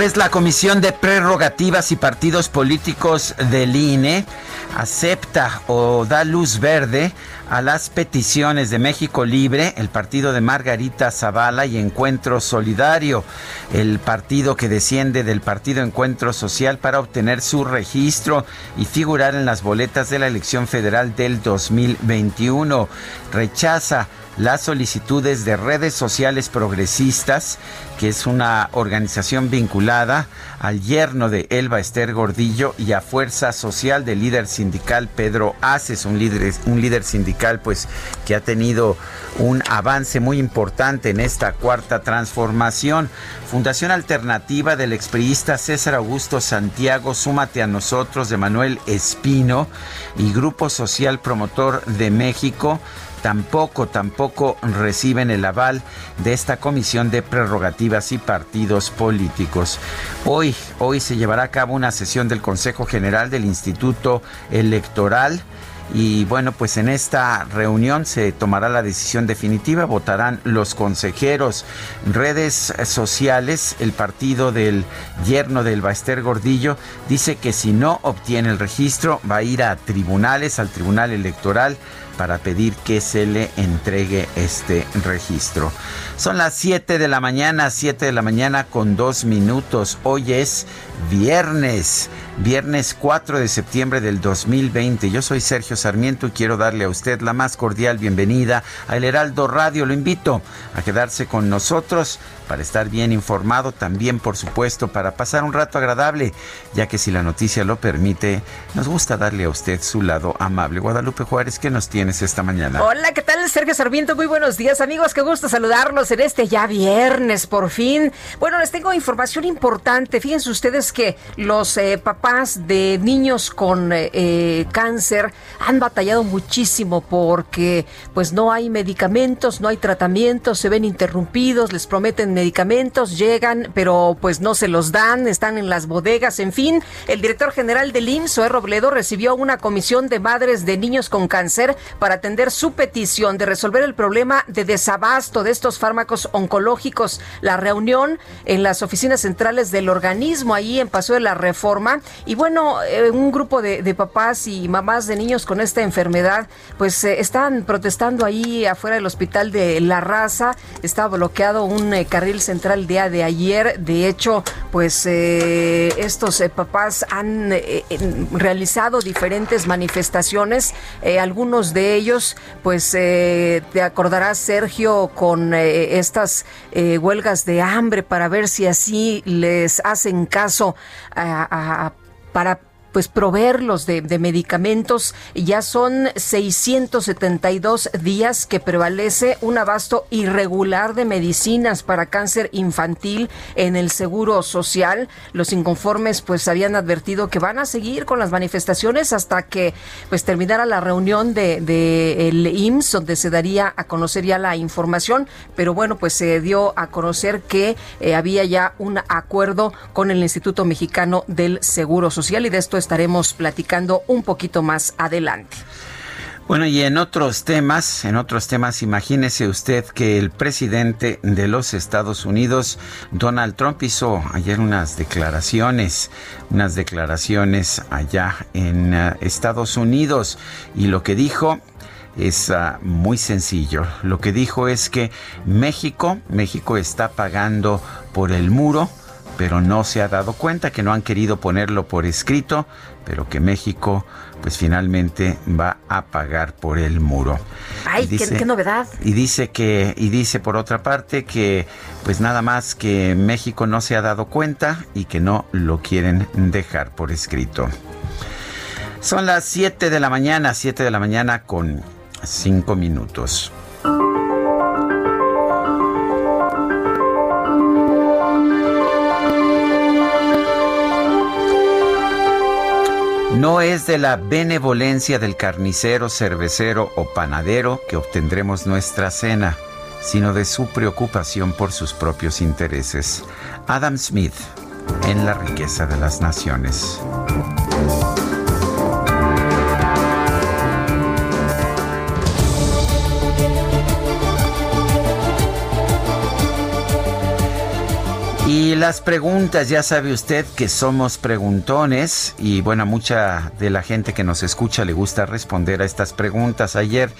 Pues la Comisión de Prerrogativas y Partidos Políticos del INE acepta o da luz verde a las peticiones de México Libre, el partido de Margarita Zavala y Encuentro Solidario, el partido que desciende del partido Encuentro Social para obtener su registro y figurar en las boletas de la elección federal del 2021. Rechaza las solicitudes de redes sociales progresistas, que es una organización vinculada al yerno de Elba Ester Gordillo y a Fuerza Social del líder sindical Pedro Aces, un líder, un líder sindical pues que ha tenido un avance muy importante en esta cuarta transformación. Fundación Alternativa del expriista César Augusto Santiago, Súmate a nosotros de Manuel Espino y Grupo Social Promotor de México tampoco, tampoco reciben el aval de esta Comisión de Prerrogativas y Partidos Políticos. Hoy, hoy se llevará a cabo una sesión del Consejo General del Instituto Electoral. Y bueno, pues en esta reunión se tomará la decisión definitiva, votarán los consejeros, redes sociales, el partido del yerno del Baester Gordillo dice que si no obtiene el registro va a ir a tribunales, al Tribunal Electoral para pedir que se le entregue este registro. Son las 7 de la mañana, 7 de la mañana con dos minutos. Hoy es viernes, viernes 4 de septiembre del 2020. Yo soy Sergio Sarmiento y quiero darle a usted la más cordial bienvenida a El Heraldo Radio. Lo invito a quedarse con nosotros para estar bien informado, también por supuesto para pasar un rato agradable, ya que si la noticia lo permite, nos gusta darle a usted su lado amable. Guadalupe Juárez, ¿qué nos tienes esta mañana? Hola, ¿qué tal? Sergio Sarmiento, muy buenos días amigos, qué gusto saludarlos en este ya viernes, por fin. Bueno, les tengo información importante. Fíjense ustedes que los eh, papás de niños con eh, eh, cáncer han batallado muchísimo porque pues no hay medicamentos, no hay tratamientos, se ven interrumpidos, les prometen medicamentos, llegan, pero pues no se los dan, están en las bodegas, en fin. El director general del IMSS, Zoe Robledo, recibió una comisión de madres de niños con cáncer para atender su petición de resolver el problema de desabasto de estos fármacos oncológicos. La reunión en las oficinas centrales del organismo ahí en Paso de la Reforma. Y bueno, eh, un grupo de, papás y mamás de niños con esta enfermedad, pues eh, están protestando ahí afuera del hospital de La Raza. Está bloqueado un eh, carril central día de ayer. De hecho, pues estos papás han realizado diferentes manifestaciones. algunos de ellos, pues te acordarás, Sergio, con estas huelgas de hambre para ver si así les hacen caso para pues proveerlos de, de, medicamentos. Ya son 672 días que prevalece un abasto irregular de medicinas para cáncer infantil en el Seguro Social. Los inconformes pues habían advertido que van a seguir con las manifestaciones hasta que pues terminara la reunión de, de el IMSS donde se daría a conocer ya la información, pero bueno, pues se dio a conocer que eh, había ya un acuerdo con el Instituto Mexicano del Seguro Social y de esto estaremos platicando un poquito más adelante. Bueno, y en otros temas, en otros temas, imagínese usted que el presidente de los Estados Unidos, Donald Trump, hizo ayer unas declaraciones, unas declaraciones allá en uh, Estados Unidos, y lo que dijo es uh, muy sencillo. Lo que dijo es que México, México está pagando por el muro pero no se ha dado cuenta que no han querido ponerlo por escrito, pero que México pues finalmente va a pagar por el muro. Ay, qué, novedad. Y dice que y dice por otra parte que pues nada más que México no se ha dado cuenta y que no lo quieren dejar por escrito. Son las 7 de la mañana, 7 de la mañana con 5 minutos. No es de la benevolencia del carnicero, cervecero o panadero que obtendremos nuestra cena, sino de su preocupación por sus propios intereses. Adam Smith, en La riqueza de las naciones. Y las preguntas, ya sabe usted que somos preguntones y bueno, mucha de la gente que nos escucha le gusta responder a estas preguntas. Ayer,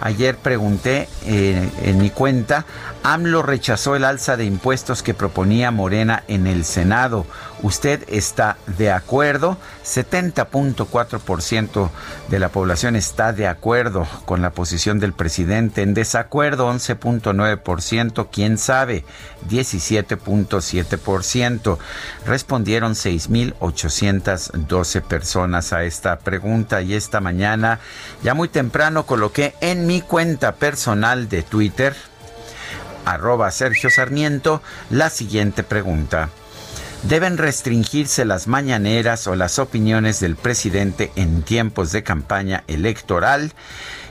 ayer pregunté eh, en mi cuenta, AMLO rechazó el alza de impuestos que proponía Morena en el Senado. ¿Usted está de acuerdo? 70.4% de la población está de acuerdo con la posición del presidente. En desacuerdo, 11.9%. ¿Quién sabe? 17.7%. Respondieron 6.812 personas a esta pregunta y esta mañana, ya muy temprano, coloqué en mi cuenta personal de Twitter, arroba Sergio Sarmiento, la siguiente pregunta. ¿Deben restringirse las mañaneras o las opiniones del presidente en tiempos de campaña electoral?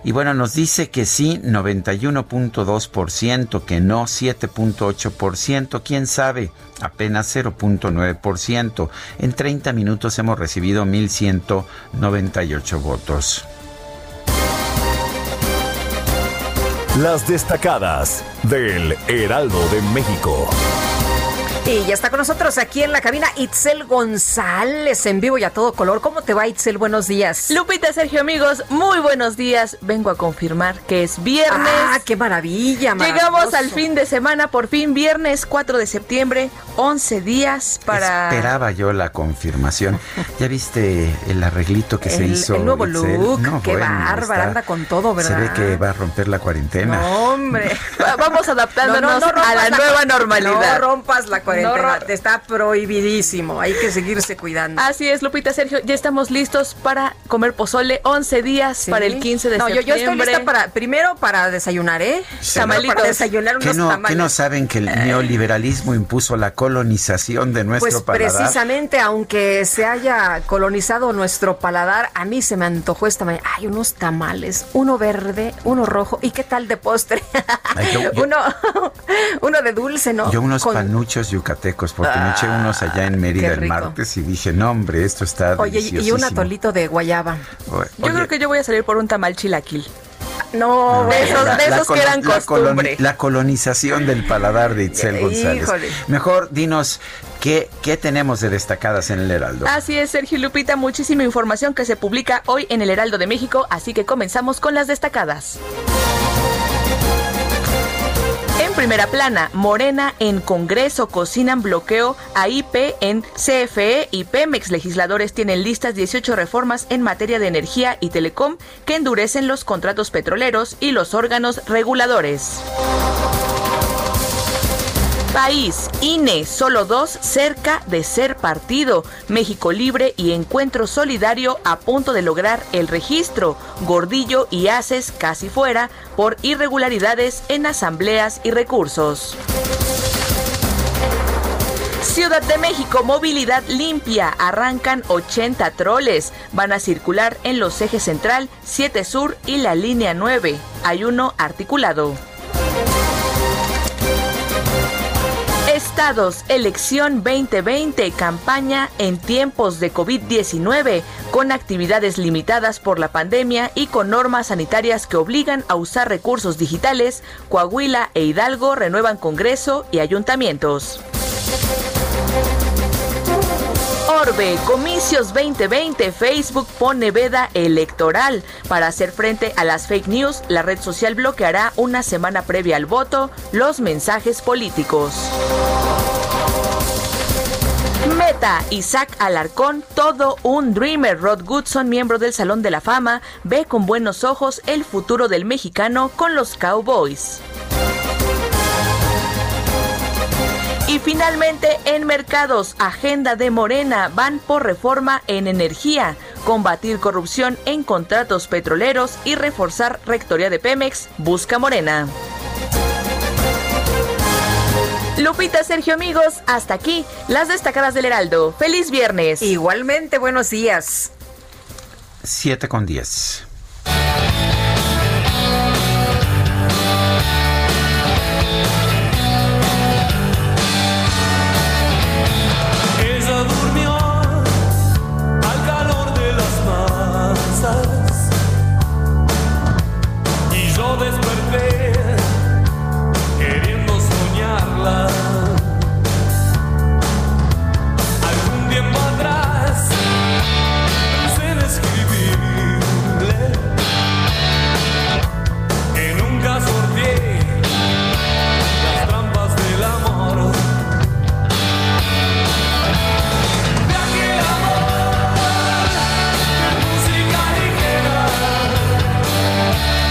Y bueno, nos dice que sí, 91.2%, que no 7.8%, quién sabe, apenas 0.9%. En 30 minutos hemos recibido 1.198 votos. Las destacadas del Heraldo de México. Y ya está con nosotros aquí en la cabina Itzel González en vivo y a todo color. ¿Cómo te va Itzel? Buenos días. Lupita, Sergio, amigos, muy buenos días. Vengo a confirmar que es viernes. Ah, qué maravilla. Llegamos al fin de semana, por fin, viernes 4 de septiembre, 11 días para... Esperaba yo la confirmación. ¿Ya viste el arreglito que se hizo? El nuevo look, qué bárbara, anda con todo, ¿verdad? Se ve que va a romper la cuarentena. No, hombre, vamos adaptándonos a la, nueva normalidad. No rompas la cuarentena está prohibidísimo. Hay que seguirse cuidando. Así es, Lupita, Sergio. Ya estamos listos para comer pozole. 11 días para el 15 de septiembre. Yo, yo estoy lista para, primero para desayunar, ¿eh? Para desayunar unos no, tamales. ¿Qué no saben que el neoliberalismo impuso la colonización de nuestro pues precisamente, aunque se haya colonizado nuestro paladar, a mí se me antojó esta mañana. Hay unos tamales, uno verde, uno rojo. ¿Y qué tal de postre? uno, uno de dulce, ¿no? Yo unos panuchos yucatecos, porque me eché unos allá en Mérida el martes y dije, no, hombre, esto está Oye, y un atolito de guayaba. yo creo que yo voy a salir por un tamal chilaquil. No, de esos, que eran costumbre. La, colonización del paladar de Itzel González. Mejor dinos ¿Qué, ¿Qué, tenemos de destacadas en el Heraldo? Así es, Sergio Lupita, muchísima información que se publica hoy en el Heraldo de México, así que comenzamos con las destacadas. Primera plana, Morena en Congreso cocinan bloqueo a IP en CFE y Pemex. Legisladores tienen listas 18 reformas en materia de energía y telecom que endurecen los contratos petroleros y los órganos reguladores. País, INE, solo dos cerca de ser partido. México Libre y Encuentro Solidario a punto de lograr el registro. Gordillo y Haces casi fuera por irregularidades en asambleas y recursos. Ciudad de México, movilidad limpia. Arrancan 80 troles. Van a circular en los ejes central, 7 sur y la línea 9. Hay uno articulado. Estados, elección 2020, campaña en tiempos de COVID-19, con actividades limitadas por la pandemia y con normas sanitarias que obligan a usar recursos digitales, Coahuila e Hidalgo renuevan Congreso y ayuntamientos. Comicios 2020, Facebook pone veda electoral. Para hacer frente a las fake news, la red social bloqueará una semana previa al voto los mensajes políticos. Meta, Isaac Alarcón, todo un dreamer. Rod Goodson, miembro del Salón de la Fama, ve con buenos ojos el futuro del mexicano con los Cowboys. Y finalmente, en mercados, agenda de Morena, van por reforma en energía, combatir corrupción en contratos petroleros y reforzar rectoría de Pemex, busca Morena. Lupita, Sergio, amigos, hasta aquí las destacadas del Heraldo. Feliz viernes. Igualmente, buenos días. 7 con 10.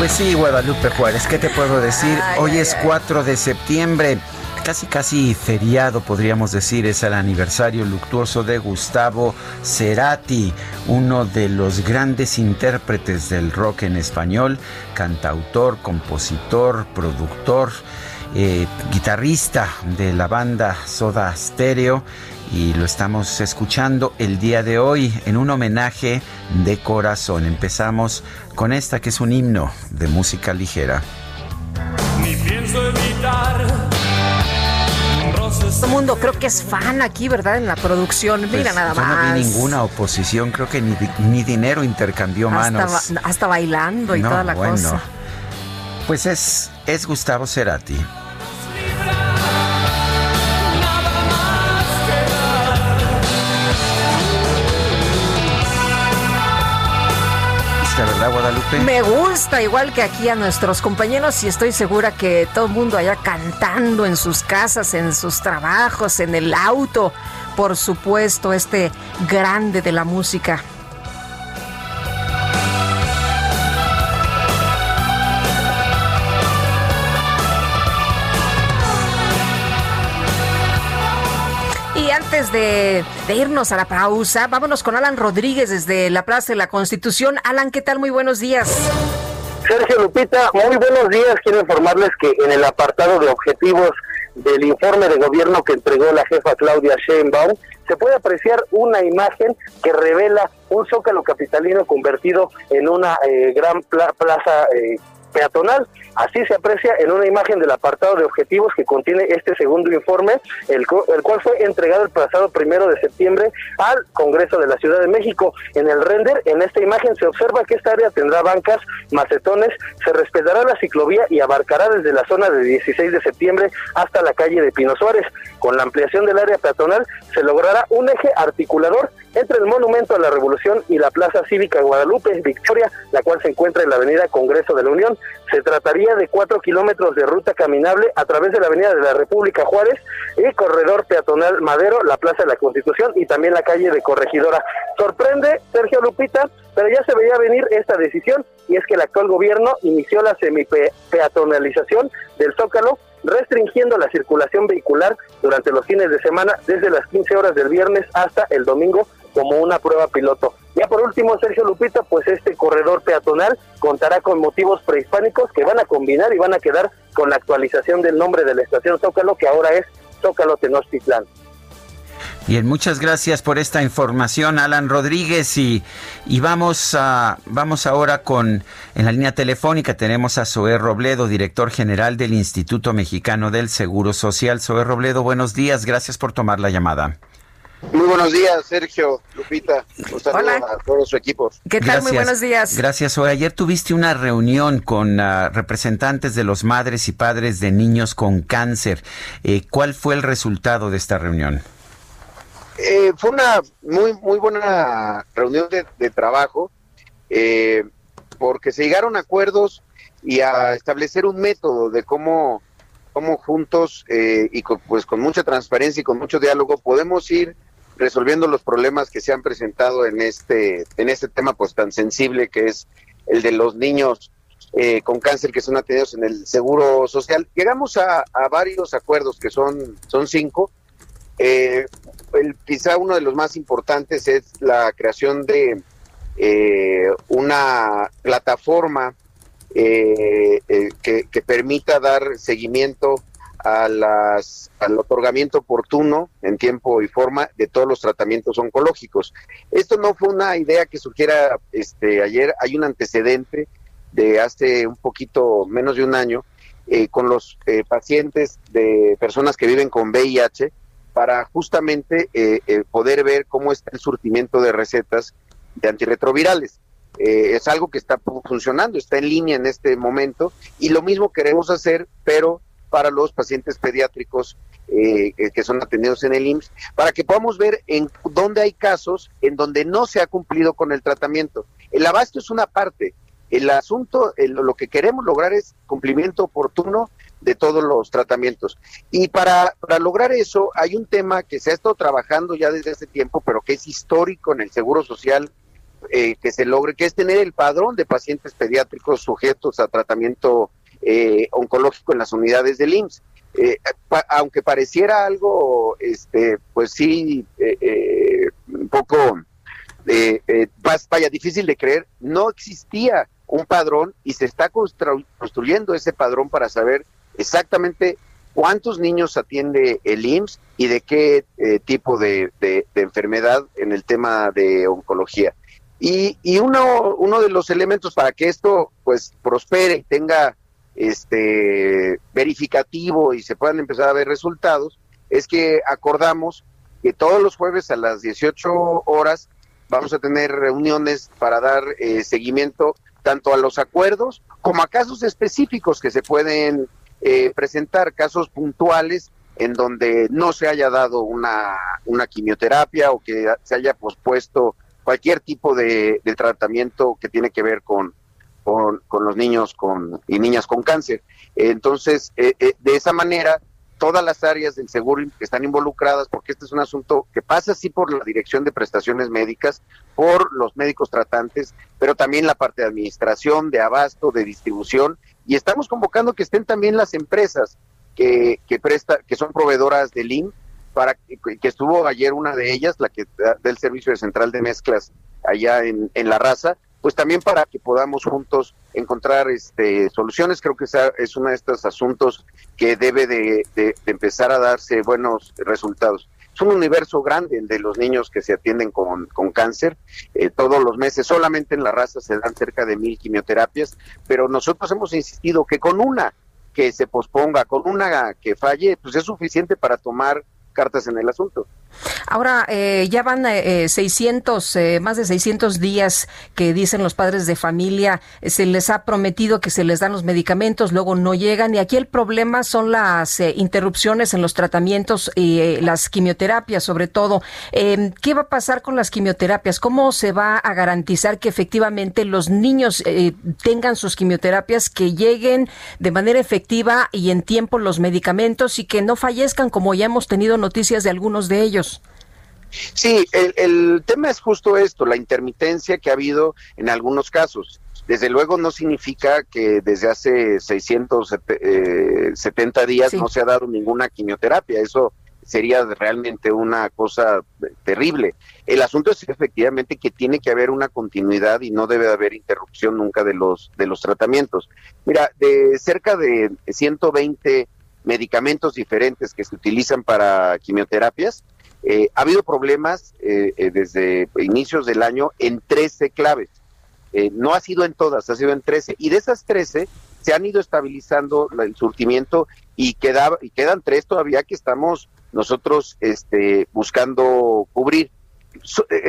Pues sí, Guadalupe Juárez, ¿qué te puedo decir? Hoy es 4 de septiembre, casi casi feriado podríamos decir, es el aniversario luctuoso de Gustavo Cerati, uno de los grandes intérpretes del rock en español, cantautor, compositor, productor. Eh, guitarrista de la banda Soda Stereo y lo estamos escuchando el día de hoy en un homenaje de corazón. Empezamos con esta que es un himno de música ligera. Ni pienso evitar. Todo el mundo creo que es fan aquí, ¿verdad? En la producción. Mira pues, nada más. no vi ninguna oposición, creo que ni, dinero intercambió manos. Hasta bailando y toda la cosa. Pues es, es Gustavo Cerati. Me gusta, igual que aquí a nuestros compañeros, y estoy segura que todo el mundo allá cantando en sus casas, en sus trabajos, en el auto. Por supuesto, este grande de la música. De, irnos a la pausa, vámonos con Alan Rodríguez desde la Plaza de la Constitución. Alan, ¿qué tal? Muy buenos días. Sergio Lupita, muy buenos días. Quiero informarles que en el apartado de objetivos del informe de gobierno que entregó la jefa Claudia Sheinbaum, se puede apreciar una imagen que revela un zócalo capitalino convertido en una eh, gran plaza eh, peatonal. Así se aprecia en una imagen del apartado de objetivos que contiene este segundo informe, el, cual fue entregado el pasado primero de septiembre al Congreso de la Ciudad de México. En el render, en esta imagen se observa que esta área tendrá bancas, macetones, se respetará la ciclovía y abarcará desde la zona de 16 de septiembre hasta la calle de Pino Suárez. Con la ampliación del área peatonal se logrará un eje articulador entre el Monumento a la Revolución y la Plaza Cívica Guadalupe Victoria, la cual se encuentra en la Avenida Congreso de la Unión. Se trataría de cuatro kilómetros de ruta caminable a través de la Avenida de la República Juárez y corredor peatonal Madero, la Plaza de la Constitución y también la calle de Corregidora. Sorprende, Sergio Lupita, pero ya se veía venir esta decisión y es que el actual gobierno inició la semipeatonalización del Zócalo restringiendo la circulación vehicular durante los fines de semana desde las 15 horas del viernes hasta el domingo como una prueba piloto. Ya por último, Sergio Lupita, pues este corredor peatonal contará con motivos prehispánicos que van a combinar y van a quedar con la actualización del nombre de la estación Zócalo, que ahora es Zócalo Tenochtitlán. Bien, muchas gracias por esta información, Alan Rodríguez. Y, y vamos, a, vamos ahora con, en la línea telefónica tenemos a Zoé Robledo, director general del Instituto Mexicano del Seguro Social. Zoé Robledo, buenos días, gracias por tomar la llamada. Muy buenos días, Sergio, Lupita. Hola. a todos su equipo. ¿Qué tal? Muy buenos días. Gracias. Hoy ayer tuviste una reunión con uh, representantes de los madres y padres de niños con cáncer. Eh, ¿Cuál fue el resultado de esta reunión? Eh, fue una muy muy buena reunión de, trabajo eh, porque se llegaron a acuerdos y a establecer un método de cómo cómo juntos y pues con mucha transparencia y con mucho diálogo podemos ir resolviendo los problemas que se han presentado en este, en este tema pues tan sensible que es el de los niños eh, con cáncer que son atendidos en el seguro social. Llegamos a, varios acuerdos que son, son cinco. Eh, el, quizá uno de los más importantes es la creación de eh, una plataforma que, que, permita dar seguimiento a las, al otorgamiento oportuno en tiempo y forma de todos los tratamientos oncológicos. Esto no fue una idea que surgiera este, ayer, hay un antecedente de hace un poquito menos de un año eh, con los eh, pacientes de personas que viven con VIH para justamente eh, poder ver cómo está el surtimiento de recetas de antirretrovirales. es algo que está funcionando, está en línea en este momento y lo mismo queremos hacer, pero para los pacientes pediátricos eh, que son atendidos en el IMSS, para que podamos ver en dónde hay casos en donde no se ha cumplido con el tratamiento. El abasto es una parte. El asunto, lo que queremos lograr es cumplimiento oportuno de todos los tratamientos. Y para, para lograr eso hay un tema que se ha estado trabajando ya desde hace tiempo, pero que es histórico en el Seguro Social eh, que se logre, que es tener el padrón de pacientes pediátricos sujetos a tratamiento eh, oncológico en las unidades del IMSS. Eh, aunque pareciera algo, este, pues sí, eh, un poco, vaya, difícil de creer, no existía un padrón y se está construyendo ese padrón para saber exactamente cuántos niños atiende el IMSS y de qué tipo de, enfermedad en el tema de oncología. Y, uno, uno de los elementos para que esto pues prospere y tenga este verificativo y se puedan empezar a ver resultados, es que acordamos que todos los jueves a las 18 horas vamos a tener reuniones para dar eh, seguimiento tanto a los acuerdos como a casos específicos que se pueden eh, presentar, casos puntuales en donde no se haya dado una, una quimioterapia o que se haya pospuesto cualquier tipo de tratamiento que tiene que ver con, con, los niños con, y niñas con cáncer. Entonces, eh, eh, de esa manera, todas las áreas del seguro que están involucradas, porque este es un asunto que pasa así por la Dirección de Prestaciones Médicas, por los médicos tratantes, pero también la parte de administración, de abasto, de distribución, y estamos convocando que estén también las empresas que, que, presta, que son proveedoras del IN, para que, estuvo ayer una de ellas, la que del servicio de central de mezclas allá en, en La Raza, pues también para que podamos juntos encontrar este, soluciones. Creo que esa es uno de estos asuntos que debe de, empezar a darse buenos resultados. Es un universo grande el de los niños que se atienden con, cáncer. Eh, todos los meses, solamente en la raza se dan cerca de mil quimioterapias, pero nosotros hemos insistido que con una que se posponga, con una que falle, pues es suficiente para tomar cartas en el asunto. Ahora, eh, ya van 600, eh, eh, más de 600 días que dicen los padres de familia, se les ha prometido que se les dan los medicamentos, luego no llegan. Y aquí el problema son las interrupciones en los tratamientos y las quimioterapias, sobre todo. Em, ¿Qué va a pasar con las quimioterapias? ¿Cómo se va a garantizar que efectivamente los niños tengan sus quimioterapias, que lleguen de manera efectiva y en tiempo los medicamentos y que no fallezcan, como ya hemos tenido noticias de algunos de ellos? Sí, el, tema es justo esto, la intermitencia que ha habido en algunos casos. Desde luego no significa que desde hace 670 eh, días no se ha dado ninguna quimioterapia. Eso sería realmente una cosa terrible. El asunto es efectivamente que tiene que haber una continuidad y no debe haber interrupción nunca de los de los tratamientos. Mira, de cerca de 120 medicamentos diferentes que se utilizan para quimioterapias, Eh, ha habido problemas eh, eh, desde inicios del año en 13 claves. no ha sido en todas, ha sido en 13. Y de esas 13 se han ido estabilizando el surtimiento y, queda, y quedan tres todavía que estamos nosotros este, buscando cubrir.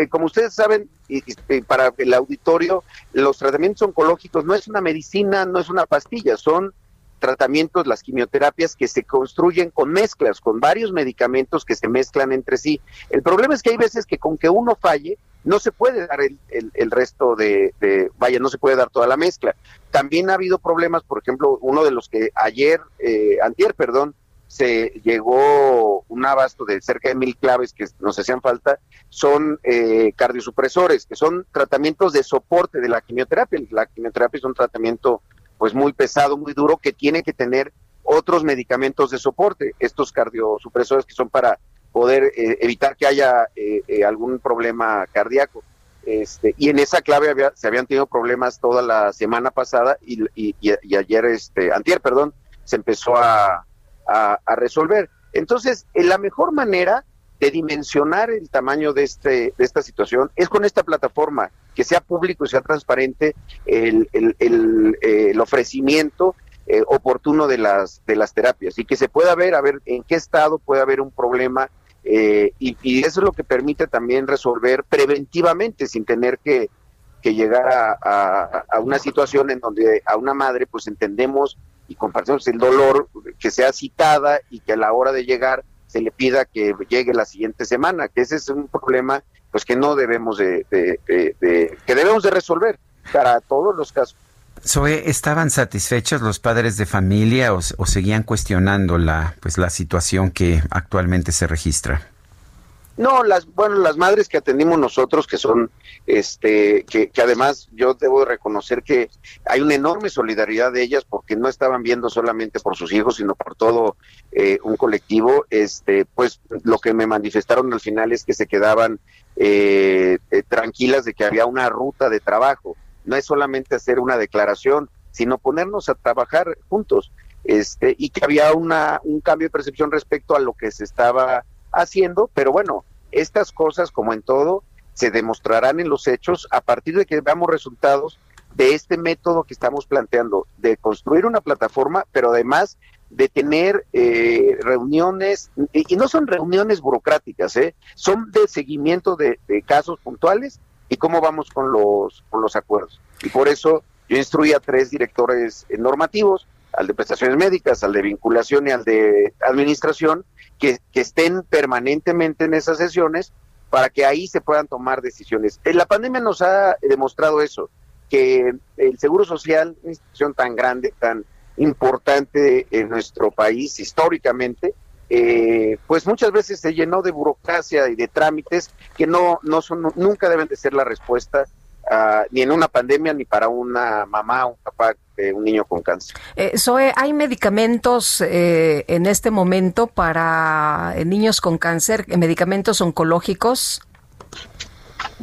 como ustedes saben, y, para el auditorio, los tratamientos oncológicos no es una medicina, no es una pastilla, son tratamientos, las quimioterapias que se construyen con mezclas, con varios medicamentos que se mezclan entre sí. El problema es que hay veces que con que uno falle, no se puede dar el, el, resto de, vaya, no se puede dar toda la mezcla. También ha habido problemas, por ejemplo, uno de los que ayer, eh, antier, perdón, se llegó un abasto de cerca de mil claves que nos hacían falta, son eh, cardiosupresores, que son tratamientos de soporte de la quimioterapia. La quimioterapia es un tratamiento pues muy pesado, muy duro, que tiene que tener otros medicamentos de soporte, estos cardiosupresores que son para poder eh, evitar que haya eh, eh, algún problema cardíaco. Este, y en esa clave había, se habían tenido problemas toda la semana pasada y, y, ayer, este, antier, perdón, se empezó a, a, a resolver. Entonces, la mejor manera de dimensionar el tamaño de, este, de esta situación es con esta plataforma, que sea público y sea transparente el, el, el, el ofrecimiento eh, oportuno de las, de las terapias. Y que se pueda ver, a ver en qué estado puede haber un problema eh, y, y, eso es lo que permite también resolver preventivamente sin tener que, que llegar a, a, a, una situación en donde a una madre pues entendemos y compartimos el dolor que sea citada y que a la hora de llegar se le pida que llegue la siguiente semana, que ese es un problema pues que no debemos de, que debemos de resolver para todos los casos. Zoe, ¿estaban satisfechos los padres de familia o, o seguían cuestionando la pues la situación que actualmente se registra? No, las, bueno, las madres que atendimos nosotros, que son, este, que, que además yo debo reconocer que hay una enorme solidaridad de ellas porque no estaban viendo solamente por sus hijos, sino por todo eh, un colectivo, este, pues lo que me manifestaron al final es que se quedaban eh, eh, tranquilas de que había una ruta de trabajo. No es solamente hacer una declaración, sino ponernos a trabajar juntos, este, y que había una, un cambio de percepción respecto a lo que se estaba haciendo, pero bueno, estas cosas, como en todo, se demostrarán en los hechos a partir de que veamos resultados de este método que estamos planteando, de construir una plataforma, pero además de tener eh, reuniones, y, no son reuniones burocráticas, ¿eh? son de seguimiento de, casos puntuales y cómo vamos con los, con los acuerdos. Y por eso yo instruí a tres directores normativos, al de prestaciones médicas, al de vinculación y al de administración, que, estén permanentemente en esas sesiones para que ahí se puedan tomar decisiones. Eh, la pandemia nos ha demostrado eso, que el Seguro Social, una institución tan grande, tan importante en nuestro país históricamente, eh, pues muchas veces se llenó de burocracia y de trámites que no, no son, nunca deben de ser la respuesta uh, ni en una pandemia ni para una mamá o un papá de un niño con cáncer. Eh, Zoe, ¿hay medicamentos eh, en este momento para eh, niños con cáncer, medicamentos oncológicos?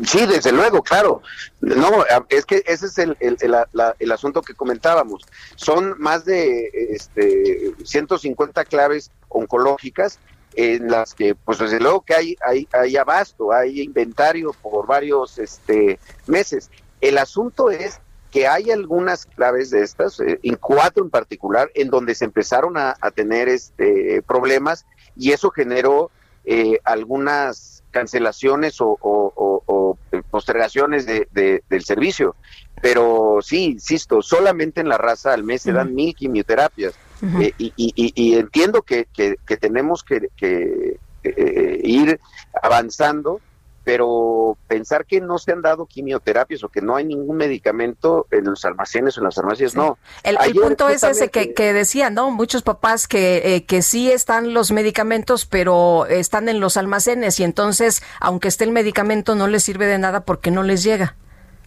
Sí, desde luego, claro. No, es que ese es el, el, el, el, asunto que comentábamos. Son más de este, 150 claves oncológicas en las que, pues desde luego que hay, hay, hay abasto, hay inventario por varios este, meses. El asunto es que hay algunas claves de estas, en eh, cuatro en particular, en donde se empezaron a, tener este, problemas y eso generó eh, algunas cancelaciones o, postergaciones de, del servicio. Pero sí, insisto, solamente en la raza al mes se dan mil quimioterapias. Eh, y, entiendo que, tenemos que, eh, ir avanzando, pero pensar que no se han dado quimioterapias o que no hay ningún medicamento en los almacenes o en las farmacias, no. El, punto es ese que, que decían, ¿no? Muchos papás que, eh, que sí están los medicamentos, pero están en los almacenes y entonces, aunque esté el medicamento, no les sirve de nada porque no les llega.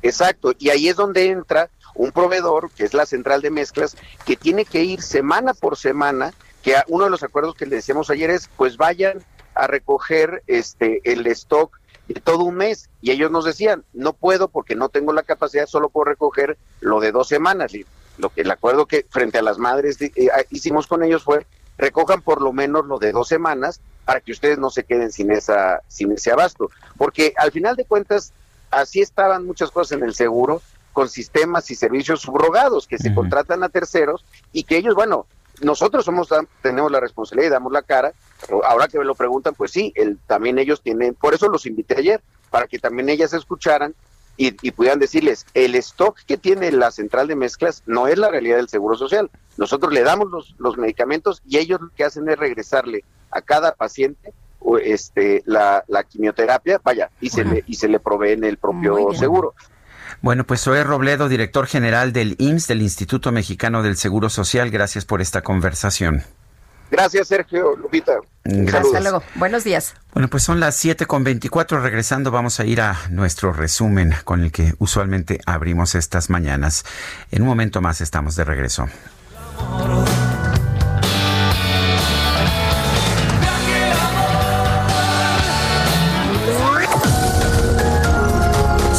Exacto, y ahí es donde entra un proveedor, que es la central de mezclas, que tiene que ir semana por semana, que uno de los acuerdos que le decíamos ayer es, pues vayan a recoger este el stock de todo un mes. Y ellos nos decían, no puedo porque no tengo la capacidad, solo puedo recoger lo de dos semanas. Y lo que el acuerdo que frente a las madres eh, hicimos con ellos fue, recojan por lo menos lo de dos semanas para que ustedes no se queden sin esa sin ese abasto, porque al final de cuentas así estaban muchas cosas en el seguro con sistemas y servicios subrogados que se contratan a terceros y que ellos, bueno, nosotros somos tenemos la responsabilidad y damos la cara, pero ahora que me lo preguntan, pues sí, el, también ellos tienen, por eso los invité ayer, para que también ellas escucharan y, y, pudieran decirles, el stock que tiene la central de mezclas no es la realidad del Seguro Social. Nosotros le damos los, los medicamentos y ellos lo que hacen es regresarle a cada paciente este, la, la quimioterapia, vaya, y se, le, y se le provee en el propio seguro. Bueno, pues soy Robledo, director general del IMSS, del Instituto Mexicano del Seguro Social. Gracias por esta conversación. Gracias, Sergio, Lupita. Hasta luego. Buenos días. Bueno, pues son las 7 con 24. Regresando, vamos a ir a nuestro resumen con el que usualmente abrimos estas mañanas. En un momento más estamos de regreso.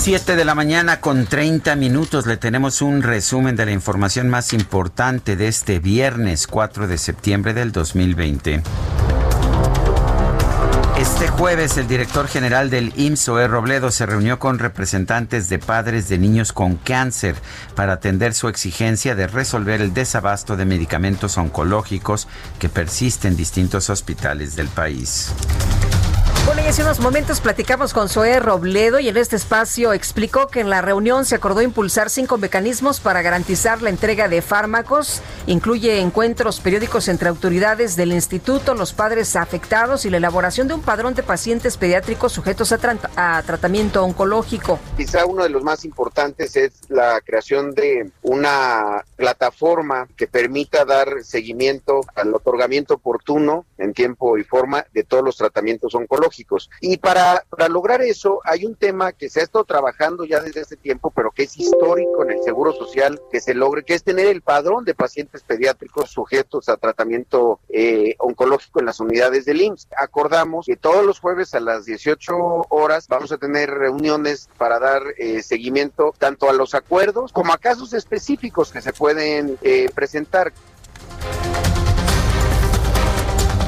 7 de la mañana con 30 minutos le tenemos un resumen de la información más importante de este viernes 4 de septiembre del 2020. Este jueves el director general del IMSS, e. Robledo, se reunió con representantes de padres de niños con cáncer para atender su exigencia de resolver el desabasto de medicamentos oncológicos que persiste en distintos hospitales del país. Bueno, y hace unos momentos platicamos con Zoé Robledo y en este espacio explicó que en la reunión se acordó impulsar cinco mecanismos para garantizar la entrega de fármacos. Incluye encuentros periódicos entre autoridades del instituto, los padres afectados y la elaboración de un padrón de pacientes pediátricos sujetos a, a tratamiento oncológico. Quizá uno de los más importantes es la creación de una plataforma que permita dar seguimiento al otorgamiento oportuno en tiempo y forma de todos los tratamientos oncológicos. Y para, lograr eso hay un tema que se ha estado trabajando ya desde hace tiempo, pero que es histórico en el Seguro Social, que se logre, que es tener el padrón de pacientes pediátricos sujetos a tratamiento eh, oncológico en las unidades del IMSS. Acordamos que todos los jueves a las 18 horas vamos a tener reuniones para dar eh, seguimiento tanto a los acuerdos como a casos específicos que se pueden eh, presentar.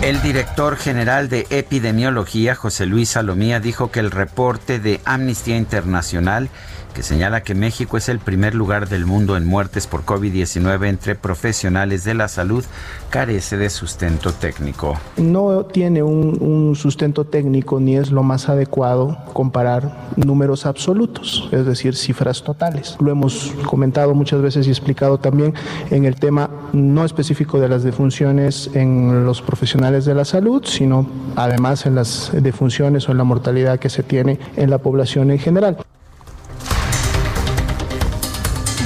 El director general de epidemiología, José Luis Salomía, dijo que el reporte de Amnistía Internacional que señala que México es el primer lugar del mundo en muertes por COVID-19 entre profesionales de la salud, carece de sustento técnico. No tiene un, sustento técnico ni es lo más adecuado comparar números absolutos, es decir, cifras totales. Lo hemos comentado muchas veces y explicado también en el tema no específico de las defunciones en los profesionales de la salud, sino además en las defunciones o en la mortalidad que se tiene en la población en general.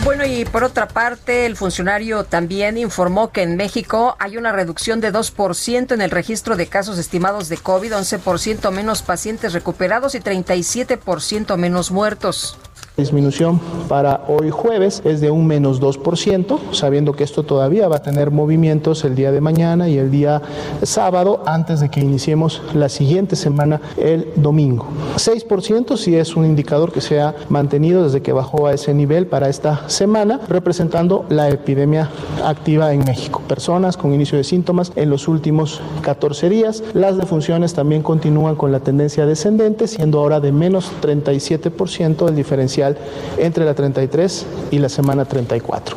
Bueno, y por otra parte, el funcionario también informó que en México hay una reducción de 2% en el registro de casos estimados de COVID, 11% menos pacientes recuperados y 37% menos muertos disminución para hoy jueves es de un menos 2%, sabiendo que esto todavía va a tener movimientos el día de mañana y el día sábado antes de que iniciemos la siguiente semana el domingo. 6% si es un indicador que se ha mantenido desde que bajó a ese nivel para esta semana, representando la epidemia activa en México. Personas con inicio de síntomas en los últimos 14 días. Las defunciones también continúan con la tendencia descendente, siendo ahora de menos 37% el diferencial entre la 33 y la semana 34.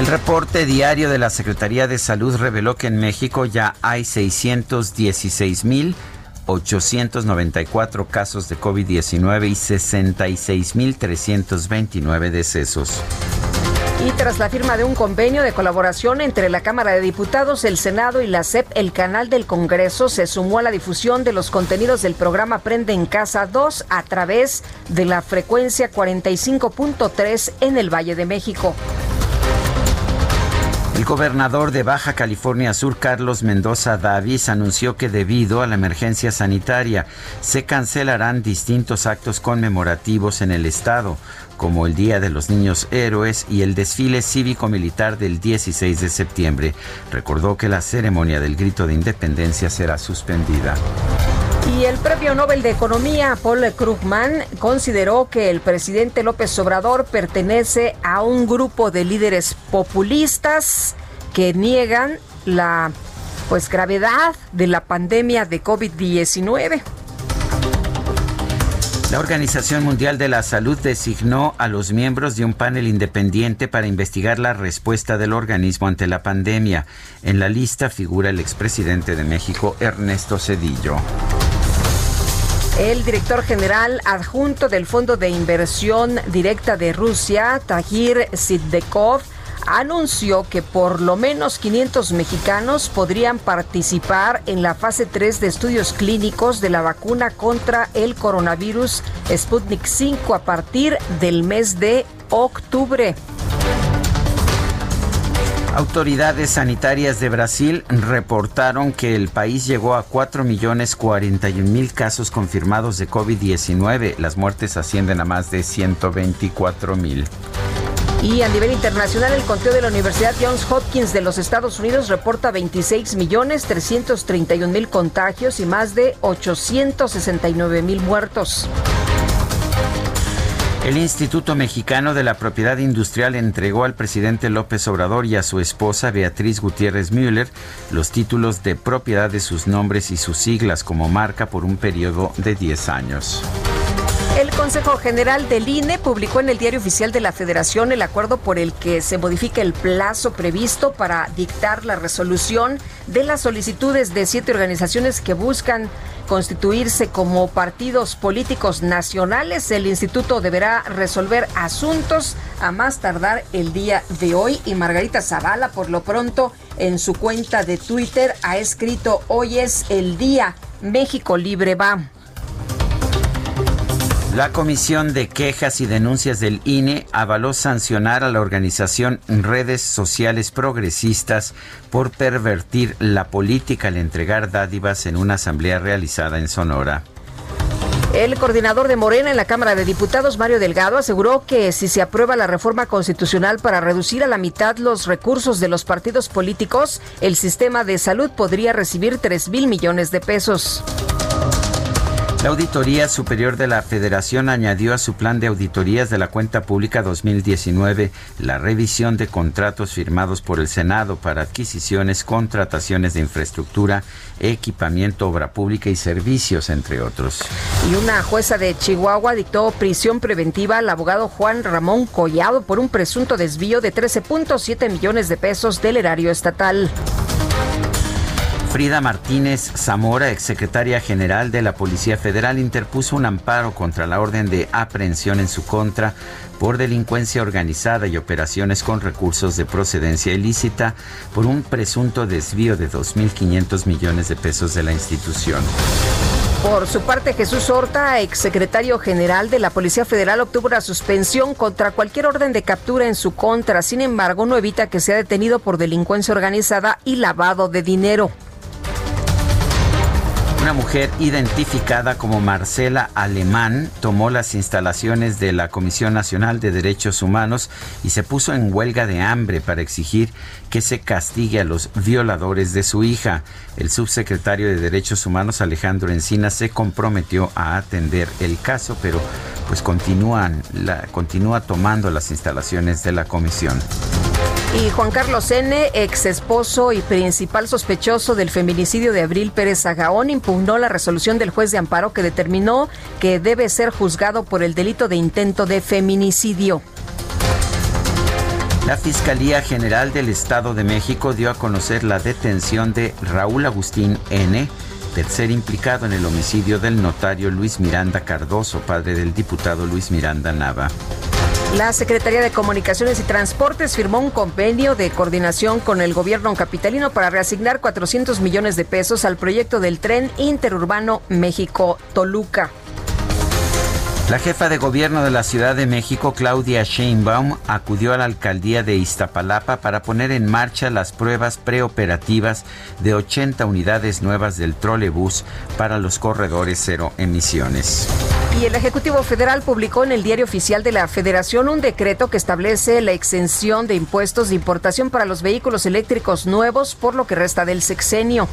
El reporte diario de la Secretaría de Salud reveló que en México ya hay 616.894 casos de COVID-19 y 66.329 decesos. Y tras la firma de un convenio de colaboración entre la Cámara de Diputados, el Senado y la CEP, el canal del Congreso se sumó a la difusión de los contenidos del programa Prende en Casa 2 a través de la frecuencia 45.3 en el Valle de México. El gobernador de Baja California Sur, Carlos Mendoza Davis, anunció que debido a la emergencia sanitaria se cancelarán distintos actos conmemorativos en el estado, como el Día de los Niños Héroes y el desfile cívico-militar del 16 de septiembre. Recordó que la ceremonia del grito de independencia será suspendida. Y el premio Nobel de Economía, Paul Krugman, consideró que el presidente López Obrador pertenece a un grupo de líderes populistas que niegan la pues gravedad de la pandemia de COVID-19. La Organización Mundial de la Salud designó a los miembros de un panel independiente para investigar la respuesta del organismo ante la pandemia. En la lista figura el expresidente de México, Ernesto Cedillo. El director general adjunto del Fondo de Inversión Directa de Rusia, Tahir Siddekov, anunció que por lo menos 500 mexicanos podrían participar en la fase 3 de estudios clínicos de la vacuna contra el coronavirus Sputnik 5 a partir del mes de octubre. Autoridades sanitarias de Brasil reportaron que el país llegó a 4.041.000 casos confirmados de COVID-19. Las muertes ascienden a más de 124.000. Y a nivel internacional, el conteo de la Universidad Johns Hopkins de los Estados Unidos reporta 26.331.000 contagios y más de 869.000 muertos. El Instituto Mexicano de la Propiedad Industrial entregó al presidente López Obrador y a su esposa Beatriz Gutiérrez Müller los títulos de propiedad de sus nombres y sus siglas como marca por un periodo de 10 años. El Consejo General del INE publicó en el Diario Oficial de la Federación el acuerdo por el que se modifica el plazo previsto para dictar la resolución de las solicitudes de siete organizaciones que buscan constituirse como partidos políticos nacionales. El instituto deberá resolver asuntos a más tardar el día de hoy y Margarita Zavala por lo pronto en su cuenta de Twitter ha escrito hoy es el día México Libre va. La Comisión de Quejas y Denuncias del INE avaló sancionar a la organización Redes Sociales Progresistas por pervertir la política al entregar dádivas en una asamblea realizada en Sonora. El coordinador de Morena en la Cámara de Diputados, Mario Delgado, aseguró que si se aprueba la reforma constitucional para reducir a la mitad los recursos de los partidos políticos, el sistema de salud podría recibir 3 mil millones de pesos. La Auditoría Superior de la Federación añadió a su plan de auditorías de la cuenta pública 2019 la revisión de contratos firmados por el Senado para adquisiciones, contrataciones de infraestructura, equipamiento, obra pública y servicios, entre otros. Y una jueza de Chihuahua dictó prisión preventiva al abogado Juan Ramón Collado por un presunto desvío de 13.7 millones de pesos del erario estatal. Frida Martínez Zamora, exsecretaria general de la Policía Federal, interpuso un amparo contra la orden de aprehensión en su contra por delincuencia organizada y operaciones con recursos de procedencia ilícita por un presunto desvío de 2.500 millones de pesos de la institución. Por su parte, Jesús Horta, exsecretario general de la Policía Federal, obtuvo una suspensión contra cualquier orden de captura en su contra. Sin embargo, no evita que sea detenido por delincuencia organizada y lavado de dinero. Una mujer identificada como Marcela Alemán tomó las instalaciones de la Comisión Nacional de Derechos Humanos y se puso en huelga de hambre para exigir que se castigue a los violadores de su hija. El subsecretario de Derechos Humanos Alejandro Encina se comprometió a atender el caso, pero pues continúan continúa tomando las instalaciones de la comisión. Y Juan Carlos N., ex esposo y principal sospechoso del feminicidio de Abril Pérez Agaón, impugnó la resolución del juez de amparo que determinó que debe ser juzgado por el delito de intento de feminicidio. La Fiscalía General del Estado de México dio a conocer la detención de Raúl Agustín N., tercer implicado en el homicidio del notario Luis Miranda Cardoso, padre del diputado Luis Miranda Nava. La Secretaría de Comunicaciones y Transportes firmó un convenio de coordinación con el gobierno capitalino para reasignar 400 millones de pesos al proyecto del tren interurbano México-Toluca. La jefa de gobierno de la Ciudad de México, Claudia Sheinbaum, acudió a la alcaldía de Iztapalapa para poner en marcha las pruebas preoperativas de 80 unidades nuevas del trolebús para los corredores cero emisiones. Y el Ejecutivo Federal publicó en el Diario Oficial de la Federación un decreto que establece la exención de impuestos de importación para los vehículos eléctricos nuevos por lo que resta del sexenio.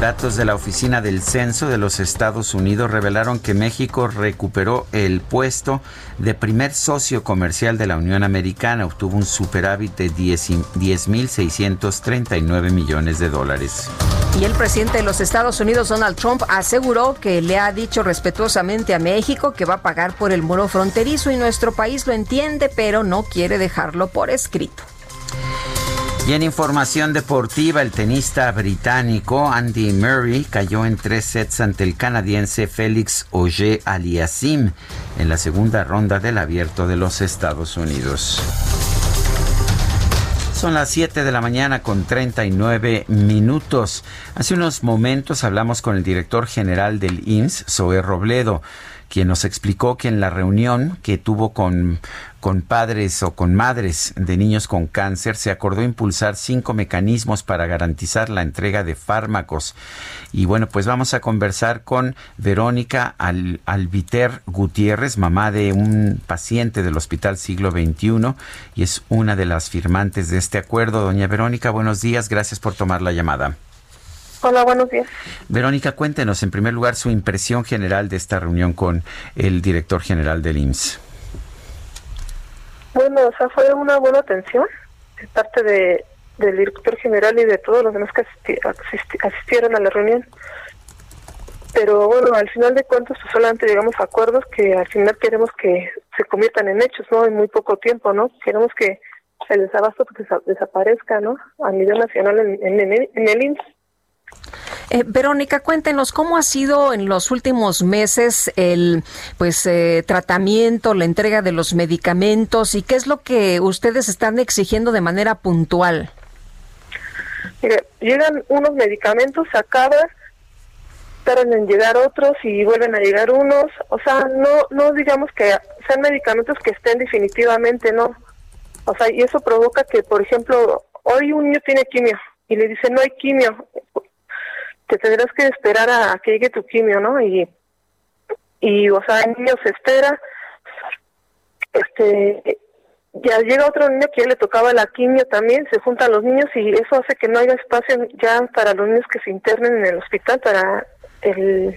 Datos de la Oficina del Censo de los Estados Unidos revelaron que México recuperó el puesto de primer socio comercial de la Unión Americana. Obtuvo un superávit de 10.639 millones de dólares. Y el presidente de los Estados Unidos, Donald Trump, aseguró que le ha dicho respetuosamente a México que va a pagar por el muro fronterizo y nuestro país lo entiende, pero no quiere dejarlo por escrito. Y en información deportiva, el tenista británico Andy Murray cayó en tres sets ante el canadiense Félix Auger Aliassime en la segunda ronda del Abierto de los Estados Unidos. Son las 7 de la mañana con 39 minutos. Hace unos momentos hablamos con el director general del INS, Zoe Robledo quien nos explicó que en la reunión que tuvo con, con padres o con madres de niños con cáncer se acordó impulsar cinco mecanismos para garantizar la entrega de fármacos. Y bueno, pues vamos a conversar con Verónica Al, Albiter Gutiérrez, mamá de un paciente del Hospital Siglo XXI y es una de las firmantes de este acuerdo. Doña Verónica, buenos días, gracias por tomar la llamada. Hola, buenos días. Verónica, cuéntenos en primer lugar su impresión general de esta reunión con el director general del IMSS. Bueno, o sea, fue una buena atención de parte de, del director general y de todos los demás que asistieron a la reunión. Pero bueno, al final de cuentas, pues solamente llegamos a acuerdos que al final queremos que se conviertan en hechos, ¿no? En muy poco tiempo, ¿no? Queremos que el desabasto desaparezca, ¿no? A nivel nacional en, en, en el IMSS. Eh, Verónica, cuéntenos cómo ha sido en los últimos meses el pues eh, tratamiento, la entrega de los medicamentos y qué es lo que ustedes están exigiendo de manera puntual. Mire, llegan unos medicamentos, se acaban, tardan en llegar otros y vuelven a llegar unos, o sea, no no digamos que sean medicamentos que estén definitivamente, no. O sea, y eso provoca que, por ejemplo, hoy un niño tiene quimio y le dice no hay quimio, te tendrás que esperar a, que llegue tu quimio, ¿no? Y, y o sea, el niño se espera, este, ya llega otro niño que ya le tocaba la quimio también, se juntan los niños y eso hace que no haya espacio ya para los niños que se internen en el hospital para el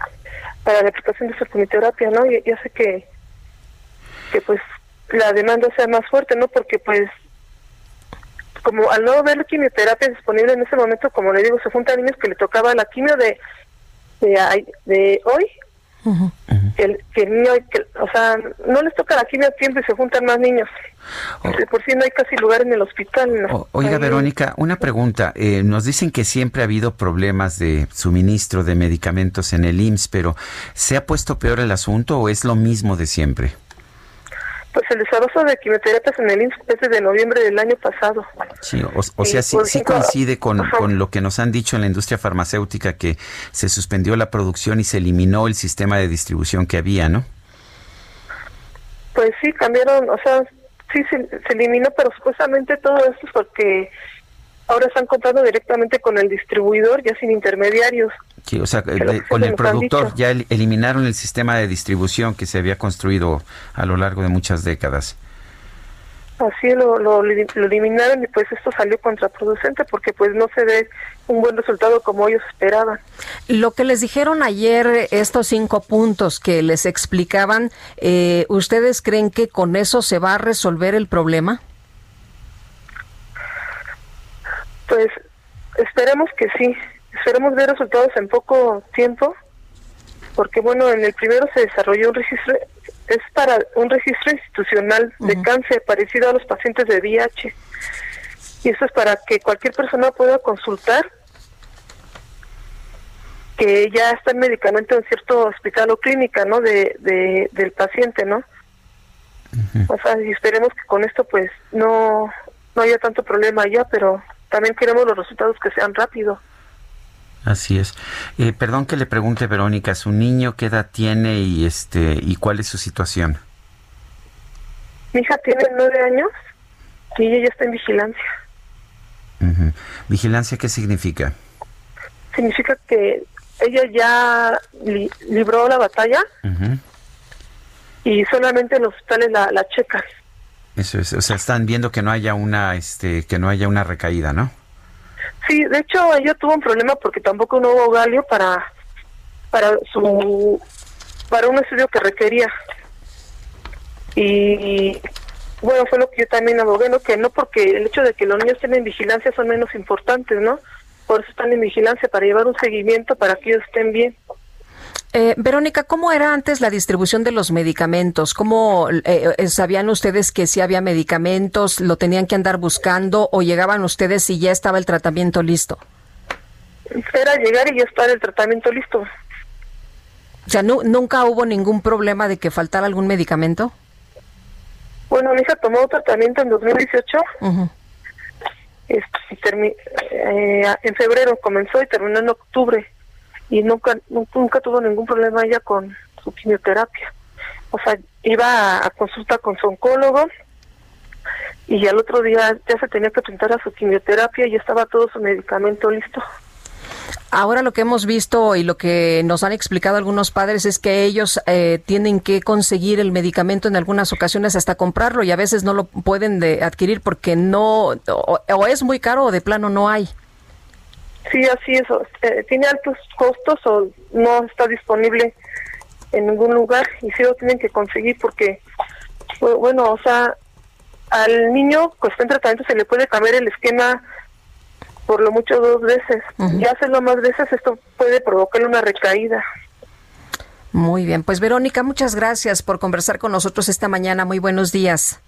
para la aplicación de su quimioterapia, ¿no? Y, y hace que que pues la demanda sea más fuerte, ¿no? Porque pues como al no haber quimioterapia disponible en ese momento, como le digo, se juntan niños que le tocaba la quimio de de, de hoy, que, el, que el niño, o sea, no les toca la quimio a tiempo y se juntan más niños. Oh. Por si no hay casi lugar en el hospital. oiga, Verónica, una pregunta. Eh, nos dicen que siempre ha habido problemas de suministro de medicamentos en el IMSS, pero ¿se ha puesto peor el asunto o es lo mismo de siempre? Pues el desabasto de quimioterapias en el IMSS es desde noviembre del año pasado. Sí, o, sea, sí, sí, coincide con, con, lo que nos han dicho en la industria farmacéutica que se suspendió la producción y se eliminó el sistema de distribución que había, ¿no? Pues sí, cambiaron, o sea, sí se, se eliminó, pero supuestamente todo esto es porque ahora están comprando directamente con el distribuidor, ya sin intermediarios. Sí, o sea, con el productor ya eliminaron el sistema de distribución que se había construido a lo largo de muchas décadas. Así lo, lo, eliminaron y pues esto salió contraproducente porque pues no se ve un buen resultado como ellos esperaban. Lo que les dijeron ayer, estos cinco puntos que les explicaban, eh, ¿ustedes creen que con eso se va a resolver el problema? Pues esperemos que sí, esperemos ver resultados en poco tiempo, porque bueno, en el primero se desarrolló un registro, es para un registro institucional de cáncer parecido a los pacientes de VIH. Y eso es para que cualquier persona pueda consultar que ya está el medicamento en cierto hospital o clínica, ¿no? De, de del paciente, ¿no? O sea, y esperemos que con esto pues no no haya tanto problema ya, pero también queremos los resultados que sean rápidos. Así es. Eh, perdón que le pregunte, Verónica, ¿su niño qué edad tiene y este y cuál es su situación? Mi hija tiene nueve años y ella ya está en vigilancia. ¿Vigilancia qué significa? Significa que ella ya libró la batalla y solamente en los hospitales la, la checan. Eso es, o sea, están viendo que no haya una, este, que no haya una recaída, ¿no? Sí, de hecho ella tuvo un problema porque tampoco no hubo galio para, para su, para un estudio que requería. Y bueno, fue lo que yo también abogué, ¿no? Que no porque el hecho de que los niños estén en vigilancia son menos importantes, ¿no? Por eso están en vigilancia, para llevar un seguimiento, para que ellos estén bien. Eh, Verónica, ¿cómo era antes la distribución de los medicamentos? ¿Cómo eh, eh, sabían ustedes que si había medicamentos, lo tenían que andar buscando o llegaban ustedes y ya estaba el tratamiento listo? Era llegar y ya estar el tratamiento listo. O sea, ¿nunca hubo ningún problema de que faltara algún medicamento? Bueno, mi hija tomó tratamiento en 2018. Este, en febrero comenzó y terminó en octubre y nunca, nunca tuvo ningún problema ella con su quimioterapia. O sea, iba a, consulta con su oncólogo y al otro día ya se tenía que presentar a su quimioterapia y estaba todo su medicamento listo. Ahora lo que hemos visto y lo que nos han explicado algunos padres es que ellos eh, tienen que conseguir el medicamento en algunas ocasiones hasta comprarlo y a veces no lo pueden de adquirir porque no o es muy caro o de plano no hay. Sí, así es. Eh, tiene altos costos o no está disponible en ningún lugar y sí lo tienen que conseguir porque, bueno, o sea, al niño está en tratamiento se le puede cambiar el esquema por lo mucho dos veces. Y hacerlo más veces esto puede provocarle una recaída. Muy bien, pues Verónica, muchas gracias por conversar con nosotros esta mañana. Muy buenos días.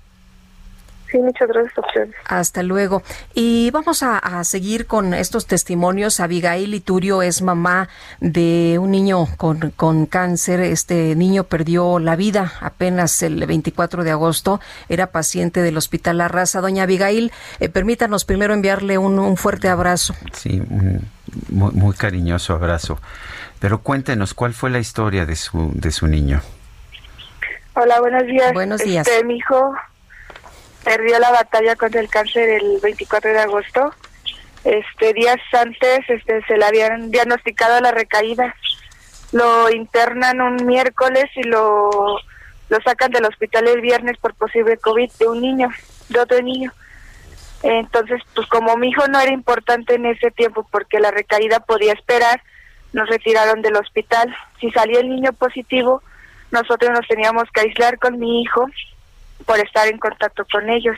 Sí, muchas gracias a ustedes. Hasta luego. Y vamos a, seguir con estos testimonios. Abigail Iturio es mamá de un niño con, con, cáncer. Este niño perdió la vida apenas el 24 de agosto. Era paciente del Hospital La Raza. Doña Abigail, eh, permítanos primero enviarle un, un, fuerte abrazo. Sí, un muy, muy, cariñoso abrazo. Pero cuéntenos, ¿cuál fue la historia de su, de su niño? Hola, buenos días. Buenos días. Este, mi hijo perdió la batalla contra el cáncer el 24 de agosto. Este días antes este se le habían diagnosticado la recaída. Lo internan un miércoles y lo lo sacan del hospital el viernes por posible COVID de un niño, de otro niño. Entonces, pues como mi hijo no era importante en ese tiempo porque la recaída podía esperar, nos retiraron del hospital. Si salía el niño positivo, nosotros nos teníamos que aislar con mi hijo por estar en contacto con ellos.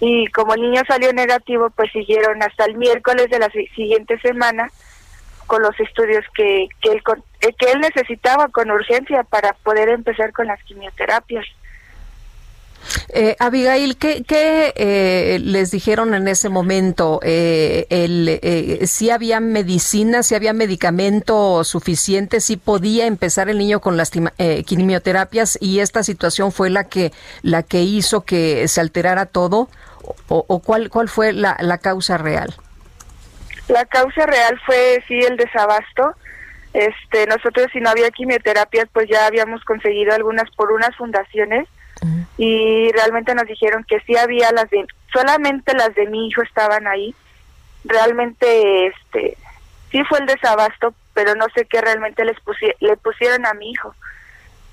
Y como el niño salió negativo, pues siguieron hasta el miércoles de la siguiente semana con los estudios que, que, él, eh, que él necesitaba con urgencia para poder empezar con las quimioterapias. Eh, Abigail, ¿qué, eh, les dijeron en ese momento? Eh, el, eh, ¿Si había medicina, si había medicamento suficiente, si podía empezar el niño con las eh, quimioterapias y esta situación fue la que, la que hizo que se alterara todo? ¿O, o cuál, cuál fue la, la causa real? La causa real fue, sí, el desabasto. Este, nosotros si no había quimioterapias, pues ya habíamos conseguido algunas por unas fundaciones y realmente nos dijeron que sí había las de solamente las de mi hijo estaban ahí. Realmente este sí fue el desabasto pero no sé qué realmente les le pusieron a mi hijo.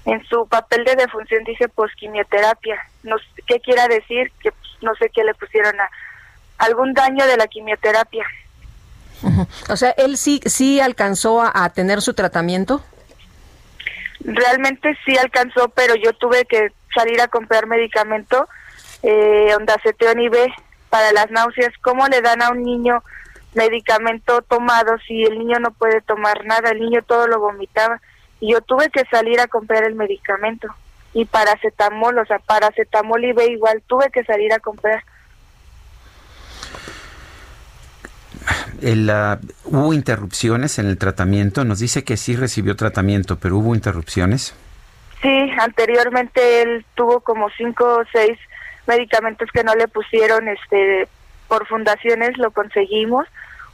En su papel de defunción dice posquimioterapia no qué quiera decir que pues, no sé qué le pusieron a algún daño de la quimioterapia. O sea él sí sí alcanzó a tener su tratamiento realmente sí alcanzó pero yo tuve que salir a comprar medicamento, eh, ondaceteón y B para las náuseas. ¿Cómo le dan a un niño medicamento tomado si el niño no puede tomar nada? El niño todo lo vomitaba. Y yo tuve que salir a comprar el medicamento. Y paracetamol, o sea, paracetamol y B igual, tuve que salir a comprar. El, ¿Hubo interrupciones en el tratamiento? Nos dice que sí recibió tratamiento, pero ¿hubo interrupciones? Sí, anteriormente él tuvo como cinco o seis medicamentos que no le pusieron este por fundaciones, lo conseguimos.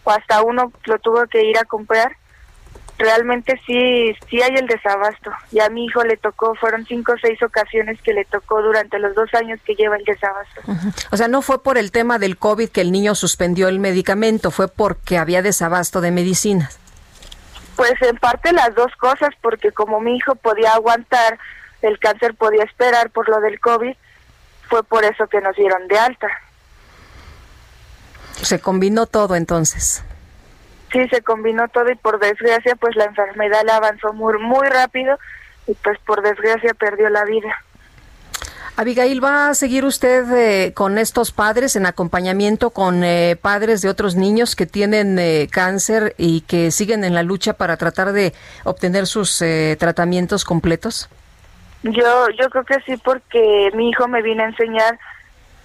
o hasta uno lo tuvo que ir a comprar, realmente sí, sí hay el desabasto. Y a mi hijo le tocó, fueron cinco o seis ocasiones que le tocó durante los dos años que lleva el desabasto. O sea, no fue por el tema del COVID que el niño suspendió el medicamento, fue porque había desabasto de medicinas. Pues en parte las dos cosas, porque como mi hijo podía aguantar, el cáncer podía esperar por lo del COVID, fue por eso que nos dieron de alta. Se combinó todo entonces. Sí, se combinó todo y por desgracia pues la enfermedad la avanzó muy, muy rápido y pues por desgracia perdió la vida. Abigail, ¿va a seguir usted eh, con estos padres en acompañamiento con eh, padres de otros niños que tienen eh, cáncer y que siguen en la lucha para tratar de obtener sus tratamientos completos? Yo, yo creo que sí, porque mi hijo me vino a enseñar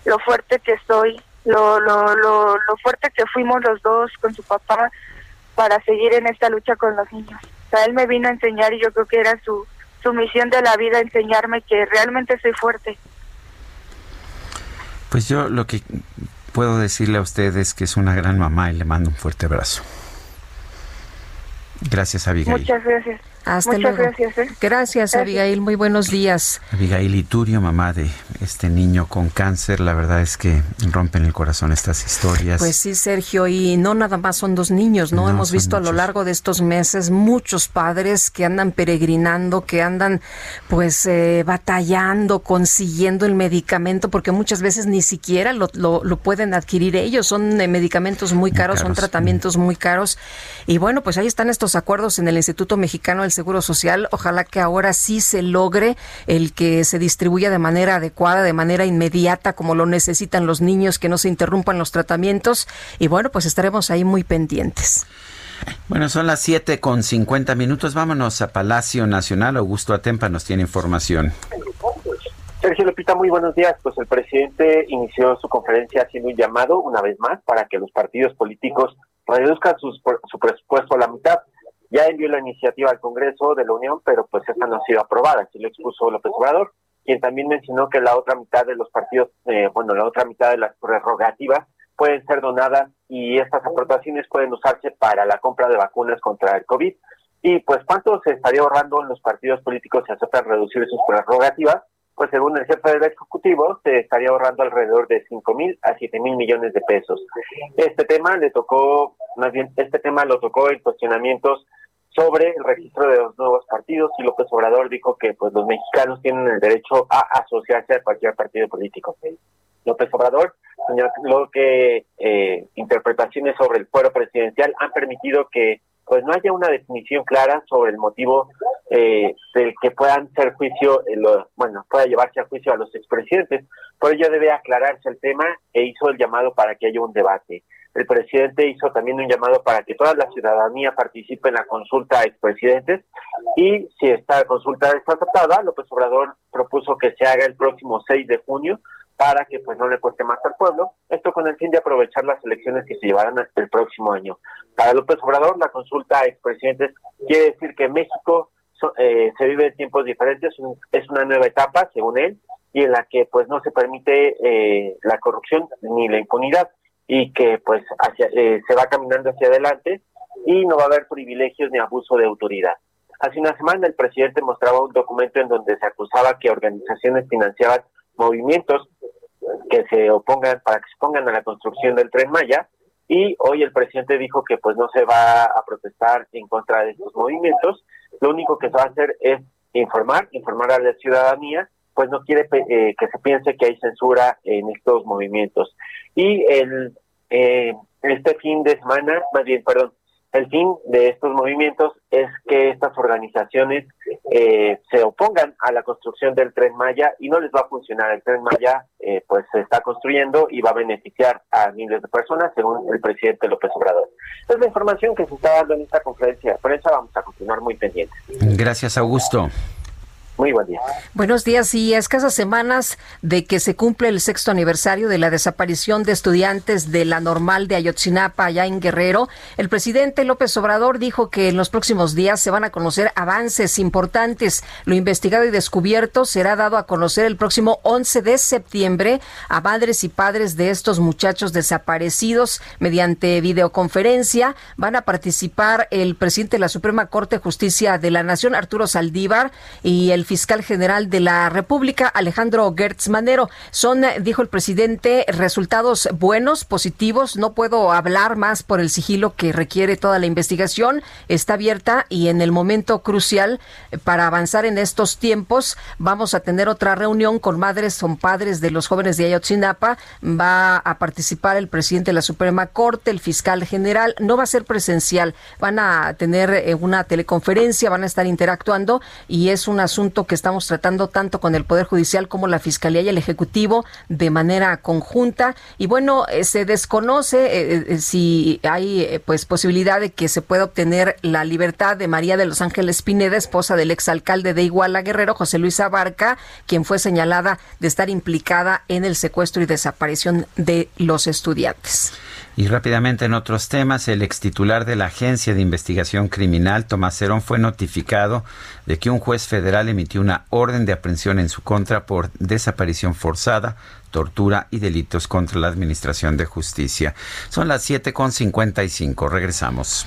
lo fuerte que estoy, lo, lo, lo, lo fuerte que fuimos los dos con su papá para seguir en esta lucha con los niños. O sea, él me vino a enseñar y yo creo que era su, su misión de la vida, enseñarme que realmente soy fuerte. Pues yo lo que puedo decirle a usted es que es una gran mamá y le mando un fuerte abrazo. Gracias, Abigail. Muchas gracias. Hasta luego. Gracias, ¿eh? gracias, Abigail. Muy buenos días. Abigail Iturio, mamá de este niño con cáncer. La verdad es que rompen el corazón estas historias. Pues sí, Sergio. Y no nada más son dos niños, ¿no? Hemos visto a lo largo de estos meses muchos padres que andan peregrinando, que andan pues eh, batallando, consiguiendo el medicamento, porque muchas veces ni siquiera lo, lo, pueden adquirir ellos. Son eh, medicamentos muy caros, son tratamientos muy caros. Y bueno, pues ahí están estos acuerdos en el Instituto Mexicano del Seguro Social. Ojalá que ahora sí se logre el que se distribuya de manera adecuada, de manera inmediata, como lo necesitan los niños, que no se interrumpan los tratamientos. Y bueno, pues estaremos ahí muy pendientes. Bueno, son las 7 con 50 minutos. Vámonos a Palacio Nacional. Augusto Atempa nos tiene información. Sergio Lupita, muy buenos días. Pues el presidente inició su conferencia haciendo un llamado, una vez más, para que los partidos políticos reduzcan su presupuesto a la mitad ya envió la iniciativa al Congreso de la Unión, pero pues esta no ha sido aprobada, así lo expuso López Obrador, quien también mencionó que la otra mitad de los partidos, eh, bueno, la otra mitad de las prerrogativas pueden ser donadas y estas aportaciones pueden usarse para la compra de vacunas contra el COVID. Y pues, ¿cuánto se estaría ahorrando en los partidos políticos si aceptan reducir sus prerrogativas? Pues según el jefe del Ejecutivo, se estaría ahorrando alrededor de 5 mil a 7 mil millones de pesos. Este tema le tocó, más bien, este tema lo tocó en cuestionamientos sobre el registro de los nuevos partidos y López Obrador dijo que pues los mexicanos tienen el derecho a asociarse a cualquier partido político. López Obrador señaló que eh, interpretaciones sobre el fuero presidencial han permitido que pues no haya una definición clara sobre el motivo eh, del que puedan ser juicio, eh, bueno, pueda llevarse a juicio a los expresidentes. Por ello debe aclararse el tema e hizo el llamado para que haya un debate. El presidente hizo también un llamado para que toda la ciudadanía participe en la consulta a expresidentes y si esta consulta está aceptada, López Obrador propuso que se haga el próximo 6 de junio para que pues no le cueste más al pueblo, esto con el fin de aprovechar las elecciones que se llevarán el próximo año. Para López Obrador, la consulta a expresidentes quiere decir que México eh, se vive en tiempos diferentes, es una nueva etapa, según él, y en la que pues no se permite eh, la corrupción ni la impunidad y que pues hacia, eh, se va caminando hacia adelante y no va a haber privilegios ni abuso de autoridad. Hace una semana el presidente mostraba un documento en donde se acusaba que organizaciones financiaban movimientos que se opongan para que se pongan a la construcción del tren Maya y hoy el presidente dijo que pues no se va a protestar en contra de estos movimientos, lo único que se va a hacer es informar, informar a la ciudadanía pues no quiere eh, que se piense que hay censura en estos movimientos. Y el eh, este fin de semana, más bien, perdón, el fin de estos movimientos es que estas organizaciones eh, se opongan a la construcción del tren Maya y no les va a funcionar. El tren Maya pues se está construyendo y va a beneficiar a miles de personas, según el presidente López Obrador. es la información que se está dando en esta conferencia de prensa. Vamos a continuar muy pendientes. Gracias, Augusto. Muy buen día. Buenos días y a escasas semanas de que se cumple el sexto aniversario de la desaparición de estudiantes de la normal de Ayotzinapa allá en Guerrero, el presidente López Obrador dijo que en los próximos días se van a conocer avances importantes. Lo investigado y descubierto será dado a conocer el próximo 11 de septiembre a madres y padres de estos muchachos desaparecidos mediante videoconferencia. Van a participar el presidente de la Suprema Corte de Justicia de la Nación, Arturo Saldívar, y el fiscal general de la República, Alejandro Gertz Manero. Son, dijo el presidente, resultados buenos, positivos. No puedo hablar más por el sigilo que requiere toda la investigación. Está abierta y en el momento crucial para avanzar en estos tiempos vamos a tener otra reunión con madres, son padres de los jóvenes de Ayotzinapa. Va a participar el presidente de la Suprema Corte, el fiscal general. No va a ser presencial. Van a tener eh, una teleconferencia, van a estar interactuando y es un asunto que estamos tratando tanto con el Poder Judicial como la Fiscalía y el Ejecutivo de manera conjunta. Y bueno, eh, se desconoce eh, eh, si hay pues posibilidad de que se pueda obtener la libertad de María de los Ángeles Pineda, esposa del exalcalde de Iguala Guerrero, José Luis Abarca, quien fue señalada de estar implicada en el secuestro y desaparición de los estudiantes. Y rápidamente en otros temas, el ex titular de la Agencia de Investigación Criminal, Tomás Cerón, fue notificado de que un juez federal emitió una orden de aprehensión en su contra por desaparición forzada, tortura y delitos contra la Administración de Justicia. Son las 7.55. Regresamos.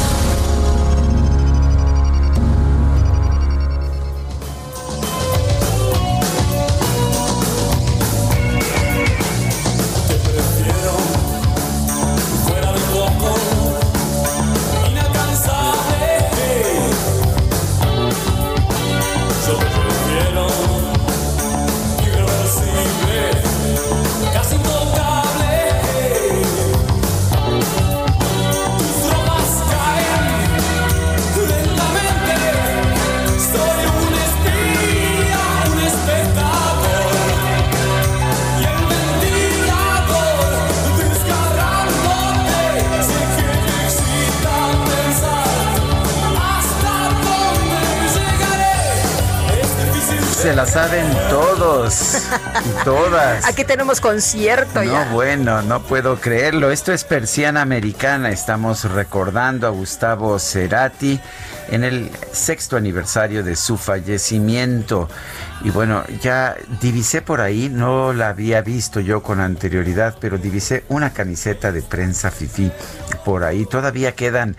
Todas. Aquí tenemos concierto ya. No, bueno, no puedo creerlo. Esto es Persiana Americana. Estamos recordando a Gustavo Cerati en el sexto aniversario de su fallecimiento. Y bueno, ya divisé por ahí, no la había visto yo con anterioridad, pero divisé una camiseta de prensa FIFI por ahí. Todavía quedan,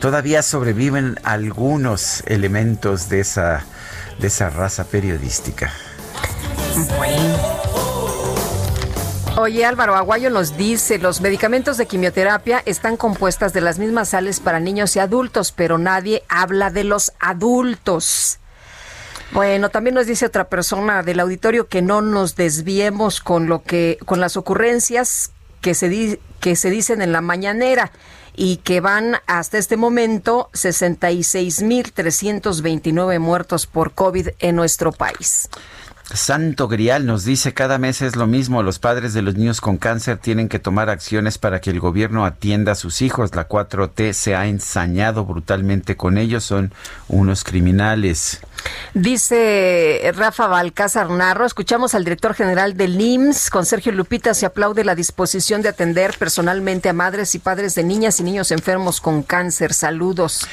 todavía sobreviven algunos elementos de esa de esa raza periodística. Oye Álvaro Aguayo nos dice, los medicamentos de quimioterapia están compuestas de las mismas sales para niños y adultos, pero nadie habla de los adultos. Bueno, también nos dice otra persona del auditorio que no nos desviemos con lo que con las ocurrencias que se que se dicen en la mañanera y que van hasta este momento 66.329 muertos por COVID en nuestro país. Santo Grial nos dice cada mes es lo mismo. Los padres de los niños con cáncer tienen que tomar acciones para que el gobierno atienda a sus hijos. La 4T se ha ensañado brutalmente con ellos. Son unos criminales. Dice Rafa Balcázar Narro, escuchamos al director general del IMSS, con Sergio Lupita, se aplaude la disposición de atender personalmente a madres y padres de niñas y niños enfermos con cáncer. Saludos.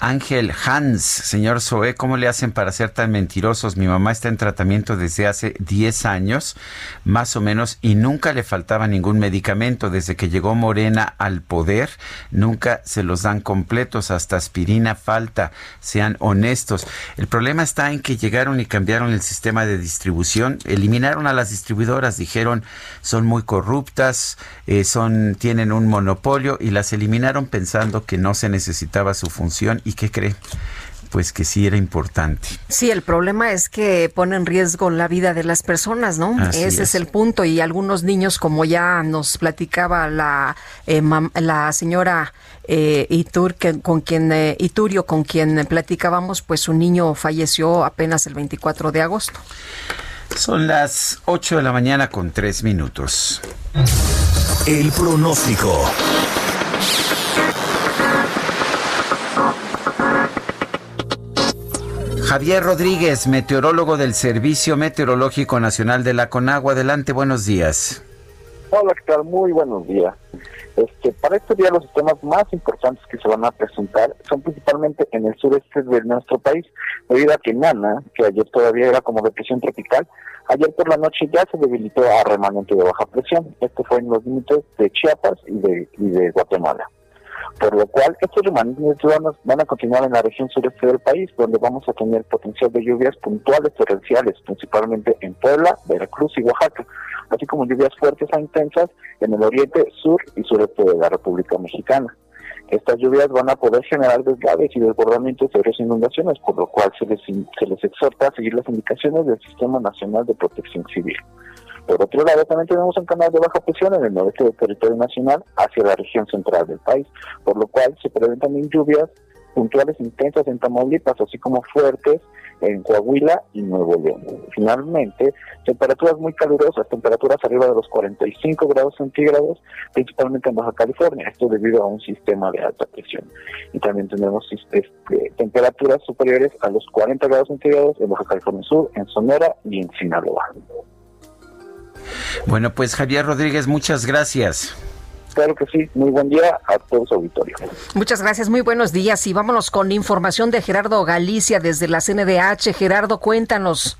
Ángel Hans, señor Zoé, ¿cómo le hacen para ser tan mentirosos? Mi mamá está en tratamiento desde hace 10 años, más o menos, y nunca le faltaba ningún medicamento. Desde que llegó Morena al poder, nunca se los dan completos, hasta aspirina falta. Sean honestos. El problema está en que llegaron y cambiaron el sistema de distribución, eliminaron a las distribuidoras, dijeron son muy corruptas, eh, son tienen un monopolio y las eliminaron pensando que no se necesitaba su función ¿Y qué cree? Pues que sí era importante. Sí, el problema es que pone en riesgo la vida de las personas, ¿no? Ese es. el punto y algunos niños, como ya nos platicaba la, eh, la señora eh, Itur, que, con quien, eh, Iturio, con quien platicábamos, pues su niño falleció apenas el 24 de agosto. Son las 8 de la mañana con 3 minutos. El pronóstico. Javier Rodríguez, meteorólogo del Servicio Meteorológico Nacional de la Conagua. Adelante, buenos días. Hola, ¿qué tal? Muy buenos días. Este, para este día los sistemas más importantes que se van a presentar son principalmente en el sureste de nuestro país, debido a que Nana, que ayer todavía era como depresión tropical, ayer por la noche ya se debilitó a remanente de baja presión. Esto fue en los límites de Chiapas y de, y de Guatemala por lo cual estos remanentes van a continuar en la región sureste del país, donde vamos a tener potencial de lluvias puntuales torrenciales, principalmente en Puebla, Veracruz y Oaxaca, así como lluvias fuertes a intensas en el oriente, sur y sureste de la República Mexicana. Estas lluvias van a poder generar deslaves y desbordamientos de varias inundaciones, por lo cual se les, se les exhorta a seguir las indicaciones del Sistema Nacional de Protección Civil. Por otro lado, también tenemos un canal de baja presión en el noreste del territorio nacional hacia la región central del país, por lo cual se prevén también lluvias puntuales intensas en Tamaulipas, así como fuertes en Coahuila y Nuevo León. Finalmente, temperaturas muy calurosas, temperaturas arriba de los 45 grados centígrados, principalmente en Baja California, esto debido a un sistema de alta presión. Y también tenemos este, temperaturas superiores a los 40 grados centígrados en Baja California Sur, en Sonora y en Sinaloa. Bueno, pues Javier Rodríguez, muchas gracias. Claro que sí, muy buen día a todos auditorio. Muchas gracias, muy buenos días y vámonos con información de Gerardo Galicia desde la CNDH. Gerardo, cuéntanos.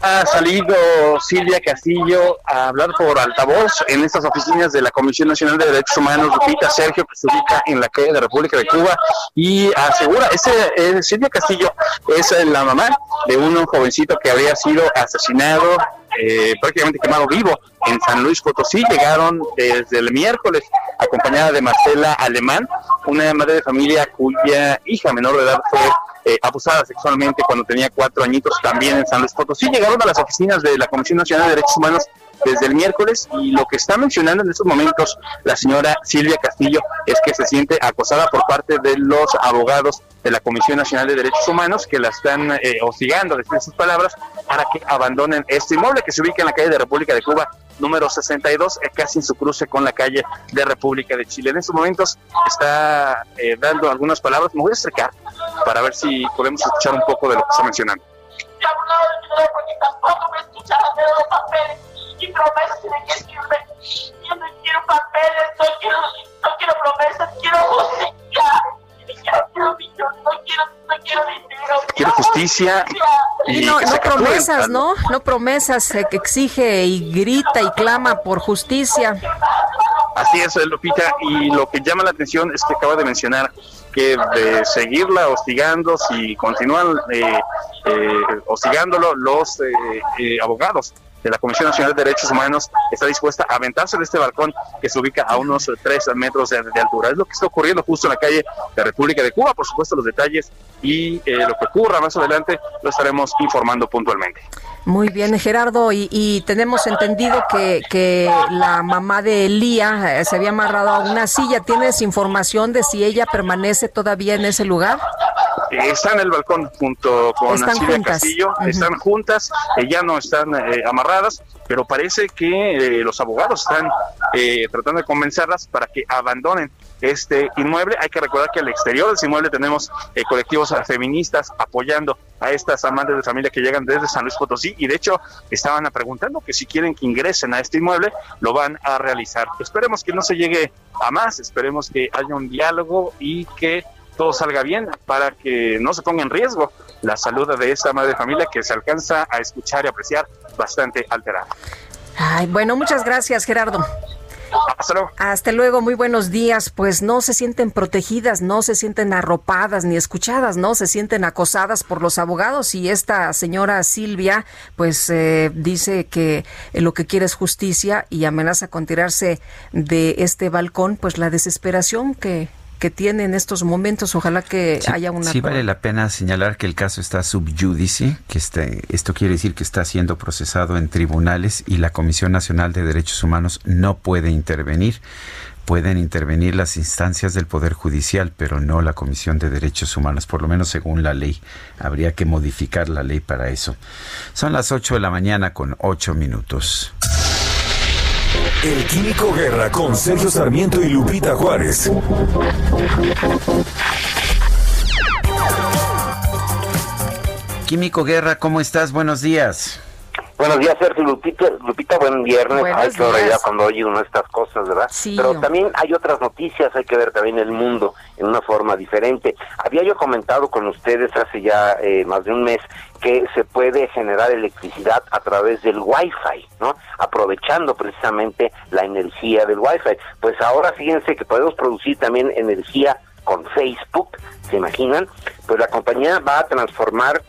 Ha salido Silvia Castillo a hablar por altavoz en estas oficinas de la Comisión Nacional de Derechos Humanos, Lupita Sergio, que se ubica en la calle de República de Cuba, y asegura, ese, eh, Silvia Castillo es la mamá de un jovencito que habría sido asesinado eh, prácticamente quemado vivo en San Luis Potosí. Llegaron desde el miércoles acompañada de Marcela Alemán, una madre de familia cuya hija menor de edad fue eh, abusada sexualmente cuando tenía cuatro añitos también en San Luis Potosí. Llegaron a las oficinas de la Comisión Nacional de Derechos Humanos desde el miércoles y lo que está mencionando en estos momentos la señora Silvia Castillo es que se siente acosada por parte de los abogados de la Comisión Nacional de Derechos Humanos que la están eh, hostigando, desde sus palabras, para que abandonen este inmueble que se ubica en la calle de República de Cuba número 62, eh, casi en su cruce con la calle de República de Chile. En estos momentos está eh, dando algunas palabras, me voy a acercar para ver si podemos escuchar un poco de lo que está mencionando y promesas de qué sirve. Yo no quiero papeles, no quiero, no quiero promesas, quiero justicia. Quiero, quiero, no quiero, no quiero dinero. Quiero justicia. Y, no, no promesas, ¿no? No promesas, que exige y grita y clama por justicia. Así es, Lupita, y lo que llama la atención es que acaba de mencionar que de seguirla hostigando, si continúan eh, eh, hostigándolo los eh, eh abogados de la Comisión Nacional de Derechos Humanos está dispuesta a aventarse de este balcón que se ubica a unos 3 metros de, altura. Es lo que está ocurriendo justo en la calle de República de Cuba. Por supuesto, los detalles y eh, lo que ocurra más adelante lo estaremos informando puntualmente. Muy bien, Gerardo, y, tenemos entendido que, que, la mamá de Elía eh, se había amarrado a una silla. ¿Tienes información de si ella permanece todavía en ese lugar? Eh, está en el balcón junto con Silvia Castillo, están juntas, ya no están amarradas, pero parece que los abogados están tratando de convencerlas para que abandonen este inmueble. Hay que recordar que al exterior de ese inmueble tenemos eh, colectivos feministas apoyando a estas amantes de familia que llegan desde San Luis Potosí y de hecho estaban preguntando que si quieren que ingresen a este inmueble lo van a realizar. Esperemos que no se llegue a más, esperemos que haya un diálogo y que todo salga bien para que no se ponga en riesgo la salud de esta madre de familia que se alcanza a escuchar y apreciar bastante alterada. Bueno, muchas gracias Gerardo. Hasta luego. muy buenos días. Pues no se sienten protegidas, no se sienten arropadas ni escuchadas, no se sienten acosadas por los abogados y esta señora Silvia pues eh, dice que lo que quiere es justicia y amenaza con tirarse de este balcón, pues la desesperación que que tiene en estos momentos. Ojalá que haya una. Sí, vale la pena señalar que el caso está subjudice, que este, esto quiere decir que está siendo procesado en tribunales y la Comisión Nacional de Derechos Humanos no puede intervenir pueden intervenir las instancias del Poder Judicial, pero no la Comisión de Derechos Humanos, por lo menos según la ley. Habría que modificar la ley para eso. Son las 8 de la mañana con 8 minutos. El Químico Guerra con Sergio Sarmiento y Lupita Juárez. Químico Guerra, ¿cómo estás? Buenos días. Buenos días, Sergio Lupita. Lupita, buen viernes. Buenos Ay, qué hora ya cuando oye uno estas cosas, ¿verdad? Sí, Pero también hay otras noticias, hay que ver también el mundo en una forma diferente. Había yo comentado con ustedes hace ya eh, más de un mes que se puede generar electricidad a través del Wi-Fi, ¿no? Aprovechando precisamente la energía del Wi-Fi. Pues ahora fíjense que podemos producir también energía con Facebook, ¿se imaginan? Pues la compañía va a transformar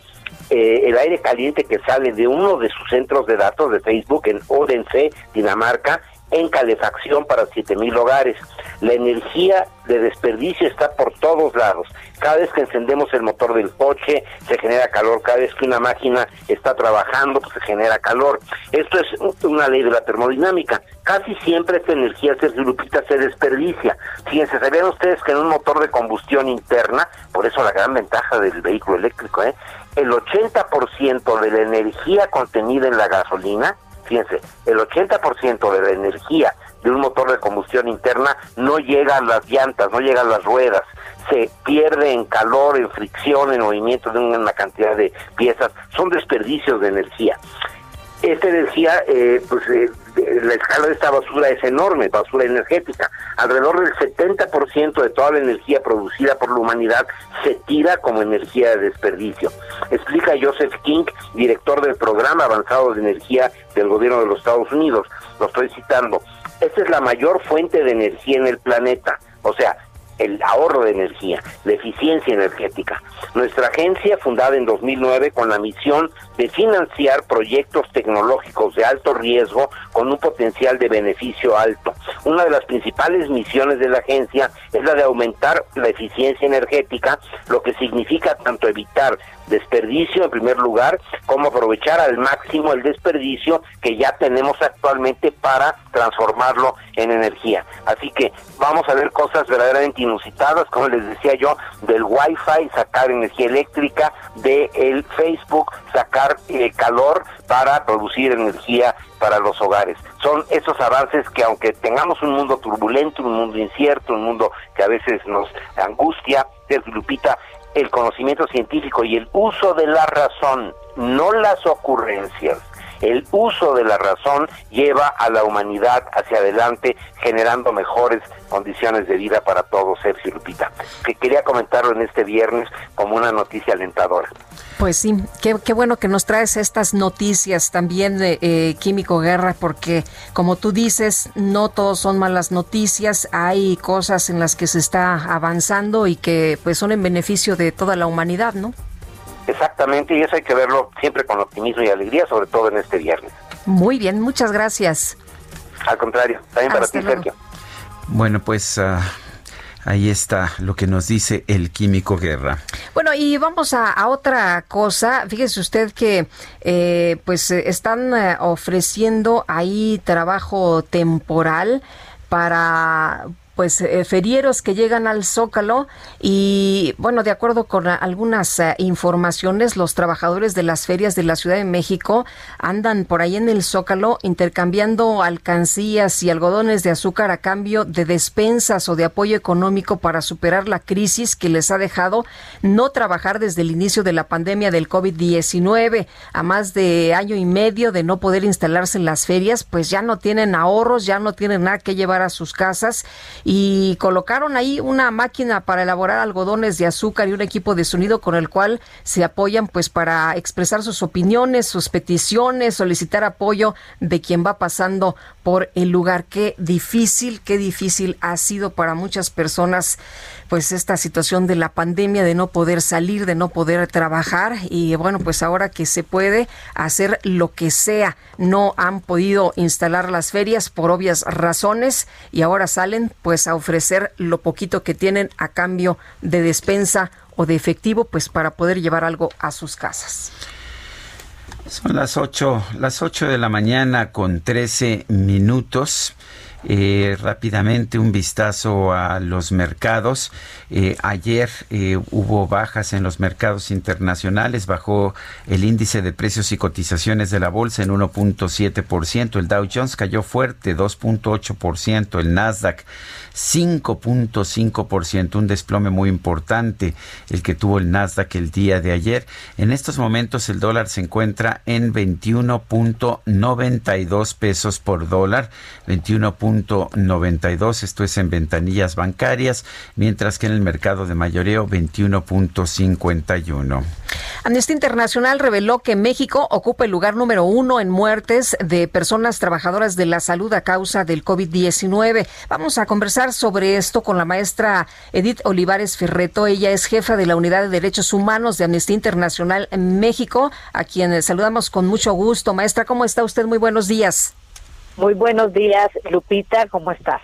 eh, el aire caliente que sale de uno de sus centros de datos de Facebook en Odense, Dinamarca, en calefacción para 7000 hogares. La energía de desperdicio está por todos lados. Cada vez que encendemos el motor del coche se genera calor, cada vez que una máquina está trabajando pues se genera calor. Esto es una ley de la termodinámica. Casi siempre esta energía, Sergio Lupita, se desperdicia. Fíjense, ¿sabían ustedes que en un motor de combustión interna, por eso la gran ventaja del vehículo eléctrico, ¿eh? El 80% de la energía contenida en la gasolina Fíjense, el 80% de la energía de un motor de combustión interna no llega a las llantas, no llega a las ruedas, se pierde en calor, en fricción, en movimiento de una cantidad de piezas, son desperdicios de energía. Esta energía, eh, pues eh, la escala de esta basura es enorme, basura energética. Alrededor del 70% de toda la energía producida por la humanidad se tira como energía de desperdicio. Explica Joseph King, director del Programa Avanzado de Energía del Gobierno de los Estados Unidos. Lo estoy citando. Esta es la mayor fuente de energía en el planeta. O sea, el ahorro de energía, la eficiencia energética. Nuestra agencia, fundada en 2009 con la misión de financiar proyectos tecnológicos de alto riesgo con un potencial de beneficio alto. Una de las principales misiones de la agencia es la de aumentar la eficiencia energética, lo que significa tanto evitar desperdicio en primer lugar, como aprovechar al máximo el desperdicio que ya tenemos actualmente para transformarlo en energía. Así que vamos a ver cosas verdaderamente inusitadas, como les decía yo, del Wi-Fi, sacar energía eléctrica, del Facebook, sacar eh, calor para producir energía para los hogares. Son esos avances que aunque tengamos un mundo turbulento, un mundo incierto, un mundo que a veces nos angustia, Lupita, el conocimiento científico y el uso de la razón, no las ocurrencias. El uso de la razón lleva a la humanidad hacia adelante, generando mejores condiciones de vida para todos, Sergio Lupita. Que quería comentarlo en este viernes como una noticia alentadora. Pues sí, qué, qué bueno que nos traes estas noticias también de eh, Químico Guerra, porque como tú dices, no todos son malas noticias, hay cosas en las que se está avanzando y que pues son en beneficio de toda la humanidad, ¿no? Exactamente, y eso hay que verlo siempre con optimismo y alegría, sobre todo en este viernes. Muy bien, muchas gracias. Al contrario, también para ti, luego. Sergio. Bueno, pues ah, ahí está lo que nos dice el Químico Guerra. Bueno, y vamos a, a otra cosa. Fíjese usted que eh, pues eh, están eh, ofreciendo ahí trabajo temporal para pues eh, ferieros que llegan al Zócalo y bueno, de acuerdo con algunas eh, informaciones, los trabajadores de las ferias de la Ciudad de México andan por ahí en el Zócalo intercambiando alcancías y algodones de azúcar a cambio de despensas o de apoyo económico para superar la crisis que les ha dejado no trabajar desde el inicio de la pandemia del COVID-19 a más de año y medio de no poder instalarse en las ferias, pues ya no tienen ahorros, ya no tienen nada que llevar a sus casas y colocaron ahí una máquina para elaborar algodones de azúcar y un equipo de sonido con el cual se apoyan pues para expresar sus opiniones, sus peticiones, solicitar apoyo de quien va pasando por el lugar. Qué difícil, qué difícil ha sido para muchas personas pues esta situación de la pandemia, de no poder salir, de no poder trabajar y bueno, pues ahora que se puede hacer lo que sea, no han podido instalar las ferias por obvias razones y ahora salen pues a ofrecer lo poquito que tienen a cambio de despensa o de efectivo, pues para poder llevar algo a sus casas. Son las 8, las 8 de la mañana con 13 minutos. Eh, rápidamente un vistazo a los mercados. Eh, ayer eh, hubo bajas en los mercados internacionales, bajó el índice de precios y cotizaciones de la bolsa en 1.7%, el Dow Jones cayó fuerte 2.8%, el Nasdaq 5.5%, un desplome muy importante el que tuvo el Nasdaq el día de ayer. En estos momentos el dólar se encuentra en 21.92 pesos por dólar, 21.92, esto es en ventanillas bancarias, mientras que en el mercado de mayoreo 21.51. Amnistía Internacional reveló que México ocupa el lugar número uno en muertes de personas trabajadoras de la salud a causa del COVID-19. Vamos a conversar sobre esto con la maestra Edith Olivares Ferreto. Ella es jefa de la Unidad de Derechos Humanos de Amnistía Internacional en México, a quien saludamos con mucho gusto. Maestra, ¿cómo está usted? Muy buenos días. Muy buenos días, Lupita, ¿cómo estás?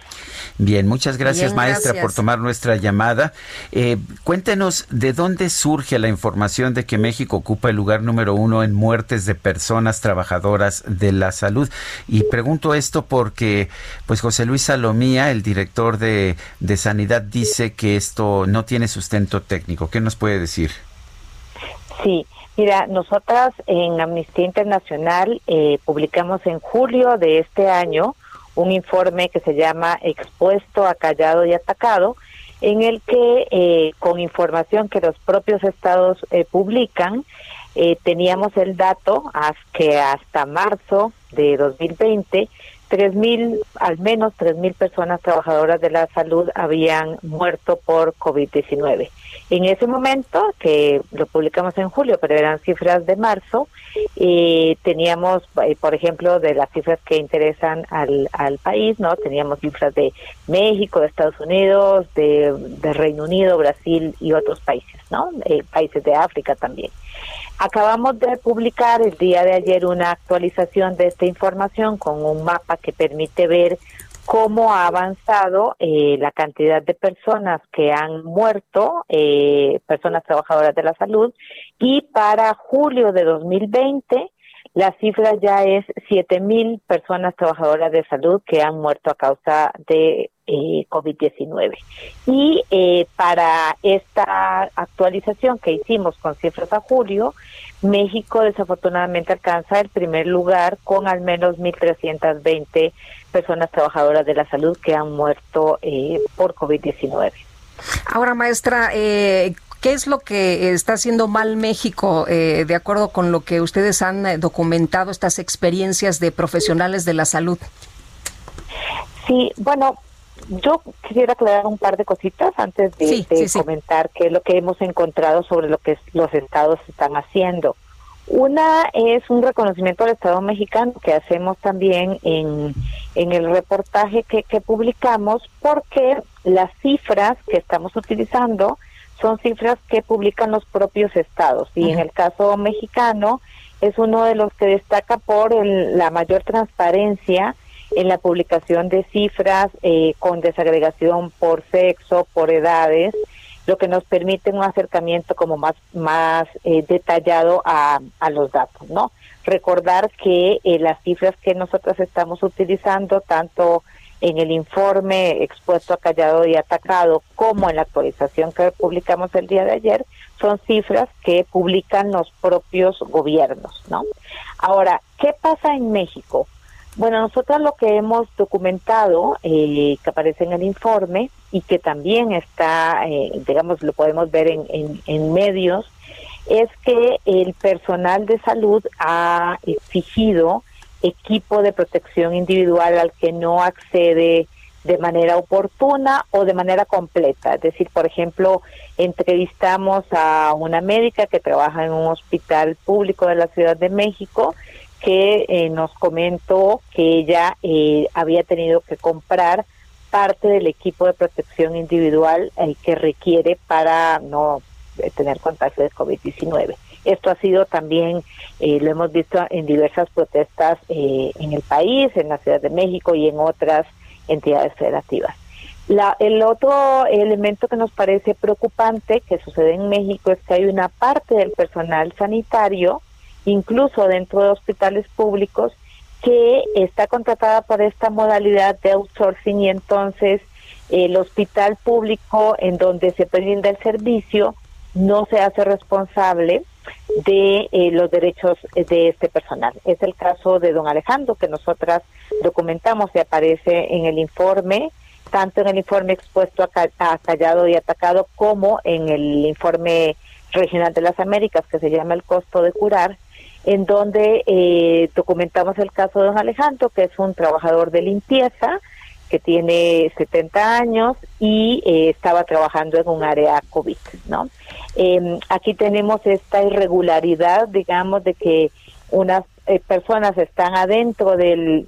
Bien, muchas gracias maestra por tomar nuestra llamada. Eh, cuéntenos de dónde surge la información de que México ocupa el lugar número uno en muertes de personas trabajadoras de la salud. Y pregunto esto porque, pues José Luis Salomía, el director de, de Sanidad, dice que esto no tiene sustento técnico. ¿Qué nos puede decir? Sí, Mira, nosotras en Amnistía Internacional eh, publicamos en julio de este año un informe que se llama Expuesto, Acallado y Atacado, en el que eh, con información que los propios estados eh, publican, teníamos el dato que hasta marzo de 2020 3.000, al menos 3.000 personas trabajadoras de la salud habían muerto por COVID-19. En ese momento, que lo publicamos en julio, pero eran cifras de marzo, eh, teníamos, eh, por ejemplo, de las cifras que interesan al, al país, ¿no? Teníamos cifras de México, de Estados Unidos, de, de Reino Unido, Brasil y otros países, ¿no? Eh, países de África también. Acabamos de publicar el día de ayer una actualización de esta información con un mapa que permite ver cómo ha avanzado eh, la cantidad de personas que han muerto, eh, personas trabajadoras de la salud, y para julio de 2020 la cifra ya es siete mil personas trabajadoras de salud que han muerto a causa de eh, COVID-19. Y eh, para esta actualización que hicimos con cifras a julio, México desafortunadamente alcanza el primer lugar con al menos 1.320 personas trabajadoras de la salud que han muerto eh, por COVID-19. Ahora, maestra, eh, ¿Qué es lo que está haciendo mal México eh, de acuerdo con lo que ustedes han eh, documentado, estas experiencias de profesionales de la salud? Sí, bueno, yo quisiera aclarar un par de cositas antes de, comentar qué es lo que hemos encontrado sobre lo que los estados están haciendo. Una es un reconocimiento al Estado mexicano que hacemos también en, en el reportaje que, que publicamos porque las cifras que estamos utilizando son cifras que publican los propios estados. Y en el caso mexicano es uno de los que destaca por la mayor transparencia en la publicación de cifras eh, con desagregación por sexo, por edades, lo que nos permite un acercamiento como más más eh, detallado a, a, los datos, ¿no? Recordar que eh, las cifras que nosotros estamos utilizando, tanto en el informe expuesto a callado y atacado, como en la actualización que publicamos el día de ayer, son cifras que publican los propios gobiernos, ¿no? Ahora, ¿qué pasa en México? Bueno, nosotros lo que hemos documentado, eh, que aparece en el informe y que también está, eh, digamos, lo podemos ver en, en, en medios, es que el personal de salud ha exigido equipo de protección individual al que no accede de manera oportuna o de manera completa. Es decir, por ejemplo, entrevistamos a una médica que trabaja en un hospital público de la Ciudad de México que eh, nos comentó que ella eh, había tenido que comprar parte del equipo de protección individual eh, que requiere para no tener contagio de COVID-19. Esto ha sido también, eh, lo hemos visto en diversas protestas eh, en el país, en la Ciudad de México y en otras entidades federativas. La, el otro elemento que nos parece preocupante que sucede en México es que hay una parte del personal sanitario, incluso dentro de hospitales públicos, que está contratada por esta modalidad de outsourcing y entonces el hospital público en donde se brinda el servicio no se hace responsable de eh, los derechos de este personal. Es el caso de don Alejandro que nosotras documentamos y aparece en el informe, tanto en el informe expuesto a, Callado y Atacado como en el informe regional de las Américas que se llama El costo de curar, en donde eh, documentamos el caso de don Alejandro, que es un trabajador de limpieza, que tiene 70 años y eh, estaba trabajando en un área COVID, ¿no? Em, aquí tenemos esta irregularidad, digamos, de que unas eh, personas están adentro de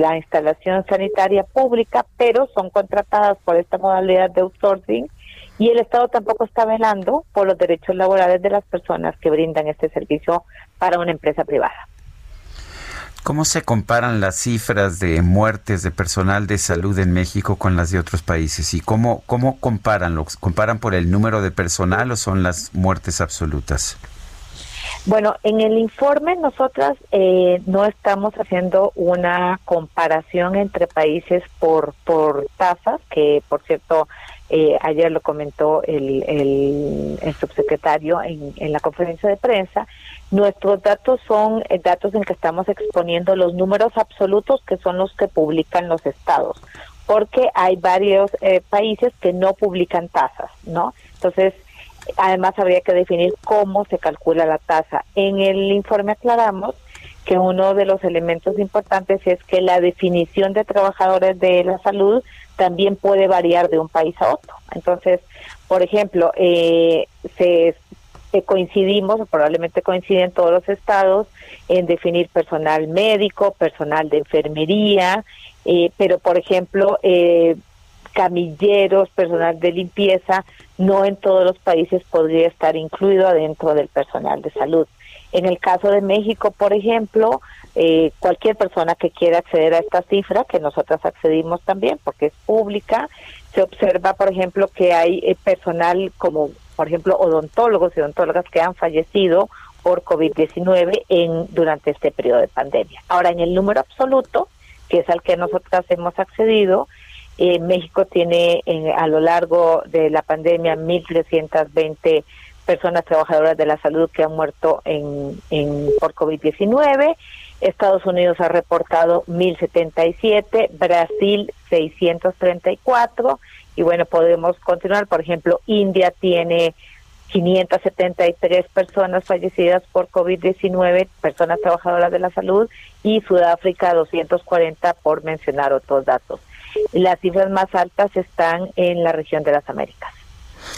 la instalación sanitaria pública, pero son contratadas por esta modalidad de outsourcing y el Estado tampoco está velando por los derechos laborales de las personas que brindan este servicio para una empresa privada. ¿Cómo se comparan las cifras de muertes de personal de salud en México con las de otros países? ¿Y cómo, cómo comparan? ¿Comparan por el número de personal o son las muertes absolutas? Bueno, en el informe nosotras eh, no estamos haciendo una comparación entre países por, por tasas, que por cierto eh, ayer lo comentó el, el, subsecretario en, en, la conferencia de prensa, nuestros datos son eh, datos en que estamos exponiendo los números absolutos que son los que publican los estados, porque hay varios eh, países que no publican tasas, ¿no? Entonces, además habría que definir cómo se calcula la tasa. En el informe aclaramos que uno de los elementos importantes es que la definición de trabajadores de la salud también puede variar de un país a otro. Entonces, por ejemplo, eh, se, coincidimos, o probablemente coinciden todos los estados, en definir personal médico, personal de enfermería, eh, pero por ejemplo, eh, camilleros, personal de limpieza, no en todos los países podría estar incluido adentro del personal de salud. En el caso de México, por ejemplo, eh, cualquier persona que quiera acceder a esta cifra, que nosotras accedimos también porque es pública, se observa, por ejemplo, que hay eh, personal como, por ejemplo, odontólogos y odontólogas que han fallecido por COVID-19 en durante este periodo de pandemia. Ahora, en el número absoluto, que es al que nosotras hemos accedido, eh, México tiene a lo largo de la pandemia 1.320 personas trabajadoras de la salud que han muerto en, por COVID-19. Estados Unidos ha reportado 1077, Brasil 634 y bueno, podemos continuar. Por ejemplo, India tiene 573 personas fallecidas por COVID-19, personas trabajadoras de la salud, y Sudáfrica 240 por mencionar otros datos. Las cifras más altas están en la región de las Américas.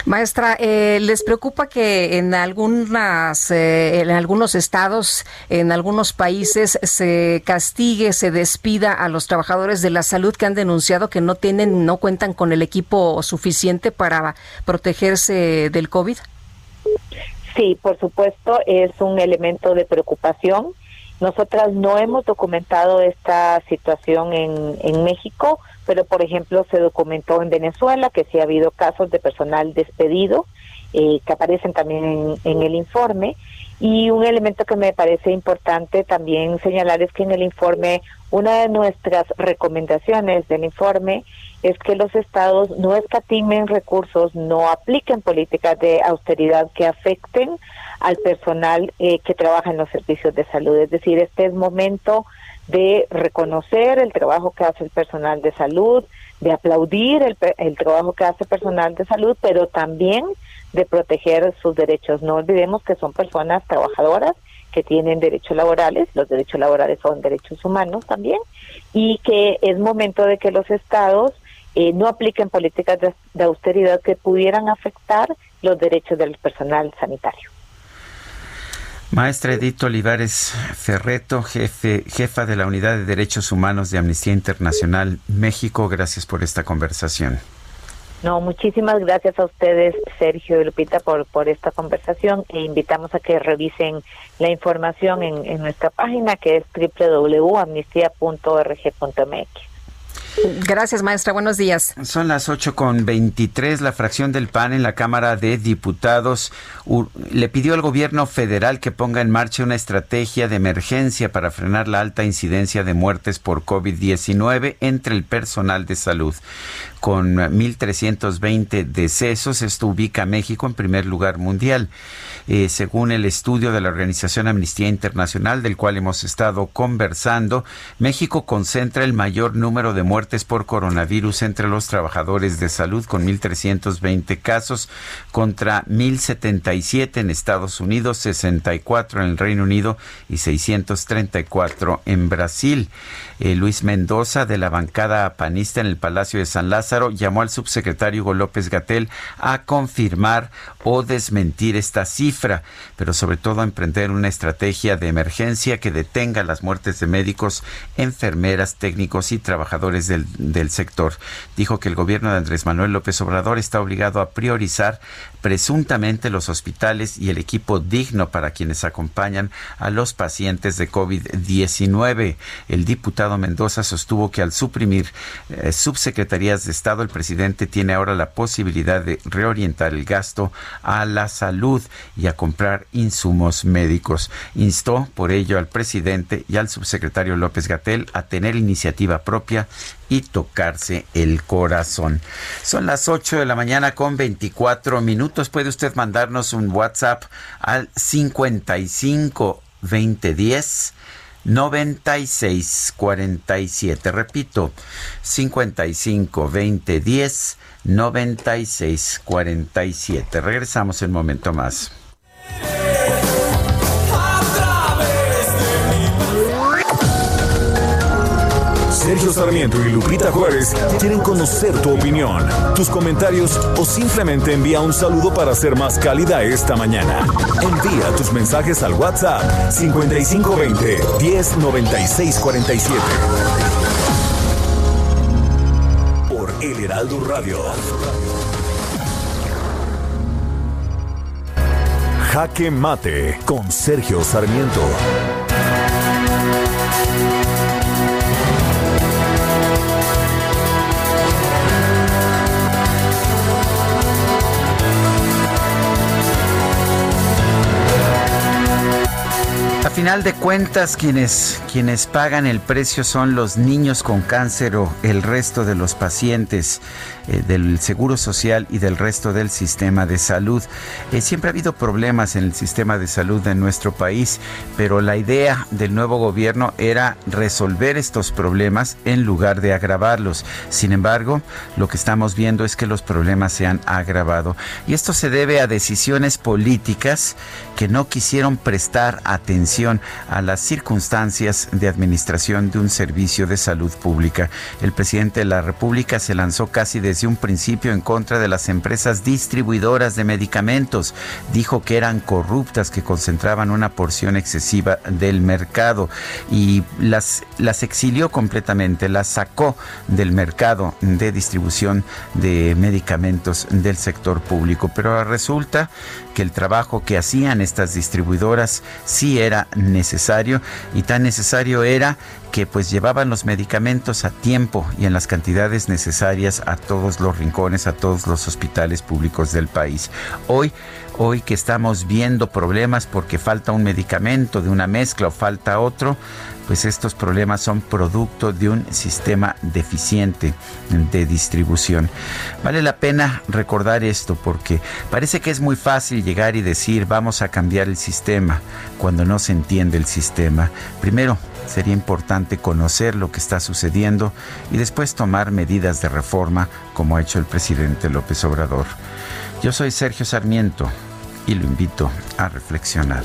Maestra, eh, ¿les preocupa que en algunas, eh, en algunos estados, en algunos países se castigue, se despida a los trabajadores de la salud que han denunciado que no tienen, no cuentan con el equipo suficiente para protegerse del COVID? Sí, por supuesto, es un elemento de preocupación. Nosotras no hemos documentado esta situación en, en México, pero por ejemplo se documentó en Venezuela que sí ha habido casos de personal despedido eh, que aparecen también en, el informe. Y un elemento que me parece importante también señalar es que en el informe, una de nuestras recomendaciones del informe es que los estados no escatimen recursos, no apliquen políticas de austeridad que afecten al personal eh, que trabaja en los servicios de salud. Es decir, este es momento de reconocer el trabajo que hace el personal de salud, de aplaudir el, el trabajo que hace el personal de salud, pero también de proteger sus derechos. No olvidemos que son personas trabajadoras que tienen derechos laborales, los derechos laborales son derechos humanos también, y que es momento de que los estados eh, no apliquen políticas de austeridad que pudieran afectar los derechos del personal sanitario. Maestra Edith Olivares Ferreto, jefe, jefa de la Unidad de Derechos Humanos de Amnistía Internacional México, gracias por esta conversación. No, muchísimas gracias a ustedes, Sergio y Lupita, por, por esta conversación e invitamos a que revisen la información en, en nuestra página que es www.amnistía.org.mx. Gracias, maestra. Buenos días. Son las 8 con 23. La fracción del PAN en la Cámara de Diputados le pidió al gobierno federal que ponga en marcha una estrategia de emergencia para frenar la alta incidencia de muertes por COVID-19 entre el personal de salud con 1.320 decesos. Esto ubica a México en primer lugar mundial. Eh, según el estudio de la Organización Amnistía Internacional, del cual hemos estado conversando, México concentra el mayor número de muertes por coronavirus entre los trabajadores de salud, con 1.320 casos, contra 1.077 en Estados Unidos, 64 en el Reino Unido y 634 en Brasil. Eh, Luis Mendoza, de la bancada panista en el Palacio de San Lázaro, llamó al subsecretario Hugo López Gatel a confirmar o desmentir esta cifra, pero sobre todo a emprender una estrategia de emergencia que detenga las muertes de médicos, enfermeras, técnicos y trabajadores del, del sector. Dijo que el gobierno de Andrés Manuel López Obrador está obligado a priorizar presuntamente los hospitales y el equipo digno para quienes acompañan a los pacientes de COVID-19. El diputado Mendoza sostuvo que al suprimir eh, subsecretarías de Estado, el presidente tiene ahora la posibilidad de reorientar el gasto a la salud y a comprar insumos médicos. Instó por ello al presidente y al subsecretario López Gatel a tener iniciativa propia y tocarse el corazón. Son las 8 de la mañana con 24 minutos. Puede usted mandarnos un WhatsApp al 55 2010 9647. Repito, 55 2010 9647. Regresamos en un momento más. Sergio Sarmiento y Lupita Juárez quieren conocer tu opinión, tus comentarios o simplemente envía un saludo para ser más cálida esta mañana. Envía tus mensajes al WhatsApp 5520 109647. Por El Heraldo Radio. Jaque Mate con Sergio Sarmiento. Final de cuentas, quienes, quienes pagan el precio son los niños con cáncer o el resto de los pacientes. Eh, del Seguro Social y del resto del sistema de salud. Eh, siempre ha habido problemas en el sistema de salud de nuestro país, pero la idea del nuevo gobierno era resolver estos problemas en lugar de agravarlos. Sin embargo, lo que estamos viendo es que los problemas se han agravado. Y esto se debe a decisiones políticas que no quisieron prestar atención a las circunstancias de administración de un servicio de salud pública. El presidente de la República se lanzó casi desde un principio en contra de las empresas distribuidoras de medicamentos. Dijo que eran corruptas, que concentraban una porción excesiva del mercado y las, las exilió completamente, las sacó del mercado de distribución de medicamentos del sector público. Pero resulta que el trabajo que hacían estas distribuidoras sí era necesario y tan necesario era que pues llevaban los medicamentos a tiempo y en las cantidades necesarias a todos los rincones, a todos los hospitales públicos del país. Hoy hoy que estamos viendo problemas porque falta un medicamento de una mezcla o falta otro, pues estos problemas son producto de un sistema deficiente de distribución. Vale la pena recordar esto porque parece que es muy fácil llegar y decir vamos a cambiar el sistema cuando no se entiende el sistema. Primero, sería importante conocer lo que está sucediendo y después tomar medidas de reforma como ha hecho el presidente López Obrador. Yo soy Sergio Sarmiento y lo invito a reflexionar.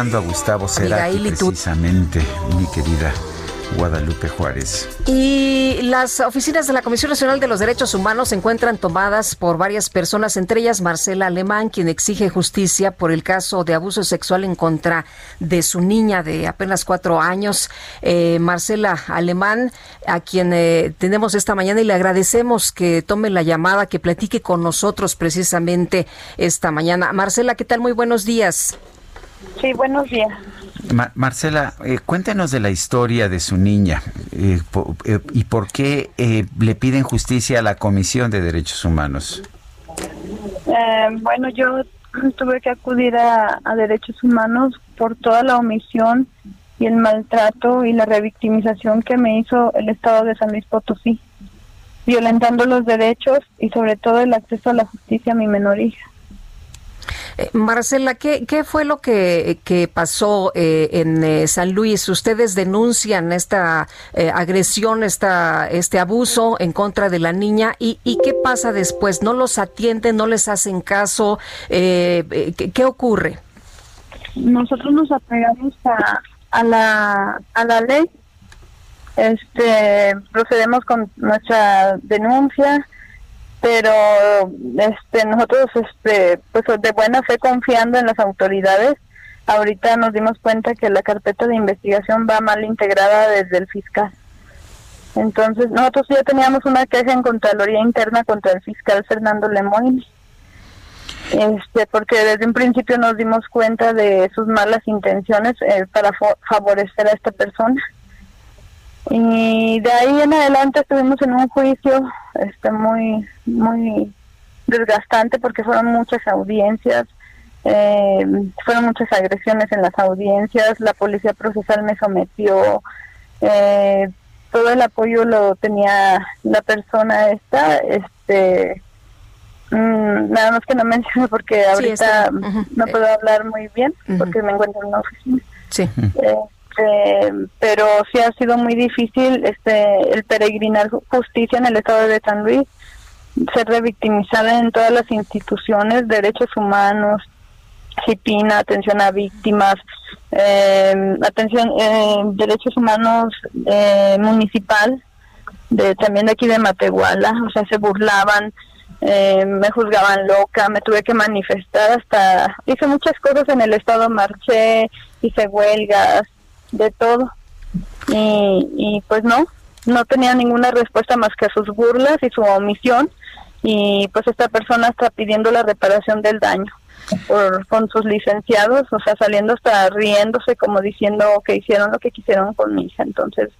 Recordando a Gustavo Cerati precisamente, mi querida Guadalupe Juárez. Y las oficinas de la Comisión Nacional de los Derechos Humanos se encuentran tomadas por varias personas, entre ellas Marcela Alemán, quien exige justicia por el caso de abuso sexual en contra de su niña de apenas cuatro años. Eh, Marcela Alemán, a quien eh, tenemos esta mañana y le agradecemos que tome la llamada, que platique con nosotros precisamente esta mañana. Marcela, ¿qué tal? Muy buenos días. Sí, buenos días. Marcela, eh, cuéntenos de la historia de su niña eh, eh, y por qué le piden justicia a la Comisión de Derechos Humanos. bueno, yo tuve que acudir a, Derechos Humanos por toda la omisión y el maltrato y la revictimización que me hizo el Estado de San Luis Potosí, violentando los derechos y sobre todo el acceso a la justicia a mi menor hija. Eh, Marcela, ¿qué, ¿qué, fue lo que, pasó eh, en eh, San Luis? Ustedes denuncian esta agresión, esta, este abuso en contra de la niña y, qué pasa después? ¿No los atienden, no les hacen caso? ¿qué, ocurre? Nosotros nos apegamos a, a, la, a la ley, este, procedemos con nuestra denuncia pero este nosotros este pues de buena fe confiando en las autoridades ahorita nos dimos cuenta que la carpeta de investigación va mal integrada desde el fiscal. Entonces nosotros ya teníamos una queja en contraloría interna contra el fiscal Fernando Lemoyne este porque desde un principio nos dimos cuenta de sus malas intenciones eh, para favorecer a esta persona y de ahí en adelante estuvimos en un juicio este muy muy desgastante porque fueron muchas audiencias eh, fueron muchas agresiones en las audiencias la policía procesal me sometió eh, todo el apoyo lo tenía la persona esta este mm, nada más que no menciono porque ahorita no puedo hablar muy bien porque me encuentro en la oficina. Sí. Eh, este, pero sí ha sido muy difícil este el peregrinar justicia en el estado de San Luis, ser revictimizada en todas las instituciones, derechos humanos, CIPINA, atención a víctimas, eh, atención, eh, derechos humanos eh, municipal, de también de aquí de Matehuala, o sea, se burlaban, eh, me juzgaban loca, me tuve que manifestar hasta, hice muchas cosas en el estado, marché, hice huelgas, de todo. Y, pues no, no tenía ninguna respuesta más que a sus burlas y su omisión. Y pues esta persona está pidiendo la reparación del daño por, con sus licenciados, o sea, saliendo hasta riéndose como diciendo que hicieron lo que quisieron con mi hija. Entonces,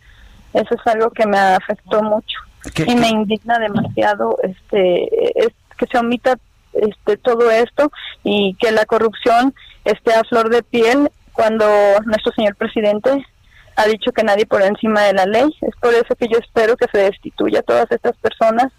eso es algo que me afectó mucho y me indigna demasiado este es, que se omita este todo esto y que la corrupción esté a flor de piel cuando nuestro señor presidente ha dicho que nadie por encima de la ley. Es por eso que yo espero que se destituya a todas estas personas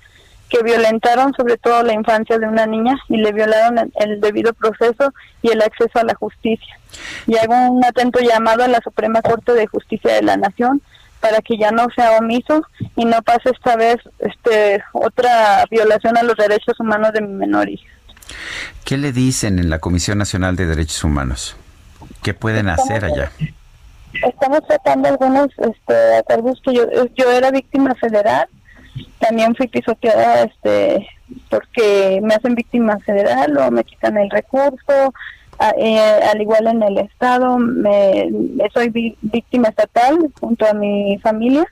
que violentaron sobre todo la infancia de una niña y le violaron el debido proceso y el acceso a la justicia. Y hago un atento llamado a la Suprema Corte de Justicia de la Nación para que ya no sea omiso y no pase esta vez este otra violación a los derechos humanos de mi menor hija. ¿Qué le dicen en la Comisión Nacional de Derechos Humanos? ¿Qué pueden hacer allá? Estamos tratando algunos este, acuerdos que yo, yo era víctima federal, también fui pisoteada este, porque me hacen víctima federal o me quitan el recurso, eh, al igual en el estado, me, soy víctima estatal junto a mi familia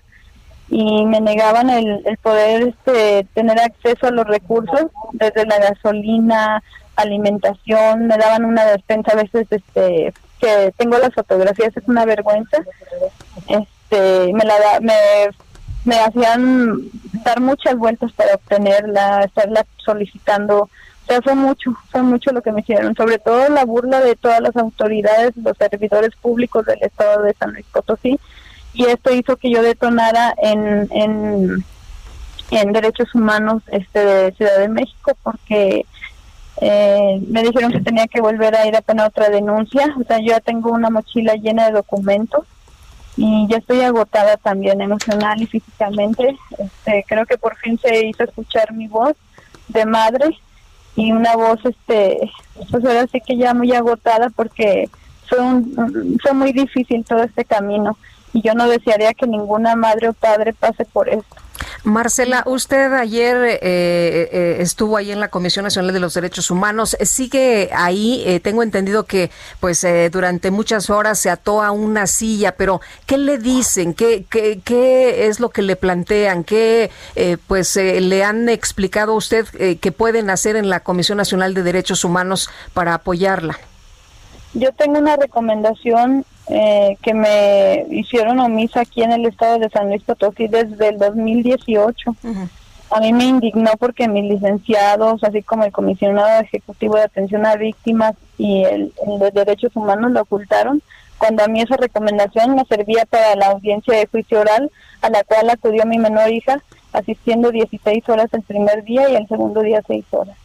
y me negaban el, el poder este, tener acceso a los recursos desde la gasolina, alimentación, me daban una despensa a veces este que tengo las fotografías, es una vergüenza. Este, me la me, me hacían dar muchas vueltas para obtenerla, estarla solicitando. O sea, fue mucho, fue mucho lo que me hicieron, sobre todo la burla de todas las autoridades, los servidores públicos del estado de San Luis Potosí, y esto hizo que yo detonara en, en, en derechos humanos este de Ciudad de México, porque eh, me dijeron que tenía que volver a ir a poner otra denuncia. O sea, yo ya tengo una mochila llena de documentos y ya estoy agotada también emocional y físicamente. Este, creo que por fin se hizo escuchar mi voz de madre y una voz, este, pues ahora sí que ya muy agotada porque fue, un, fue muy difícil todo este camino y yo no desearía que ninguna madre o padre pase por esto. Marcela, usted ayer eh, eh, estuvo ahí en la Comisión Nacional de los Derechos Humanos. Sigue ahí. Eh, tengo entendido que, pues, durante muchas horas se ató a una silla. Pero, ¿qué le dicen? ¿Qué, qué, qué es lo que le plantean? ¿Qué, pues, le han explicado a usted que pueden hacer en la Comisión Nacional de Derechos Humanos para apoyarla? Yo tengo una recomendación eh, que me hicieron omisa aquí en el estado de San Luis Potosí desde el 2018. A mí me indignó porque mis licenciados, así como el comisionado ejecutivo de atención a víctimas y el, de derechos humanos lo ocultaron, cuando a mí esa recomendación me servía para la audiencia de juicio oral a la cual acudió mi menor hija, asistiendo 16 horas el primer día y el segundo día 6 horas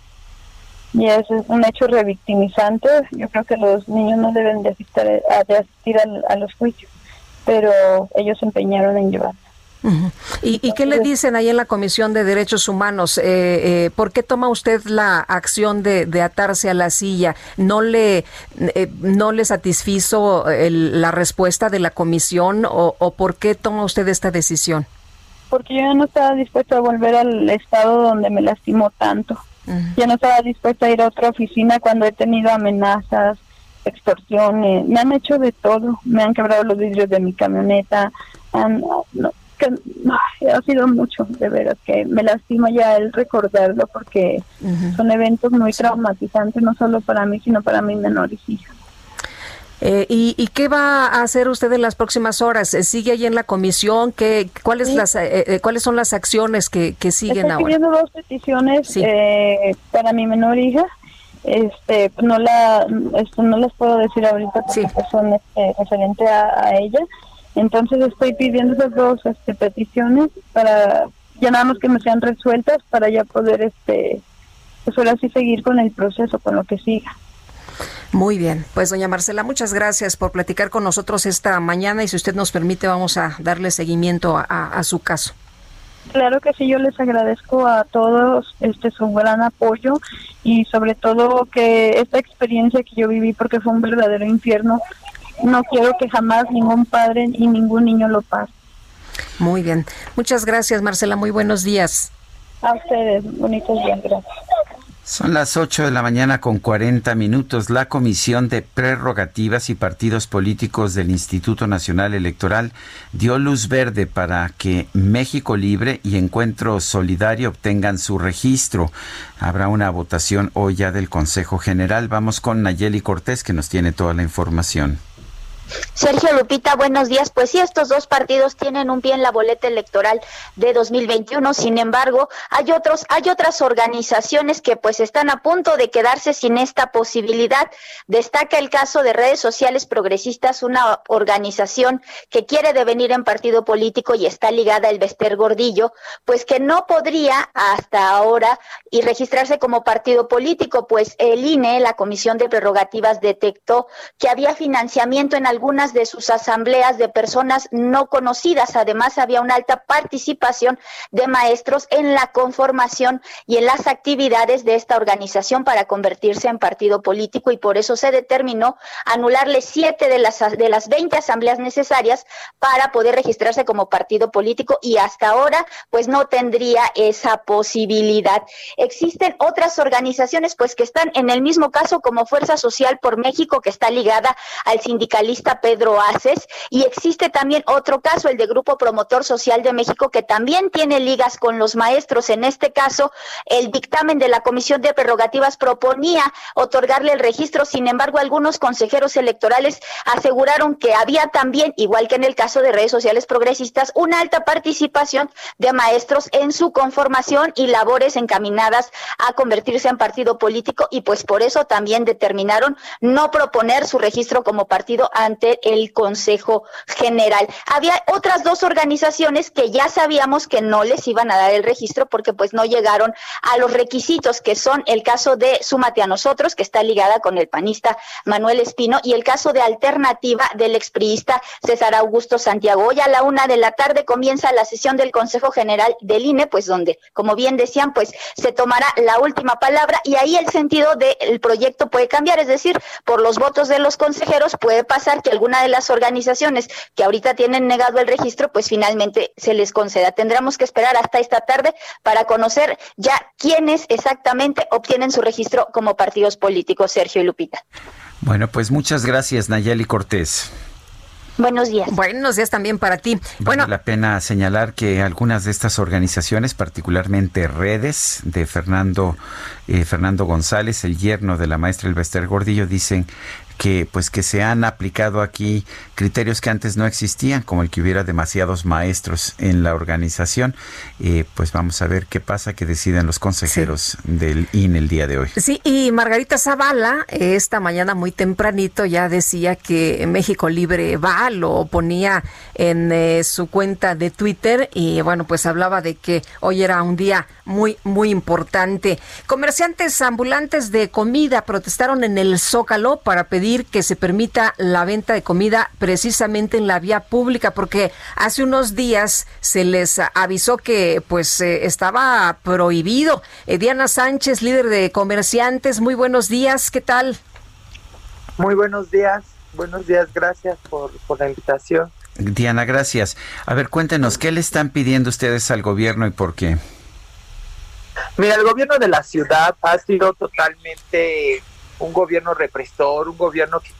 y es un hecho revictimizante. Yo creo que los niños no deben de asistir, a, de asistir a, los juicios, pero ellos se empeñaron en llevar. ¿Y, qué le dicen ahí en la Comisión de Derechos Humanos? Eh, eh, ¿Por qué toma usted la acción de, atarse a la silla? ¿No le, eh, no le satisfizo la respuesta de la Comisión o, o por qué toma usted esta decisión? Porque yo no estaba dispuesto a volver al estado donde me lastimó tanto. Ya no estaba dispuesta a ir a otra oficina cuando he tenido amenazas, extorsiones, me han hecho de todo, me han quebrado los vidrios de mi camioneta, ha sido mucho, de veras, que me lastima ya el recordarlo porque son eventos muy traumatizantes, no solo para mí, sino para mis menores hijas. Eh, y, qué va a hacer usted en las próximas horas? Eh, ¿Sigue ahí en la comisión? ¿Qué, cuáles, las, eh, ¿Cuáles son las acciones que, que siguen Estoy pidiendo dos peticiones para mi menor hija. Este, no la, esto no las puedo decir ahorita porque pues, son este, referente a, ella. Entonces estoy pidiendo esas dos este, peticiones para ya nada más que me sean resueltas para ya poder, este, pues ahora sí seguir con el proceso, con lo que siga. Muy bien, pues doña Marcela, muchas gracias por platicar con nosotros esta mañana y si usted nos permite vamos a darle seguimiento a, su caso. Claro que sí, yo les agradezco a todos este su gran apoyo y sobre todo que esta experiencia que yo viví porque fue un verdadero infierno, no quiero que jamás ningún padre y ningún niño lo pase. Muy bien, muchas gracias Marcela, muy buenos días. A ustedes, bonitos días, gracias. Son las 8 de la mañana con 40 minutos. La Comisión de Prerrogativas y Partidos Políticos del Instituto Nacional Electoral dio luz verde para que México Libre y Encuentro Solidario obtengan su registro. Habrá una votación hoy ya del Consejo General. Vamos con Nayeli Cortés que nos tiene toda la información. Sergio Lupita, buenos días. Pues sí, estos dos partidos tienen un pie en la boleta electoral de 2021. Sin embargo, hay otros, hay otras organizaciones que pues están a punto de quedarse sin esta posibilidad. Destaca el caso de redes sociales progresistas, una organización que quiere devenir en partido político y está ligada al Vester Gordillo, pues que no podría hasta ahora y registrarse como partido político, pues el INE, la Comisión de Prerrogativas, detectó que había financiamiento en algunas de sus asambleas de personas no conocidas. Además, había una alta participación de maestros en la conformación y en las actividades de esta organización para convertirse en partido político y por eso se determinó anularle siete de las, de las 20 asambleas necesarias para poder registrarse como partido político y hasta ahora pues no tendría esa posibilidad. Existen otras organizaciones pues que están en el mismo caso como Fuerza Social por México que está ligada al sindicalista Pedro Aces. Y existe también otro caso, el de Grupo Promotor Social de México, que también tiene ligas con los maestros. En este caso, el dictamen de la Comisión de Prerrogativas proponía otorgarle el registro, sin embargo, algunos consejeros electorales aseguraron que había también, igual que en el caso de redes sociales progresistas, una alta participación de maestros en su conformación y labores encaminadas a convertirse en partido político. Y pues por eso también determinaron no proponer su registro como partido ante ante el Consejo General. Había otras dos organizaciones que ya sabíamos que no les iban a dar el registro porque pues no llegaron a los requisitos que son el caso de Súmate a nosotros, que está ligada con el panista Manuel Espino, y el caso de Alternativa del expriista César Augusto Santiago. Hoy a la una de la tarde comienza la sesión del Consejo General del INE, pues donde, como bien decían, pues se tomará la última palabra y ahí el sentido del proyecto puede cambiar, es decir, por los votos de los consejeros puede pasar que alguna de las organizaciones que ahorita tienen negado el registro, pues finalmente se les conceda. Tendremos que esperar hasta esta tarde para conocer ya quiénes exactamente obtienen su registro como partidos políticos, Sergio y Lupita. Bueno, pues muchas gracias, Nayeli Cortés. Buenos días. Buenos días también para ti. Vale bueno, la pena señalar que algunas de estas organizaciones, particularmente redes de Fernando eh, Fernando González, el yerno de la maestra Elvester Gordillo, dicen que pues que se han aplicado aquí criterios que antes no existían, como el que hubiera demasiados maestros en la organización. Eh, pues vamos a ver qué pasa, que deciden los consejeros del INE el día de hoy. Sí, y Margarita Zavala esta mañana muy tempranito ya decía que México Libre va, lo ponía en eh, su cuenta de Twitter y bueno, pues hablaba de que hoy era un día muy, muy importante. Comerciantes ambulantes de comida protestaron en el Zócalo para pedir que se permita la venta de comida precisamente en la vía pública, porque hace unos días se les avisó que pues eh, estaba prohibido. Eh, Diana Sánchez, líder de comerciantes, muy buenos días, ¿qué tal? Muy buenos días, buenos días, gracias por, por la invitación. Diana, gracias. A ver, cuéntenos, ¿qué le están pidiendo ustedes al gobierno y por qué? Mira, el gobierno de la ciudad ha sido totalmente un gobierno represor, un gobierno que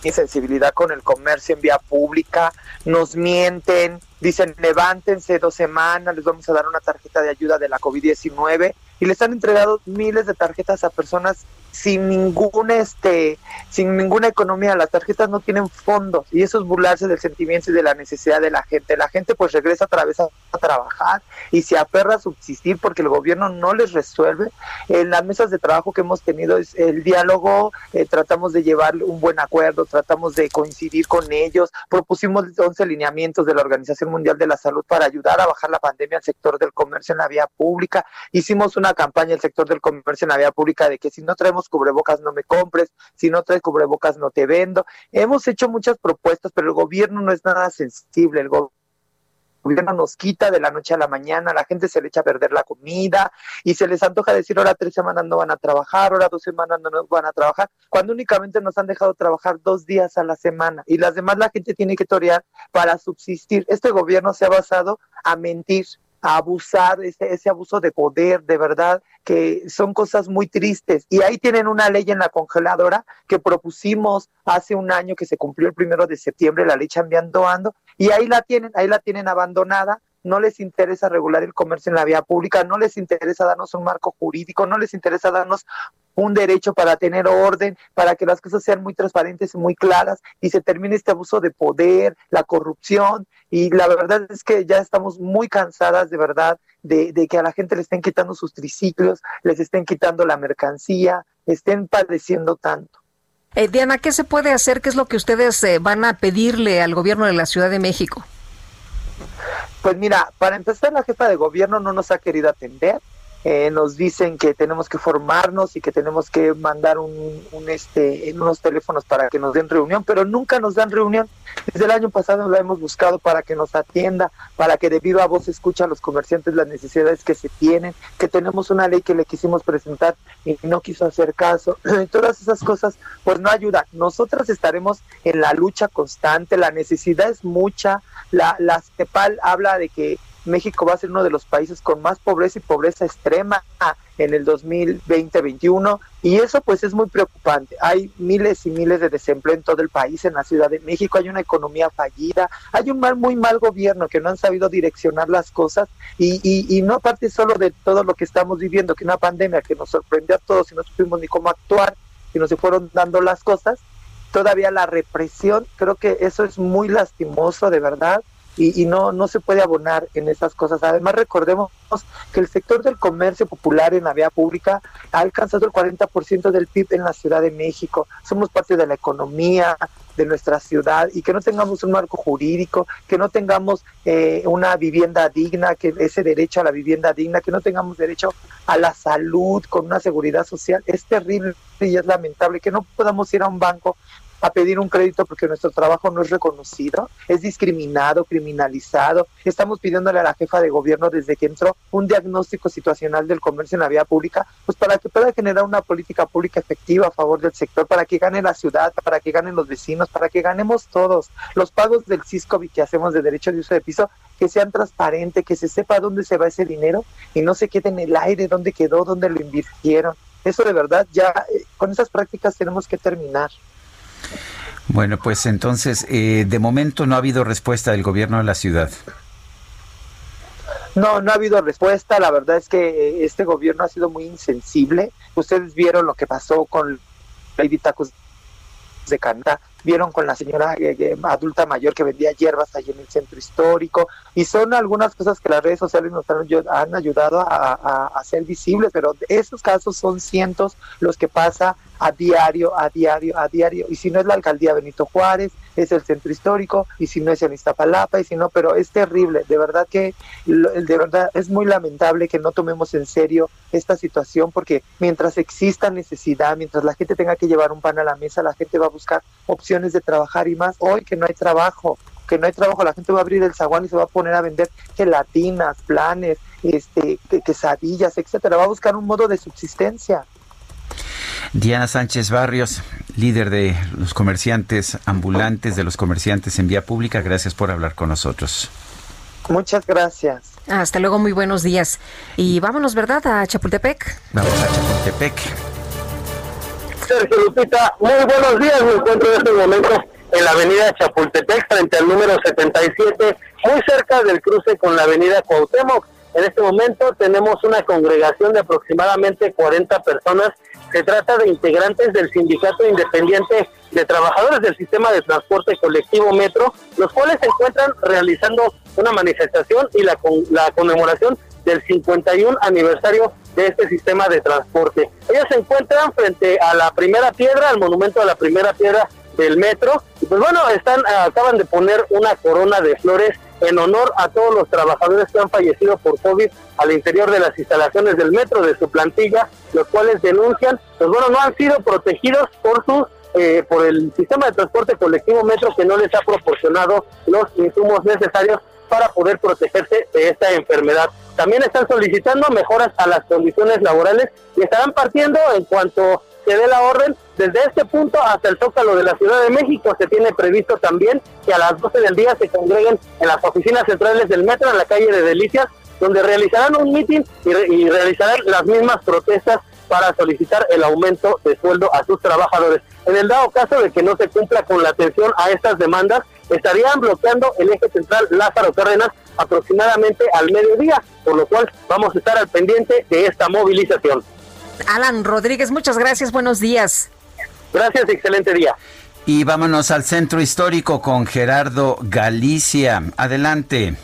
tiene sensibilidad con el comercio en vía pública, nos mienten, dicen levántense dos semanas, les vamos a dar una tarjeta de ayuda de la COVID-19 y les han entregado miles de tarjetas a personas sin ningún este sin ninguna economía las tarjetas no tienen fondos y eso es burlarse del sentimiento y de la necesidad de la gente. La gente pues regresa otra vez a, trabajar y se aperra a subsistir porque el gobierno no les resuelve. En las mesas de trabajo que hemos tenido es el diálogo eh, tratamos de llevar un buen acuerdo tratamos de coincidir con ellos propusimos 11 lineamientos de la Organización Mundial de la Salud para ayudar a bajar la pandemia al sector del comercio en la vía pública. Hicimos una campaña el sector del comercio en la vía pública de que si no traemos cubrebocas no me compres, si no traes cubrebocas no te vendo. Hemos hecho muchas propuestas, pero el gobierno no es nada sensible, el gobierno nos quita de la noche a la mañana, la gente se le echa a perder la comida y se les antoja decir ahora tres semanas no van a trabajar, ahora dos semanas no van a trabajar, cuando únicamente nos han dejado trabajar dos días a la semana y las demás la gente tiene que torear para subsistir. Este gobierno se ha basado a mentir, abusar, ese, ese abuso de poder, de verdad, que son cosas muy tristes. Y ahí tienen una ley en la congeladora que propusimos hace un año que se cumplió el primero de septiembre, la ley cambiando ando, y ahí la tienen, ahí la tienen abandonada no les interesa regular el comercio en la vía pública, no les interesa darnos un marco jurídico, no les interesa darnos un derecho para tener orden, para que las cosas sean muy transparentes y muy claras y se termine este abuso de poder, la corrupción. Y la verdad es que ya estamos muy cansadas de verdad de, que a la gente le estén quitando sus triciclos, les estén quitando la mercancía, estén padeciendo tanto. Eh, Diana, ¿qué se puede hacer? ¿Qué es lo que ustedes eh, van a pedirle al gobierno de la Ciudad de México? Pues mira, para empezar, la jefa de gobierno no nos ha querido atender. Eh, nos dicen que tenemos que formarnos y que tenemos que mandar un, un, este unos teléfonos para que nos den reunión, pero nunca nos dan reunión. Desde el año pasado la hemos buscado para que nos atienda, para que debido a voz escucha a los comerciantes las necesidades que se tienen, que tenemos una ley que le quisimos presentar y no quiso hacer caso. Todas esas cosas pues no ayudan. Nosotras estaremos en la lucha constante, la necesidad es mucha. La, la CEPAL habla de que México va a ser uno de los países con más pobreza y pobreza extrema en el 2020-21 y eso pues es muy preocupante. Hay miles y miles de desempleo en todo el país, en la Ciudad de México, hay una economía fallida, hay un mal, muy mal gobierno que no han sabido direccionar las cosas y, y, y no aparte solo de todo lo que estamos viviendo, que una pandemia que nos sorprendió a todos y no supimos ni cómo actuar y no se fueron dando las cosas, todavía la represión, creo que eso es muy lastimoso de verdad y, no, no se puede abonar en esas cosas. Además, recordemos que el sector del comercio popular en la vía pública ha alcanzado el 40% del PIB en la Ciudad de México. Somos parte de la economía, de nuestra ciudad y que no tengamos un marco jurídico, que no tengamos eh, una vivienda digna, que ese derecho a la vivienda digna, que no tengamos derecho a la salud con una seguridad social, es terrible y es lamentable que no podamos ir a un banco a pedir un crédito porque nuestro trabajo no es reconocido, es discriminado, criminalizado. Estamos pidiéndole a la jefa de gobierno desde que entró un diagnóstico situacional del comercio en la vía pública, pues para que pueda generar una política pública efectiva a favor del sector, para que gane la ciudad, para que ganen los vecinos, para que ganemos todos. Los pagos del CISCOVI que hacemos de derecho de uso de piso, que sean transparentes, que se sepa dónde se va ese dinero y no se quede en el aire, dónde quedó, dónde lo invirtieron. Eso de verdad ya eh, con esas prácticas tenemos que terminar. Bueno, pues entonces, eh, de momento no ha habido respuesta del gobierno de la ciudad. No, no ha habido respuesta. La verdad es que eh, este gobierno ha sido muy insensible. Ustedes vieron lo que pasó con Lady Tacos de Canadá vieron con la señora eh, eh, adulta mayor que vendía hierbas ahí en el centro histórico, y son algunas cosas que las redes sociales nos han, ayudado a, a, hacer visibles, pero esos casos son cientos los que pasa a diario, a diario, a diario, y si no es la alcaldía Benito Juárez, es el centro histórico, y si no es en Iztapalapa, y si no, pero es terrible, de verdad que, de verdad es muy lamentable que no tomemos en serio esta situación, porque mientras exista necesidad, mientras la gente tenga que llevar un pan a la mesa, la gente va a buscar opciones de trabajar y más. Hoy que no hay trabajo, que no hay trabajo, la gente va a abrir el zaguán y se va a poner a vender gelatinas, planes, este, quesadillas, etcétera, va a buscar un modo de subsistencia. Diana Sánchez Barrios, líder de los comerciantes ambulantes, de los comerciantes en vía pública, gracias por hablar con nosotros. Muchas gracias. Hasta luego, muy buenos días. Y vámonos, ¿verdad? A Chapultepec. Vamos a Chapultepec. Sergio Lupita, muy buenos días. Me encuentro en este momento en la avenida Chapultepec, frente al número 77, muy cerca del cruce con la avenida Cuauhtémoc. En este momento tenemos una congregación de aproximadamente 40 personas. Se trata de integrantes del Sindicato Independiente de Trabajadores del Sistema de Transporte Colectivo Metro, los cuales se encuentran realizando una manifestación y la, la conmemoración del 51 aniversario de este sistema de transporte. Ellos se encuentran frente a la primera piedra, al monumento de la primera piedra del metro. Y pues bueno, están acaban de poner una corona de flores en honor a todos los trabajadores que han fallecido por COVID al interior de las instalaciones del metro, de su plantilla, los cuales denuncian, pues bueno, no han sido protegidos por sus eh, por el sistema de transporte colectivo metro que no les ha proporcionado los insumos necesarios para poder protegerse de esta enfermedad. También están solicitando mejoras a las condiciones laborales y estarán partiendo en cuanto se dé la orden. Desde este punto hasta el Zócalo de la Ciudad de México se tiene previsto también que a las 12 del día se congreguen en las oficinas centrales del metro en la calle de Delicias, donde realizarán un mitin y, y realizarán las mismas protestas para solicitar el aumento de sueldo a sus trabajadores. En el dado caso de que no se cumpla con la atención a estas demandas, estarían bloqueando el eje central Lázaro Cárdenas aproximadamente al mediodía, por lo cual vamos a estar al pendiente de esta movilización. Alan Rodríguez, muchas gracias, buenos días. Gracias, excelente día. Y vámonos al centro histórico con Gerardo Galicia. Adelante.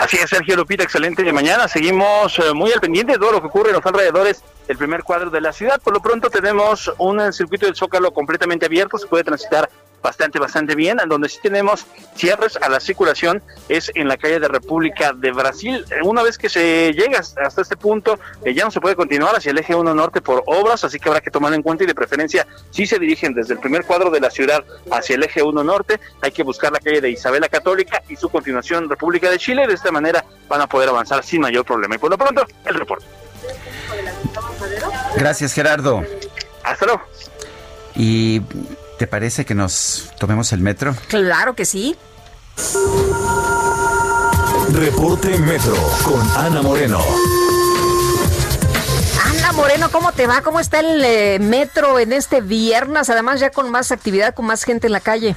Así es, Sergio Lupita, excelente de mañana. Seguimos eh, muy al pendiente de todo lo que ocurre en los alrededores del primer cuadro de la ciudad. Por lo pronto tenemos un circuito del Zócalo completamente abierto, se puede transitar bastante, bastante bien. Donde sí tenemos cierres a la circulación es en la calle de República de Brasil. Una vez que se llega hasta este punto, eh, ya no se puede continuar hacia el eje 1 norte por obras, así que habrá que tomarlo en cuenta y de preferencia, si se dirigen desde el primer cuadro de la ciudad hacia el eje 1 norte, hay que buscar la calle de Isabela Católica y su continuación República de Chile. De esta manera van a poder avanzar sin mayor problema. Y por lo pronto, el reporte. Gracias, Gerardo. Hasta luego. Y ¿Te parece que nos tomemos el metro? Claro que sí. Reporte Metro con Ana Moreno. Ana Moreno, ¿cómo te va? ¿Cómo está el eh, metro en este viernes? Además ya con más actividad, con más gente en la calle.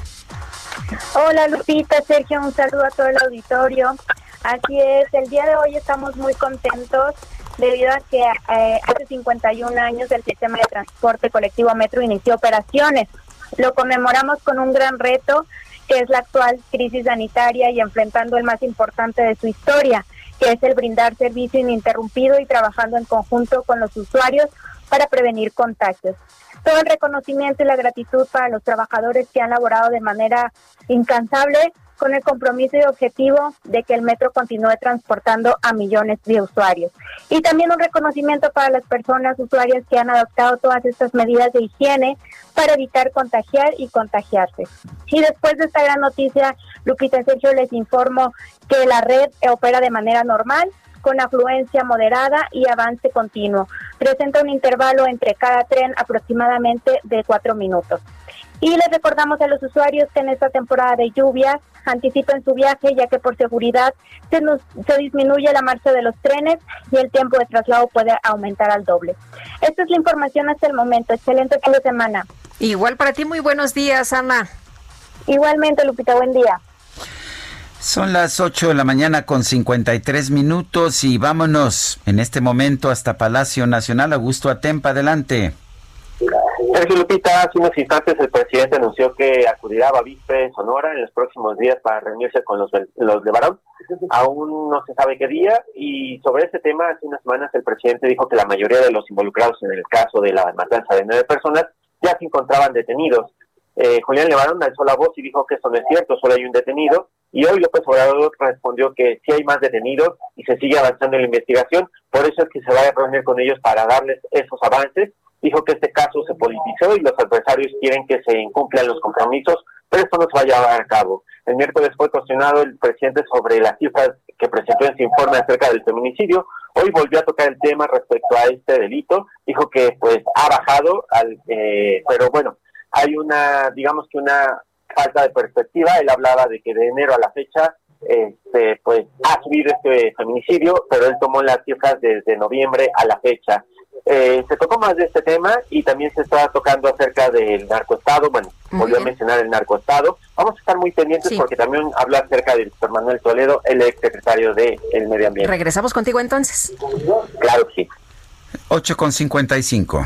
Hola Lupita, Sergio, un saludo a todo el auditorio. Así es, el día de hoy estamos muy contentos debido a que eh, hace 51 años el sistema de transporte colectivo Metro inició operaciones. Lo conmemoramos con un gran reto, que es la actual crisis sanitaria y enfrentando el más importante de su historia, que es el brindar servicio ininterrumpido y trabajando en conjunto con los usuarios para prevenir contagios. Todo el reconocimiento y la gratitud para los trabajadores que han laborado de manera incansable con el compromiso y objetivo de que el metro continúe transportando a millones de usuarios. Y también un reconocimiento para las personas usuarias que han adoptado todas estas medidas de higiene para evitar contagiar y contagiarse. Y después de esta gran noticia, Lupita Sergio les informo que la red opera de manera normal con afluencia moderada y avance continuo. Presenta un intervalo entre cada tren aproximadamente de cuatro minutos. Y les recordamos a los usuarios que en esta temporada de lluvias anticipen su viaje ya que por seguridad se, nos, se disminuye la marcha de los trenes y el tiempo de traslado puede aumentar al doble. Esta es la información hasta el momento. Excelente fin de semana. Igual para ti, muy buenos días, Ana. Igualmente, Lupita, buen día. Son las 8 de la mañana con 53 minutos y vámonos en este momento hasta Palacio Nacional. Augusto Atempa, adelante. Sergio Lupita, hace unos instantes el presidente anunció que acudirá a Bavispe, Sonora, en los próximos días para reunirse con los, los de Barón. Aún no se sabe qué día y sobre este tema, hace unas semanas el presidente dijo que la mayoría de los involucrados en el caso de la matanza de nueve personas ya se encontraban detenidos. Eh, Julián Levarón alzó la voz y dijo que eso no es cierto, solo hay un detenido. Y hoy López Obrador respondió que sí hay más detenidos y se sigue avanzando en la investigación. Por eso es que se va a reunir con ellos para darles esos avances dijo que este caso se politizó y los adversarios quieren que se incumplan los compromisos, pero esto no se va a llevar a cabo. El miércoles fue cuestionado el presidente sobre las cifras que presentó en su informe acerca del feminicidio. Hoy volvió a tocar el tema respecto a este delito. Dijo que pues ha bajado, al, eh, pero bueno, hay una, digamos que una falta de perspectiva. Él hablaba de que de enero a la fecha este, pues ha subido este feminicidio, pero él tomó las cifras desde noviembre a la fecha. Eh, se tocó más de este tema y también se estaba tocando acerca del narcoestado, bueno, volvió a mencionar el narcoestado. Vamos a estar muy pendientes porque también habla acerca del doctor Manuel Toledo, el ex secretario del el Medio Ambiente. Regresamos contigo entonces. Claro que sí. 8 con 55.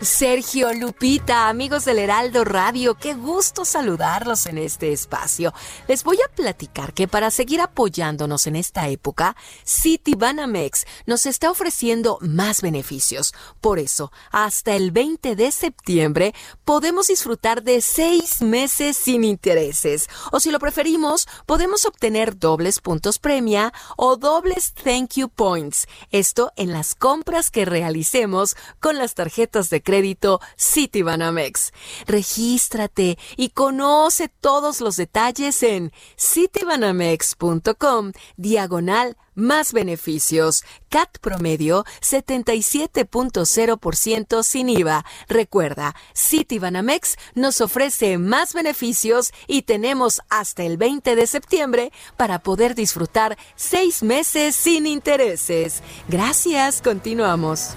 Sergio Lupita, amigos del Heraldo Radio, qué gusto saludarlos en este espacio. Les voy a platicar que para seguir apoyándonos en esta época, Citibanamex nos está ofreciendo más beneficios. Por eso, hasta el 20 de septiembre podemos disfrutar de seis meses sin intereses. O si lo preferimos, podemos obtener dobles puntos premia o dobles thank you points. Esto en las compras que realicemos con las tarjetas de crédito Citibanamex. Regístrate y conoce todos los detalles en citibanamex.com diagonal más beneficios. CAT promedio 77.0% sin IVA. Recuerda, Citibanamex nos ofrece más beneficios y tenemos hasta el 20 de septiembre para poder disfrutar seis meses sin intereses. Gracias, continuamos.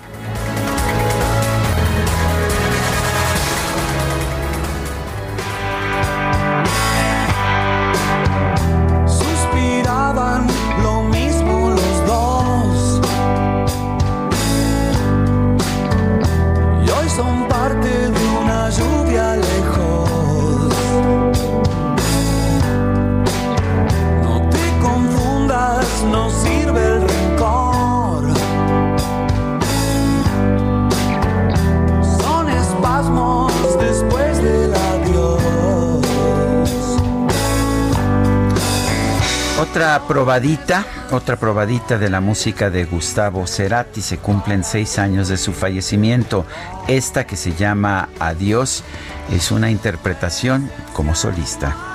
Otra probadita, otra probadita de la música de Gustavo Cerati. Se cumplen seis años de su fallecimiento. Esta que se llama Adiós es una interpretación como solista.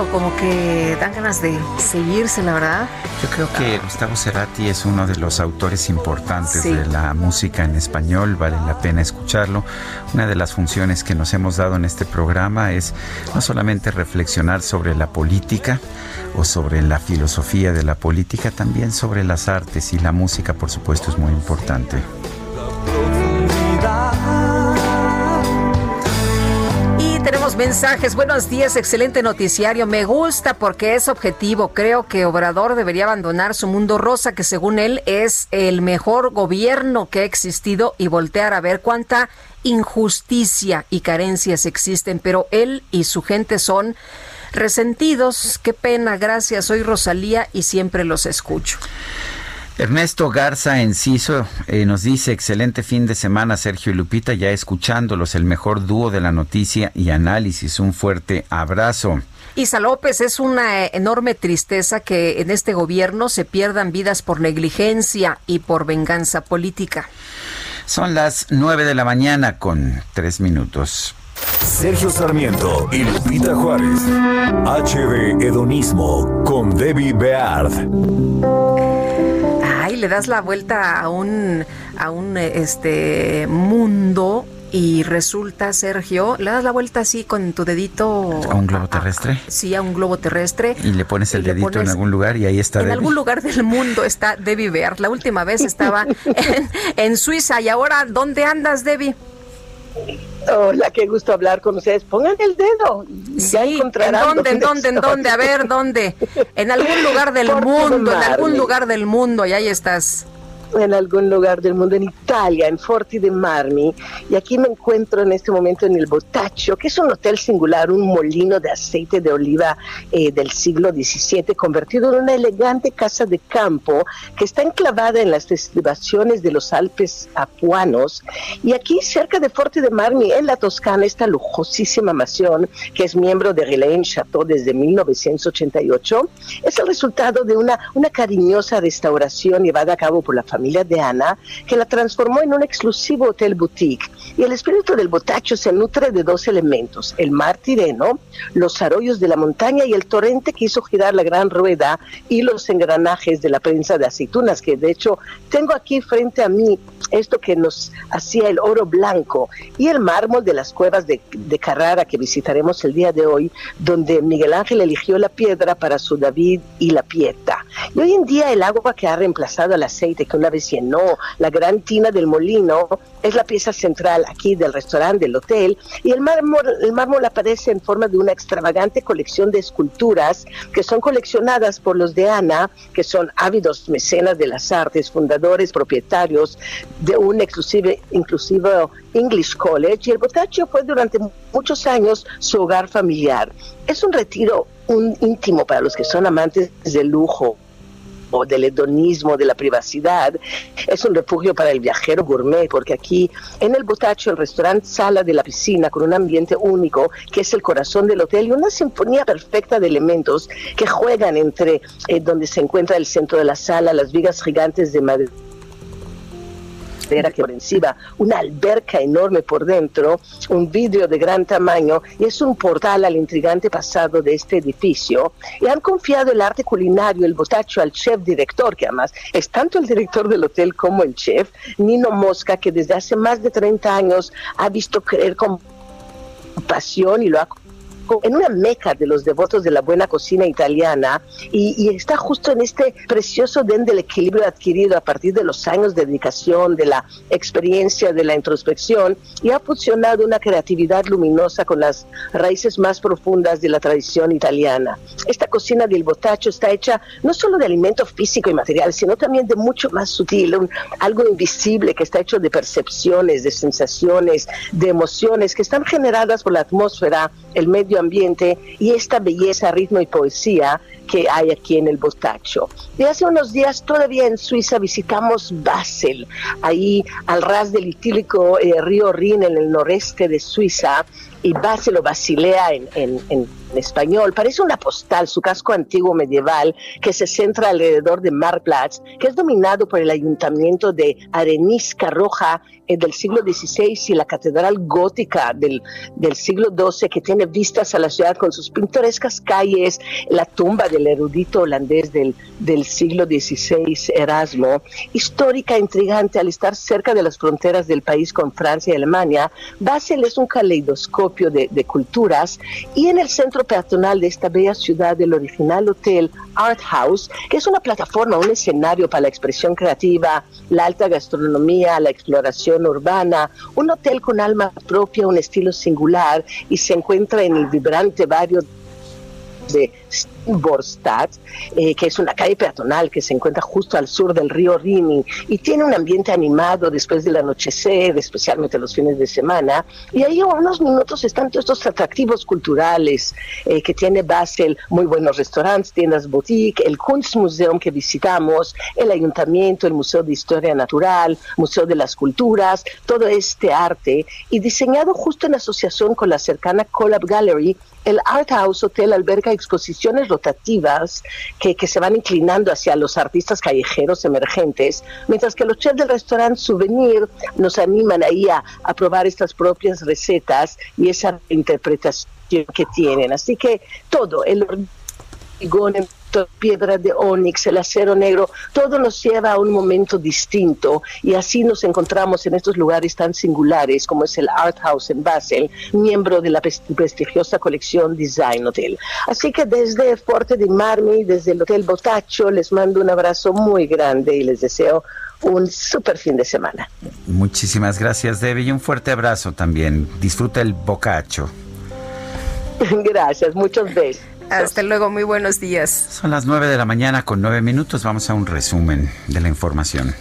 Bonito, como que dan ganas de seguirse, la verdad. Yo creo que Gustavo Cerati es uno de los autores importantes de la música en español, vale la pena escucharlo. Una de las funciones que nos hemos dado en este programa es no solamente reflexionar sobre la política o sobre la filosofía de la política, también sobre las artes y la música, por supuesto, es muy importante. Mensajes. Buenos días, excelente noticiario. Me gusta porque es objetivo. Creo que Obrador debería abandonar su mundo rosa, que según él es el mejor gobierno que ha existido, y voltear a ver cuánta injusticia y carencias existen. Pero él y su gente son resentidos. Qué pena, gracias. Soy Rosalía y siempre los escucho. Ernesto Garza Enciso eh, nos dice, excelente fin de semana Sergio y Lupita, ya escuchándolos, el mejor dúo de la noticia y análisis, un fuerte abrazo. Isa López, es una enorme tristeza que en este gobierno se pierdan vidas por negligencia y por venganza política. Son las nueve de la mañana con tres minutos. Sergio Sarmiento y Lupita Juárez. HB Hedonismo con Debbie Beard le das la vuelta a un, a un este mundo y resulta, Sergio, le das la vuelta así con tu dedito. ¿A un globo terrestre? sí, a un globo terrestre. Y le pones el dedito en algún lugar y ahí está. En algún lugar del mundo está Debbie Bear. La última vez estaba en, en Suiza y ahora, ¿dónde andas, Debbie? Hola, qué gusto hablar con ustedes. Pongan el dedo. Sí, ¿en dónde, en dónde, en dónde? A ver, ¿dónde? En algún lugar del mundo, en algún lugar del mundo, y ahí estás en algún lugar del mundo, en Italia, en Forti de Marmi, y aquí me encuentro en este momento en el Botaccio, que es un hotel singular, un molino de aceite de oliva eh, del siglo XVII, convertido en una elegante casa de campo que está enclavada en las estribaciones de los Alpes apuanos, y aquí cerca de Forti de Marmi, en la Toscana, esta lujosísima mansión, que es miembro de Relaine Chateau desde 1988, es el resultado de una, una cariñosa restauración llevada a cabo por la familia familia de Ana, que la transformó en un exclusivo hotel boutique. Y el espíritu del botacho se nutre de dos elementos, el mar Tireno, los arroyos de la montaña y el torrente que hizo girar la gran rueda y los engranajes de la prensa de aceitunas, que de hecho tengo aquí frente a mí esto que nos hacía el oro blanco y el mármol de las cuevas de, de Carrara que visitaremos el día de hoy, donde Miguel Ángel eligió la piedra para su David y la Pieta. Y hoy en día el agua que ha reemplazado el aceite que una llenó la gran tina del molino es la pieza central aquí del restaurante, del hotel, y el mármol, el mármol aparece en forma de una extravagante colección de esculturas que son coleccionadas por los de Ana, que son ávidos mecenas de las artes, fundadores, propietarios de un exclusive, inclusivo English College, y el Botacho fue durante muchos años su hogar familiar. Es un retiro un íntimo para los que son amantes del lujo, o del hedonismo, de la privacidad, es un refugio para el viajero gourmet, porque aquí en el Botacho, el restaurante sala de la piscina, con un ambiente único, que es el corazón del hotel, y una sinfonía perfecta de elementos que juegan entre eh, donde se encuentra el centro de la sala, las vigas gigantes de madera que por encima, una alberca enorme por dentro, un vidrio de gran tamaño y es un portal al intrigante pasado de este edificio. Y han confiado el arte culinario, el botacho al chef director, que además es tanto el director del hotel como el chef, Nino Mosca, que desde hace más de 30 años ha visto creer con pasión y lo ha en una meca de los devotos de la buena cocina italiana y, está justo en este precioso den del equilibrio adquirido a partir de los años de dedicación, de la experiencia, de la introspección y ha fusionado una creatividad luminosa con las raíces más profundas de la tradición italiana. Esta cocina del botacho está hecha no solo de alimento físico y material, sino también de mucho más sutil, algo invisible que está hecho de percepciones, de sensaciones, de emociones que están generadas por la atmósfera, el medio ambiente y esta belleza, ritmo y poesía que hay aquí en el Botacho. De hace unos días todavía en Suiza visitamos Basel, ahí al ras del itílico eh, río Rin en el noreste de Suiza, y Basel o Basilea en, en en español. Parece una postal, su casco antiguo medieval que se centra alrededor de Marplatz, que es dominado por el ayuntamiento de Arenisca Roja eh, del siglo XVI y la catedral gótica del, del siglo XII que tiene vistas a la ciudad con sus pintorescas calles, la tumba del erudito holandés del, del siglo XVI, Erasmo, histórica, intrigante al estar cerca de las fronteras del país con Francia y Alemania, Basel es un caleidoscopio de, culturas y en el centro peatonal de esta bella ciudad el original hotel Art House, que es una plataforma, un escenario para la expresión creativa, la alta gastronomía, la exploración urbana, un hotel con alma propia, un estilo singular y se encuentra en el vibrante barrio de Borstadt, eh, que es una calle peatonal que se encuentra justo al sur del río Rini y tiene un ambiente animado después del anochecer, especialmente los fines de semana. Y ahí unos minutos están todos estos atractivos culturales eh, que tiene Basel, muy buenos restaurantes, tiendas boutique, el Kunstmuseum que visitamos, el ayuntamiento, el Museo de Historia Natural, Museo de las Culturas, todo este arte y diseñado justo en asociación con la cercana Collab Gallery el Art House Hotel alberga exposiciones rotativas que, que, se van inclinando hacia los artistas callejeros emergentes, mientras que los chefs del restaurante Souvenir nos animan ahí a, probar estas propias recetas y esa interpretación que tienen. Así que todo, el hormigón piedra de onix, el acero negro, todo nos lleva a un momento distinto y así nos encontramos en estos lugares tan singulares como es el Art House en Basel, miembro de la prestigiosa colección Design Hotel. Así que desde Forte de Marmi, desde el Hotel Botacho, les mando un abrazo muy grande y les deseo un super fin de semana. Muchísimas gracias, Debbie, y un fuerte abrazo también. Disfruta el bocacho. Gracias, muchos besos. Hasta luego, muy buenos días. Son las 9 de la mañana con 9 minutos. Vamos a un resumen de la información.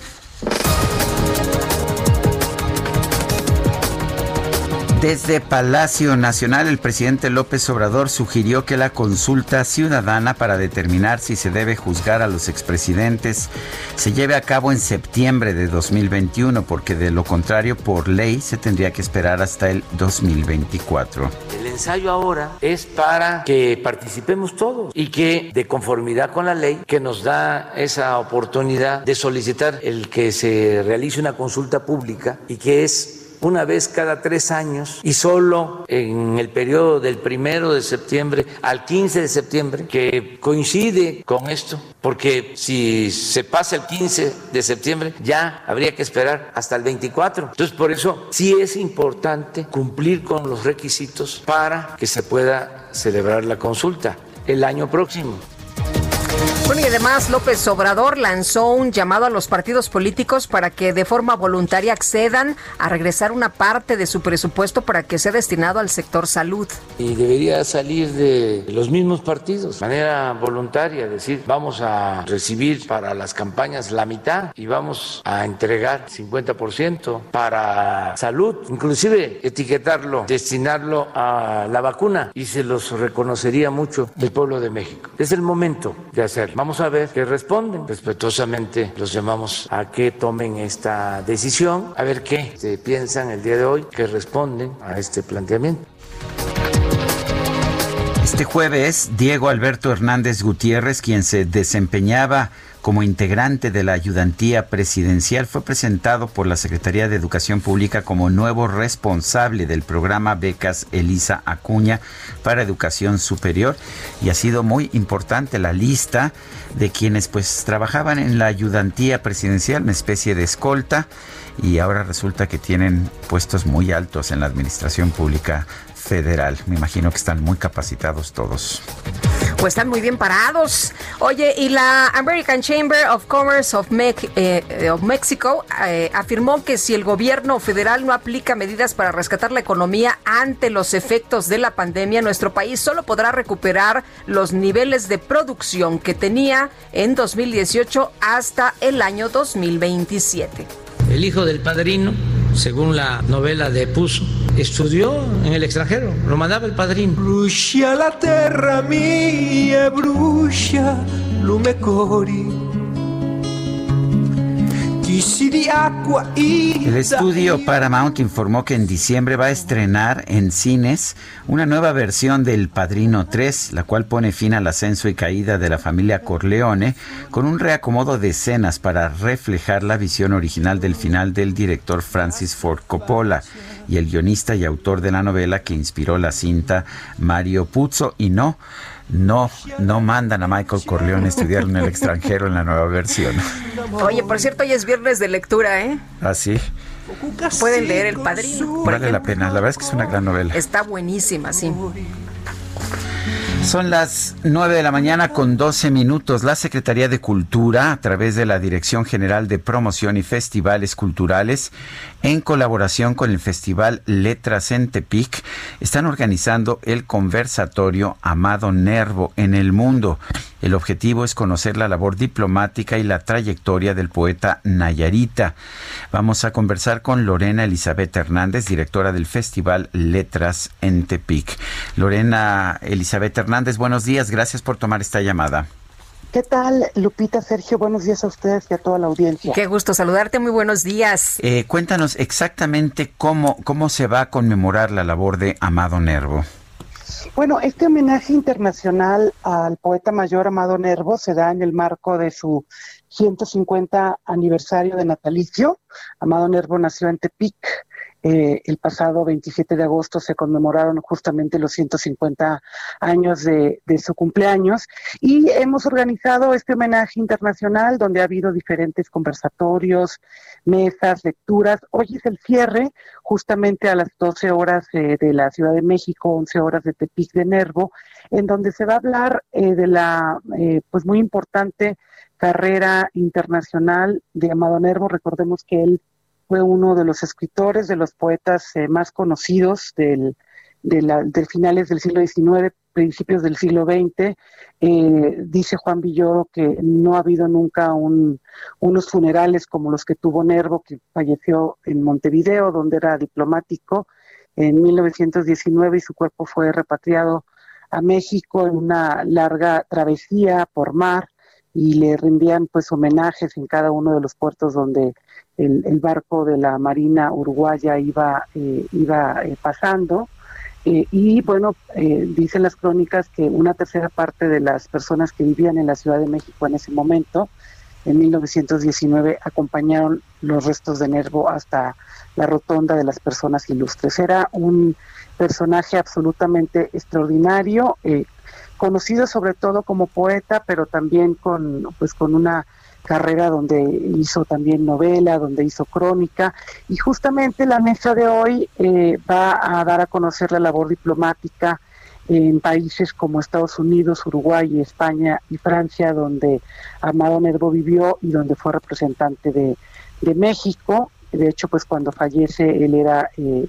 Desde Palacio Nacional, el presidente López Obrador sugirió que la consulta ciudadana para determinar si se debe juzgar a los expresidentes se lleve a cabo en septiembre de 2021, porque de lo contrario, por ley, se tendría que esperar hasta el 2024. El ensayo ahora es para que participemos todos y que, de conformidad con la ley, que nos da esa oportunidad de solicitar el que se realice una consulta pública y que es una vez cada tres años y solo en el periodo del primero de septiembre al 15 de septiembre, que coincide con esto, porque si se pasa el 15 de septiembre ya habría que esperar hasta el 24. Entonces, por eso sí es importante cumplir con los requisitos para que se pueda celebrar la consulta el año próximo. Bueno, y además López Obrador lanzó un llamado a los partidos políticos para que de forma voluntaria accedan a regresar una parte de su presupuesto para que sea destinado al sector salud. Y debería salir de los mismos partidos, de manera voluntaria, decir, vamos a recibir para las campañas la mitad y vamos a entregar 50% para salud, inclusive etiquetarlo, destinarlo a la vacuna y se los reconocería mucho el pueblo de México. Es el momento de Vamos a ver qué responden. Respetuosamente los llamamos a que tomen esta decisión, a ver qué se piensan el día de hoy, qué responden a este planteamiento. Este jueves, Diego Alberto Hernández Gutiérrez, quien se desempeñaba como integrante de la ayudantía presidencial, fue presentado por la Secretaría de Educación Pública como nuevo responsable del programa Becas Elisa Acuña para Educación Superior. Y ha sido muy importante la lista de quienes pues trabajaban en la ayudantía presidencial, una especie de escolta y ahora resulta que tienen puestos muy altos en la administración pública federal. Me imagino que están muy capacitados todos. Pues están muy bien parados. Oye, y la American Chamber of Commerce of, eh, of Mexico eh, afirmó que si el gobierno federal no aplica medidas para rescatar la economía ante los efectos de la pandemia, nuestro país solo podrá recuperar los niveles de producción que tenía en 2018 hasta el año 2027. El hijo del padrino, según la novela de Puzo, estudió en el extranjero, lo mandaba el padrino. La terra lume. El estudio Paramount informó que en diciembre va a estrenar en cines una nueva versión del Padrino 3, la cual pone fin al ascenso y caída de la familia Corleone con un reacomodo de escenas para reflejar la visión original del final del director Francis Ford Coppola y el guionista y autor de la novela que inspiró la cinta Mario Puzo y no no, no mandan a Michael Corleone a estudiar en el extranjero en la nueva versión. Oye, por cierto, hoy es viernes de lectura, ¿eh? ¿Ah, sí? Pueden leer El Padrino. Vale la pena, la verdad es que es una gran novela. Está buenísima, sí. Son las 9 de la mañana con 12 minutos. La Secretaría de Cultura, a través de la Dirección General de Promoción y Festivales Culturales, en colaboración con el Festival Letras en Tepic, están organizando el conversatorio Amado Nervo en el mundo. El objetivo es conocer la labor diplomática y la trayectoria del poeta Nayarita. Vamos a conversar con Lorena Elizabeth Hernández, directora del Festival Letras en Tepic. Lorena Elizabeth Hernández, buenos días, gracias por tomar esta llamada. ¿Qué tal, Lupita, Sergio? Buenos días a ustedes y a toda la audiencia. Qué gusto saludarte, muy buenos días. Eh, cuéntanos exactamente cómo, cómo se va a conmemorar la labor de Amado Nervo. Bueno, este homenaje internacional al poeta mayor Amado Nervo se da en el marco de su 150 aniversario de natalicio. Amado Nervo nació en Tepic. Eh, el pasado 27 de agosto se conmemoraron justamente los 150 años de, de, su cumpleaños y hemos organizado este homenaje internacional donde ha habido diferentes conversatorios, mesas, lecturas. Hoy es el cierre justamente a las 12 horas eh, de la Ciudad de México, 11 horas de Tepic de Nervo, en donde se va a hablar eh, de la pues muy importante carrera internacional de Amado Nervo. Recordemos que él fue uno de los escritores, de los poetas eh, más conocidos del, de, finales del siglo XIX, principios del siglo XX. Eh, dice Juan Villoro que no ha habido nunca un, unos funerales como los que tuvo Nervo, que falleció en Montevideo, donde era diplomático en 1919 y su cuerpo fue repatriado a México en una larga travesía por mar y le rendían pues homenajes en cada uno de los puertos donde el, barco de la Marina Uruguaya iba, eh, iba eh, pasando. Eh, y bueno, dicen las crónicas que una tercera parte de las personas que vivían en la Ciudad de México en ese momento, en 1919, acompañaron los restos de Nervo hasta la rotonda de las personas ilustres. Era un personaje absolutamente extraordinario, conocido sobre todo como poeta, pero también con, pues, con una carrera donde hizo también novela, donde hizo crónica, y justamente la mesa de hoy eh, va a dar a conocer la labor diplomática en países como Estados Unidos, Uruguay, España y Francia, donde Amado Nervo vivió y donde fue representante de, de México. De hecho, pues cuando fallece él era eh,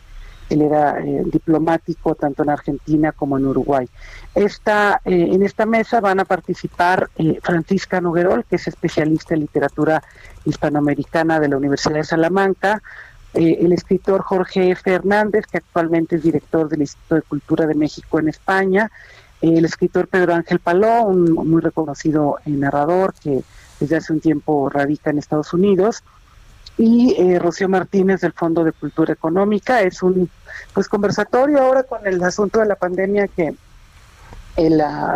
él era eh, diplomático tanto en Argentina como en Uruguay. Esta, eh, en esta mesa van a participar eh, Francisca Noguerol, que es especialista en literatura hispanoamericana de la Universidad de Salamanca, el escritor Jorge Fernández, que actualmente es director del Instituto de Cultura de México en España, el escritor Pedro Ángel Paló, un muy reconocido narrador que desde hace un tiempo radica en Estados Unidos, y eh, Rocío Martínez del Fondo de Cultura Económica. Es un pues conversatorio ahora con el asunto de la pandemia que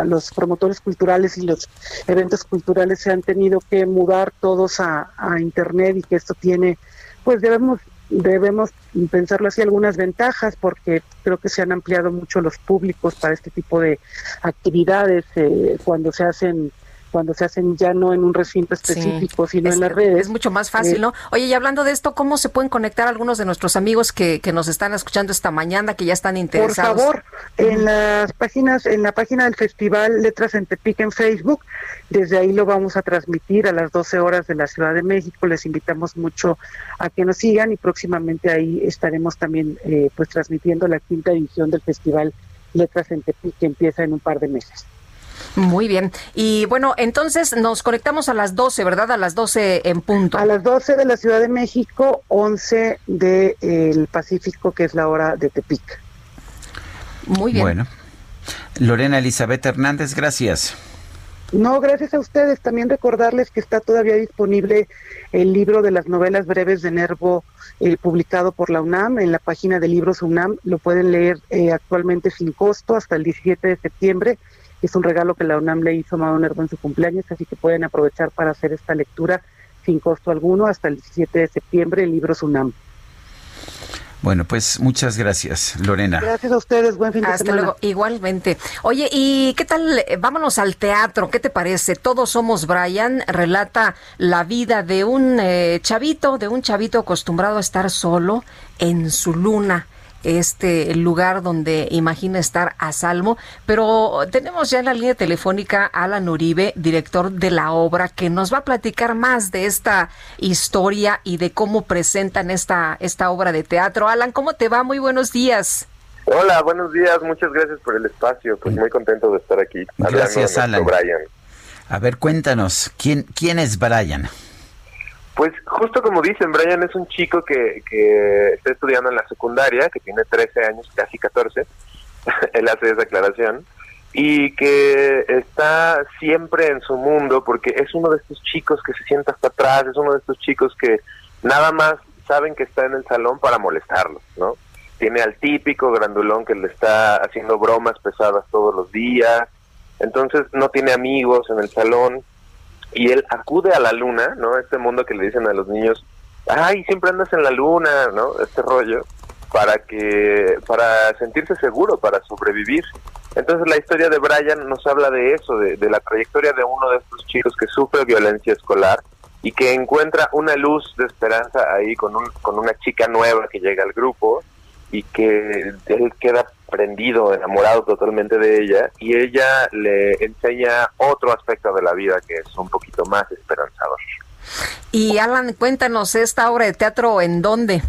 los promotores culturales y los eventos culturales se han tenido que mudar todos a, a internet y que esto tiene pues debemos debemos pensarlo así algunas ventajas porque creo que se han ampliado mucho los públicos para este tipo de actividades eh, cuando se hacen cuando se hacen ya no en un recinto específico, sino en las redes. Es mucho más fácil, eh, ¿no? Oye, y hablando de esto, ¿cómo se pueden conectar algunos de nuestros amigos que, que nos están escuchando esta mañana, que ya están interesados? Por favor, en las páginas, en la página del Festival Letras en Tepic en Facebook, desde ahí lo vamos a transmitir a las 12 horas de la Ciudad de México. Les invitamos mucho a que nos sigan y próximamente ahí estaremos también eh, pues transmitiendo la quinta edición del Festival Letras en Tepic que empieza en un par de meses. Muy bien. Y bueno, entonces nos conectamos a las 12, ¿verdad? A las 12 en punto. A las 12 de la Ciudad de México, 11 del el Pacífico, que es la hora de Tepic. Muy bien. Bueno. Lorena Elizabeth Hernández, gracias. No, gracias a ustedes. También recordarles que está todavía disponible el libro de las novelas breves de Nervo, eh, publicado por la UNAM en la página de Libros UNAM. Lo pueden leer eh, actualmente sin costo hasta el 17 de septiembre. Es un regalo que la UNAM le hizo a Amado Nervo en su cumpleaños, así que pueden aprovechar para hacer esta lectura sin costo alguno hasta el 17 de septiembre en Libros UNAM. Bueno, pues muchas gracias, Lorena. Gracias a ustedes, buen fin de Hasta luego, igualmente. Oye, ¿y qué tal? Vámonos al teatro, ¿qué te parece? Todos somos Brian, relata la vida de un eh, chavito, de un chavito acostumbrado a estar solo en su luna este lugar donde imagina estar a salvo. Pero tenemos ya en la línea telefónica a Alan Uribe, director de la obra, que nos va a platicar más de esta historia y de cómo presentan esta, esta obra de teatro. Alan, ¿cómo te va? Muy buenos días. Hola, buenos días. Muchas gracias por el espacio. Pues muy contento de estar aquí. Gracias, Alan. A ver, cuéntanos, ¿quién, quién es Brian? Pues justo como dicen, Brian es un chico que, que está estudiando en la secundaria, que tiene 13 años, casi 14, él hace esa aclaración, y que está siempre en su mundo porque es uno de estos chicos que se sienta hasta atrás, es uno de estos chicos que nada más saben que está en el salón para molestarlo, ¿no? Tiene al típico grandulón que le está haciendo bromas pesadas todos los días, entonces no tiene amigos en el salón, y él acude a la luna, ¿no? Este mundo que le dicen a los niños, ay, siempre andas en la luna, ¿no? Este rollo, para que, para sentirse seguro, para sobrevivir. Entonces la historia de Brian nos habla de eso, de, de la trayectoria de uno de estos chicos que sufre violencia escolar y que encuentra una luz de esperanza ahí con, un, con una chica nueva que llega al grupo y que él queda prendido, enamorado totalmente de ella y ella le enseña otro aspecto de la vida que es un poquito más esperanzador. Y Alan, cuéntanos esta obra de teatro en dónde.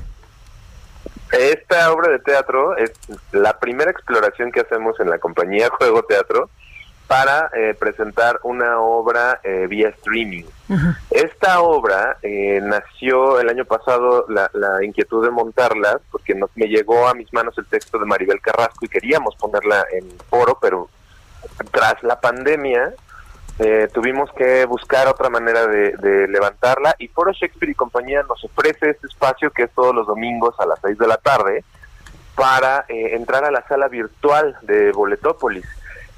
Esta obra de teatro es la primera exploración que hacemos en la compañía Juego Teatro para eh, presentar una obra eh, vía streaming. Esta obra eh, nació el año pasado la, inquietud de montarla porque me llegó a mis manos el texto de Maribel Carrasco y queríamos ponerla en foro, pero tras la pandemia tuvimos que buscar otra manera de, de, levantarla. Y Foro Shakespeare y compañía nos ofrece este espacio que es todos los domingos a las 6 de la tarde para entrar a la sala virtual de Boletópolis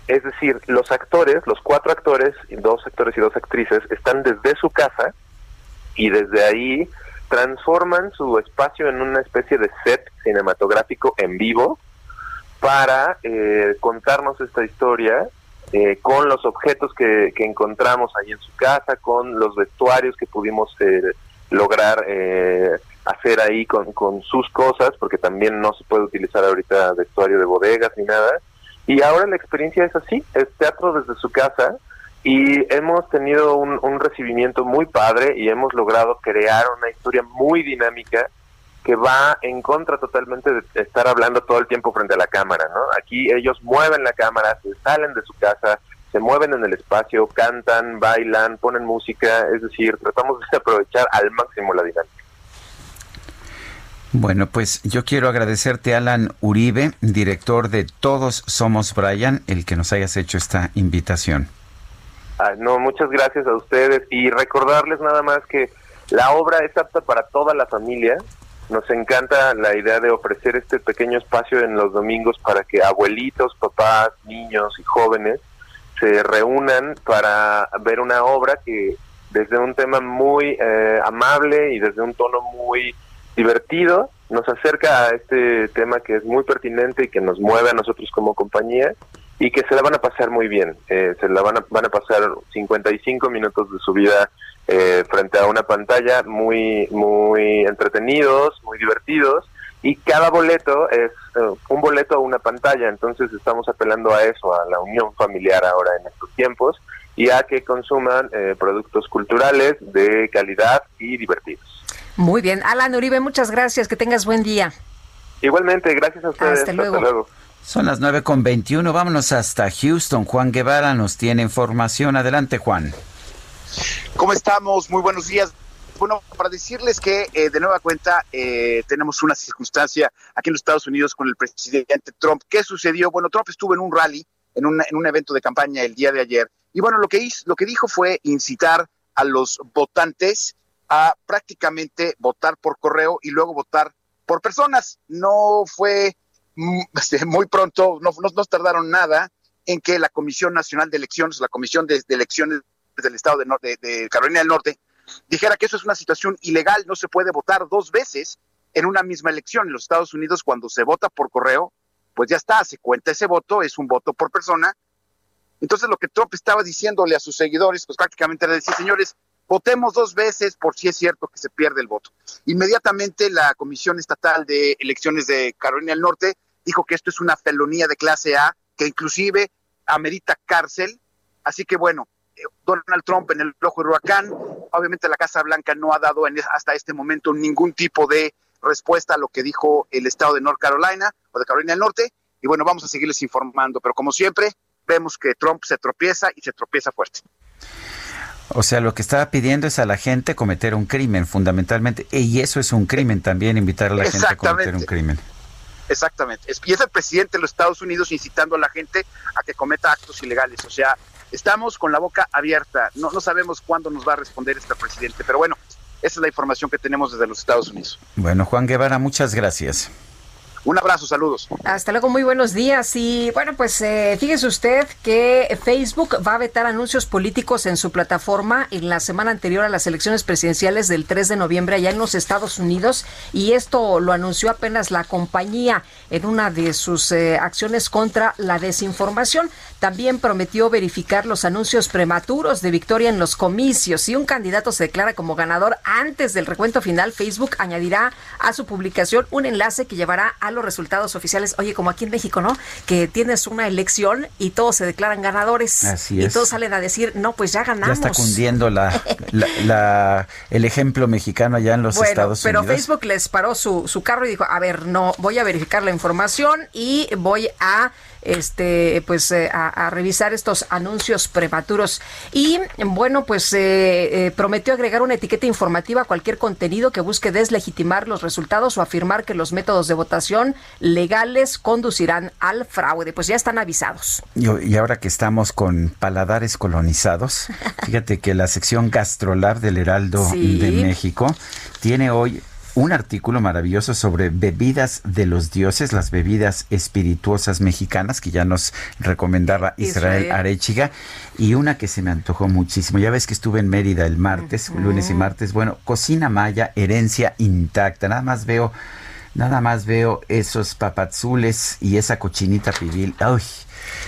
es decir, los actores, los cuatro actores, dos actores y dos actrices, están desde su casa y desde ahí transforman su espacio en una especie de set cinematográfico en vivo para eh, contarnos esta historia eh, con los objetos que, encontramos ahí en su casa, con los vestuarios que pudimos eh, lograr hacer ahí con, con sus cosas, porque también no se puede utilizar ahorita vestuario de bodegas ni nada y ahora la experiencia es así, es teatro desde su casa y hemos tenido un, recibimiento muy padre y hemos logrado crear una historia muy dinámica que va en contra totalmente de estar hablando todo el tiempo frente a la cámara, ¿no? Aquí ellos mueven la cámara, se salen de su casa, se mueven en el espacio, cantan, bailan, ponen música, es decir, tratamos de aprovechar al máximo la dinámica. Bueno, pues yo quiero agradecerte, Alan Uribe, director de Todos Somos Brian, el que nos hayas hecho esta invitación. Ah, no, muchas gracias a ustedes y recordarles nada más que la obra es apta para toda la familia. Nos encanta la idea de ofrecer este pequeño espacio en los domingos para que abuelitos, papás, niños y jóvenes se reúnan para ver una obra que desde un tema muy eh, amable y desde un tono muy divertido, nos acerca a este tema que es muy pertinente y que nos mueve a nosotros como compañía y que se la van a pasar muy bien. Eh, se la van a, van a pasar 55 minutos de su vida eh, frente a una pantalla muy, muy entretenidos, muy divertidos y cada boleto es eh, un boleto a una pantalla, entonces estamos apelando a eso, a la unión familiar ahora en estos tiempos y a que consuman productos culturales de calidad y divertidos. Muy bien. Alan Uribe, muchas gracias. Que tengas buen día. Igualmente, gracias a ustedes. Hasta luego. Son las 9 con 21. Vámonos hasta Houston. Juan Guevara nos tiene información. Adelante, Juan. ¿Cómo estamos? Muy buenos días. Bueno, para decirles que eh, de nueva cuenta eh, tenemos una circunstancia aquí en los Estados Unidos con el presidente Trump. ¿Qué sucedió? Bueno, Trump estuvo en un rally, en, en un evento de campaña el día de ayer, Y bueno, lo que, hizo, lo que dijo fue incitar a los votantes a prácticamente votar por correo y luego votar por personas. No fue este, muy pronto, no, no, tardaron nada en que la Comisión Nacional de Elecciones, la Comisión de, Elecciones del Estado de, de, Carolina del Norte, dijera que eso es una situación ilegal, no se puede votar dos veces en una misma elección. En los Estados Unidos, cuando se vota por correo, pues ya está, se cuenta ese voto, es un voto por persona. Entonces lo que Trump estaba diciéndole a sus seguidores, pues prácticamente era decir, señores, votemos dos veces por si es cierto que se pierde el voto. Inmediatamente la Comisión Estatal de Elecciones de Carolina del Norte dijo que esto es una felonía de clase A, que inclusive amerita cárcel. Así que bueno, eh, Donald Trump en el ojo de huracán, obviamente la Casa Blanca no ha dado hasta este momento ningún tipo de respuesta a lo que dijo el estado de North Carolina o de Carolina del Norte. Y bueno, vamos a seguirles informando, pero como siempre, vemos que Trump se tropieza y se tropieza fuerte. O sea, lo que estaba pidiendo es a la gente cometer un crimen, fundamentalmente. Y eso es un crimen también, invitar a la gente a cometer un crimen. Exactamente. Y es el presidente de los Estados Unidos incitando a la gente a que cometa actos ilegales. O sea, estamos con la boca abierta. No, no sabemos cuándo nos va a responder este presidente. Pero bueno, esa es la información que tenemos desde los Estados Unidos. Bueno, Juan Guevara, muchas gracias. Un abrazo, saludos. Hasta luego, muy buenos días. Y bueno, pues eh, fíjese usted que Facebook va a vetar anuncios políticos en su plataforma en la semana anterior a las elecciones presidenciales del 3 de noviembre allá en los Estados Unidos. Y esto lo anunció apenas la compañía en una de sus eh, acciones contra la desinformación. También prometió verificar los anuncios prematuros de victoria en los comicios. Si un candidato se declara como ganador antes del recuento final, Facebook añadirá a su publicación un enlace que llevará a los resultados oficiales. Oye, como aquí en México, ¿no? Que tienes una elección y todos se declaran ganadores. Así es. Y todos salen a decir, no, pues ya ganamos. Ya está cundiendo la, la, el ejemplo mexicano allá en los Estados Unidos. Pero Facebook les paró su, su carro y dijo, a ver, no, voy a verificar la información y voy a este pues eh, a, revisar estos anuncios prematuros. Y bueno pues eh, eh, prometió agregar una etiqueta informativa a cualquier contenido que busque deslegitimar los resultados o afirmar que los métodos de votación legales conducirán al fraude. Pues ya están avisados. Y, ahora que estamos con paladares colonizados fíjate que la sección gastrolab del Heraldo de México tiene hoy un artículo maravilloso sobre bebidas de los dioses, las bebidas espirituosas mexicanas que ya nos recomendaba Israel, Arechiga y una que se me antojó muchísimo. Ya ves que estuve en Mérida el martes, lunes y martes. Bueno, cocina maya, herencia intacta. Nada más veo, nada más veo esos papazules y esa cochinita pibil. Uy,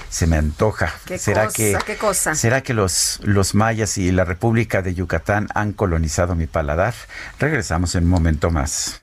se me antoja. ¿Será que, cosa? ¿Será que los, los mayas y la República de Yucatán han colonizado mi paladar? Regresamos en un momento más.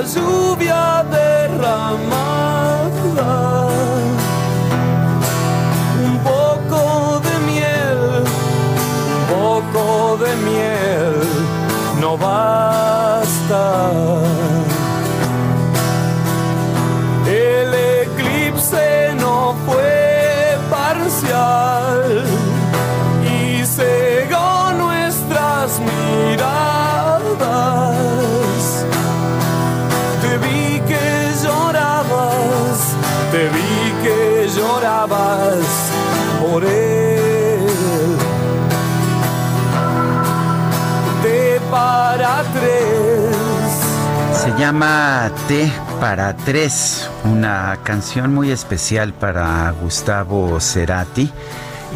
la lluvia derramada, un poco de miel, poco de miel, no basta. El eclipse no fue parcial por para tres. Se llama T para tres, una canción muy especial para Gustavo Cerati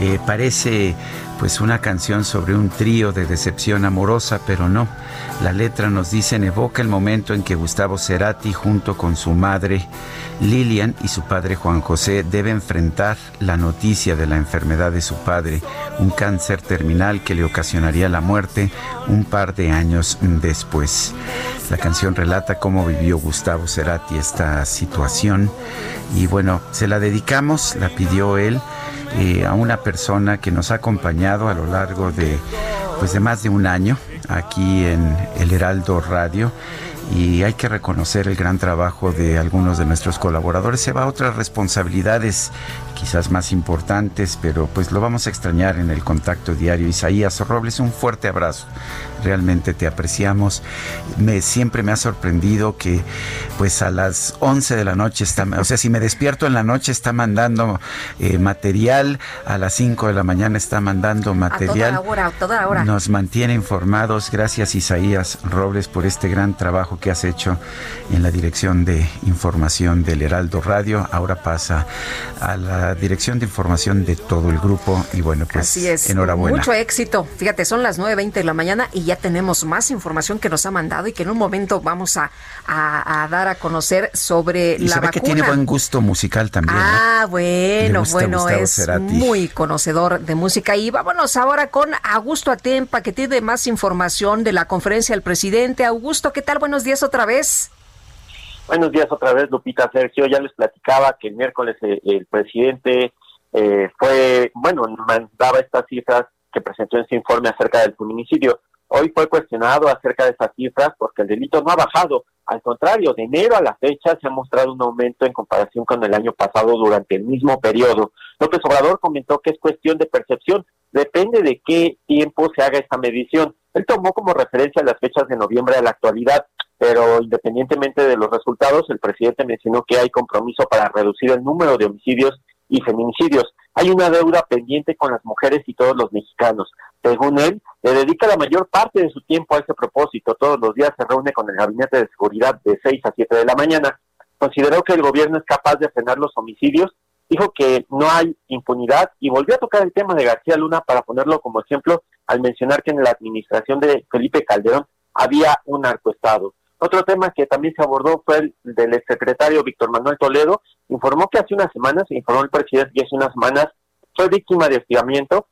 Eh, parece pues una canción sobre un trío de decepción amorosa, pero no. La letra nos dice, evoca el momento en que Gustavo Cerati junto con su madre Lilian y su padre Juan José debe enfrentar la noticia de la enfermedad de su padre, un cáncer terminal que le ocasionaría la muerte un par de años después. La canción relata cómo vivió Gustavo Cerati esta situación y bueno, se la dedicamos, la pidió él eh, a una persona que nos ha acompañado a lo largo de, pues de más de un año aquí en el Heraldo Radio y hay que reconocer el gran trabajo de algunos de nuestros colaboradores. Se va a otras responsabilidades quizás más importantes, pero pues lo vamos a extrañar en el contacto diario. Isaías Robles, un fuerte abrazo. Realmente te apreciamos. Me, siempre me ha sorprendido que pues a las 11 de la noche está, o sea, si me despierto en la noche está mandando eh, material, a las 5 de la mañana está mandando material. A toda hora, a toda hora. Nos mantiene informados. Gracias Isaías Robles por este gran trabajo que has hecho en la dirección de información del Heraldo Radio. Ahora pasa a la dirección de información de todo el grupo y bueno, pues Así es. enhorabuena. Mucho éxito. Fíjate, son las 9.20 de la mañana y ya tenemos más información que nos ha mandado y que en un momento vamos a, a, dar a conocer sobre y la se ve vacuna. que tiene buen gusto musical también. Ah, bueno, bueno, Gustavo es Cerati. muy conocedor de música. Y vámonos ahora con Augusto Atempa, que tiene más información de la conferencia del presidente. Augusto, ¿qué tal? Buenos días otra vez. Buenos días otra vez, Lupita Sergio. Ya les platicaba que el miércoles eh, el presidente eh, fue, bueno, mandaba estas cifras que presentó en su informe acerca del feminicidio. Hoy fue cuestionado acerca de esas cifras porque el delito no ha bajado. Al contrario, de enero a la fecha se ha mostrado un aumento en comparación con el año pasado durante el mismo periodo. López Obrador comentó que es cuestión de percepción. Depende de qué tiempo se haga esta medición. Él tomó como referencia las fechas de noviembre a la actualidad, pero independientemente de los resultados, el presidente mencionó que hay compromiso para reducir el número de homicidios y feminicidios. Hay una deuda pendiente con las mujeres y todos los mexicanos. Según él, le dedica la mayor parte de su tiempo a ese propósito. Todos los días se reúne con el gabinete de seguridad de 6 a 7 de la mañana. Consideró que el gobierno es capaz de frenar los homicidios, dijo que no hay impunidad y volvió a tocar el tema de García Luna para ponerlo como ejemplo al mencionar que en la administración de Felipe Calderón había un narcoestado. Otro tema que también se abordó fue el del exsecretario Víctor Manuel Toledo. Informó que hace unas semanas, informó el presidente que hace unas semanas fue víctima de hostigamiento,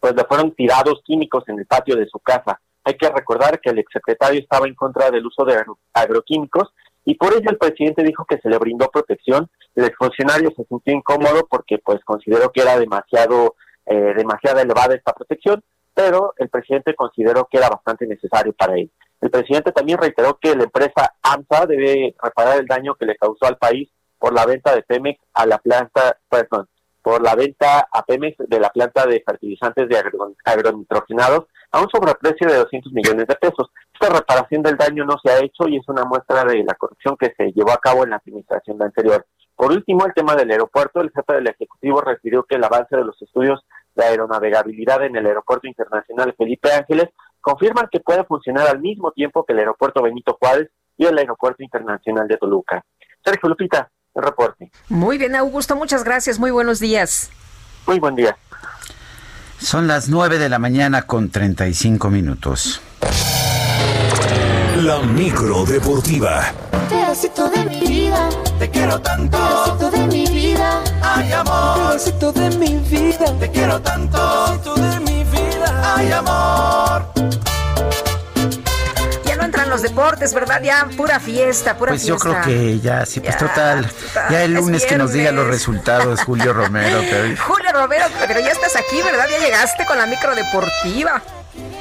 pues le fueron tirados químicos en el patio de su casa. Hay que recordar que el exsecretario estaba en contra del uso de agro- agroquímicos y por ello el presidente dijo que se le brindó protección. El exfuncionario se sintió incómodo porque pues consideró que era demasiado eh, demasiada elevada esta protección, pero el presidente consideró que era bastante necesario para él. El presidente también reiteró que la empresa AMSA debe reparar el daño que le causó al país por la venta de Pemex a la planta, perdón, por la venta a Pemex de la planta de fertilizantes de agro- agronitrogenados a un sobreprecio de 200 millones de pesos. Esta reparación del daño no se ha hecho y es una muestra de la corrupción que se llevó a cabo en la administración anterior. Por último, el tema del aeropuerto. El jefe del Ejecutivo refirió que el avance de los estudios de aeronavegabilidad en el Aeropuerto Internacional Felipe Ángeles confirman que puede funcionar al mismo tiempo que el Aeropuerto Benito Juárez y el Aeropuerto Internacional de Toluca. Sergio Lupita, el reporte. Muy bien, Augusto, muchas gracias. Muy buenos días. Muy buen día. Son las 9 de la mañana con 35 minutos. La micro deportiva. Pedacito de mi vida, te quiero tanto. Pedacito de mi vida, ay amor. Pedacito de mi vida, te quiero tanto. Pedacito de mi amor. Ya no entran los deportes, ¿verdad? Ya pura fiesta, pura Pues yo fiesta. creo que ya, sí, pues Ya, total. total, Ya el es lunes que nos diga los resultados, Julio Romero. Pero Julio Romero, pero ya estás aquí, ¿verdad? Ya llegaste con la micro deportiva.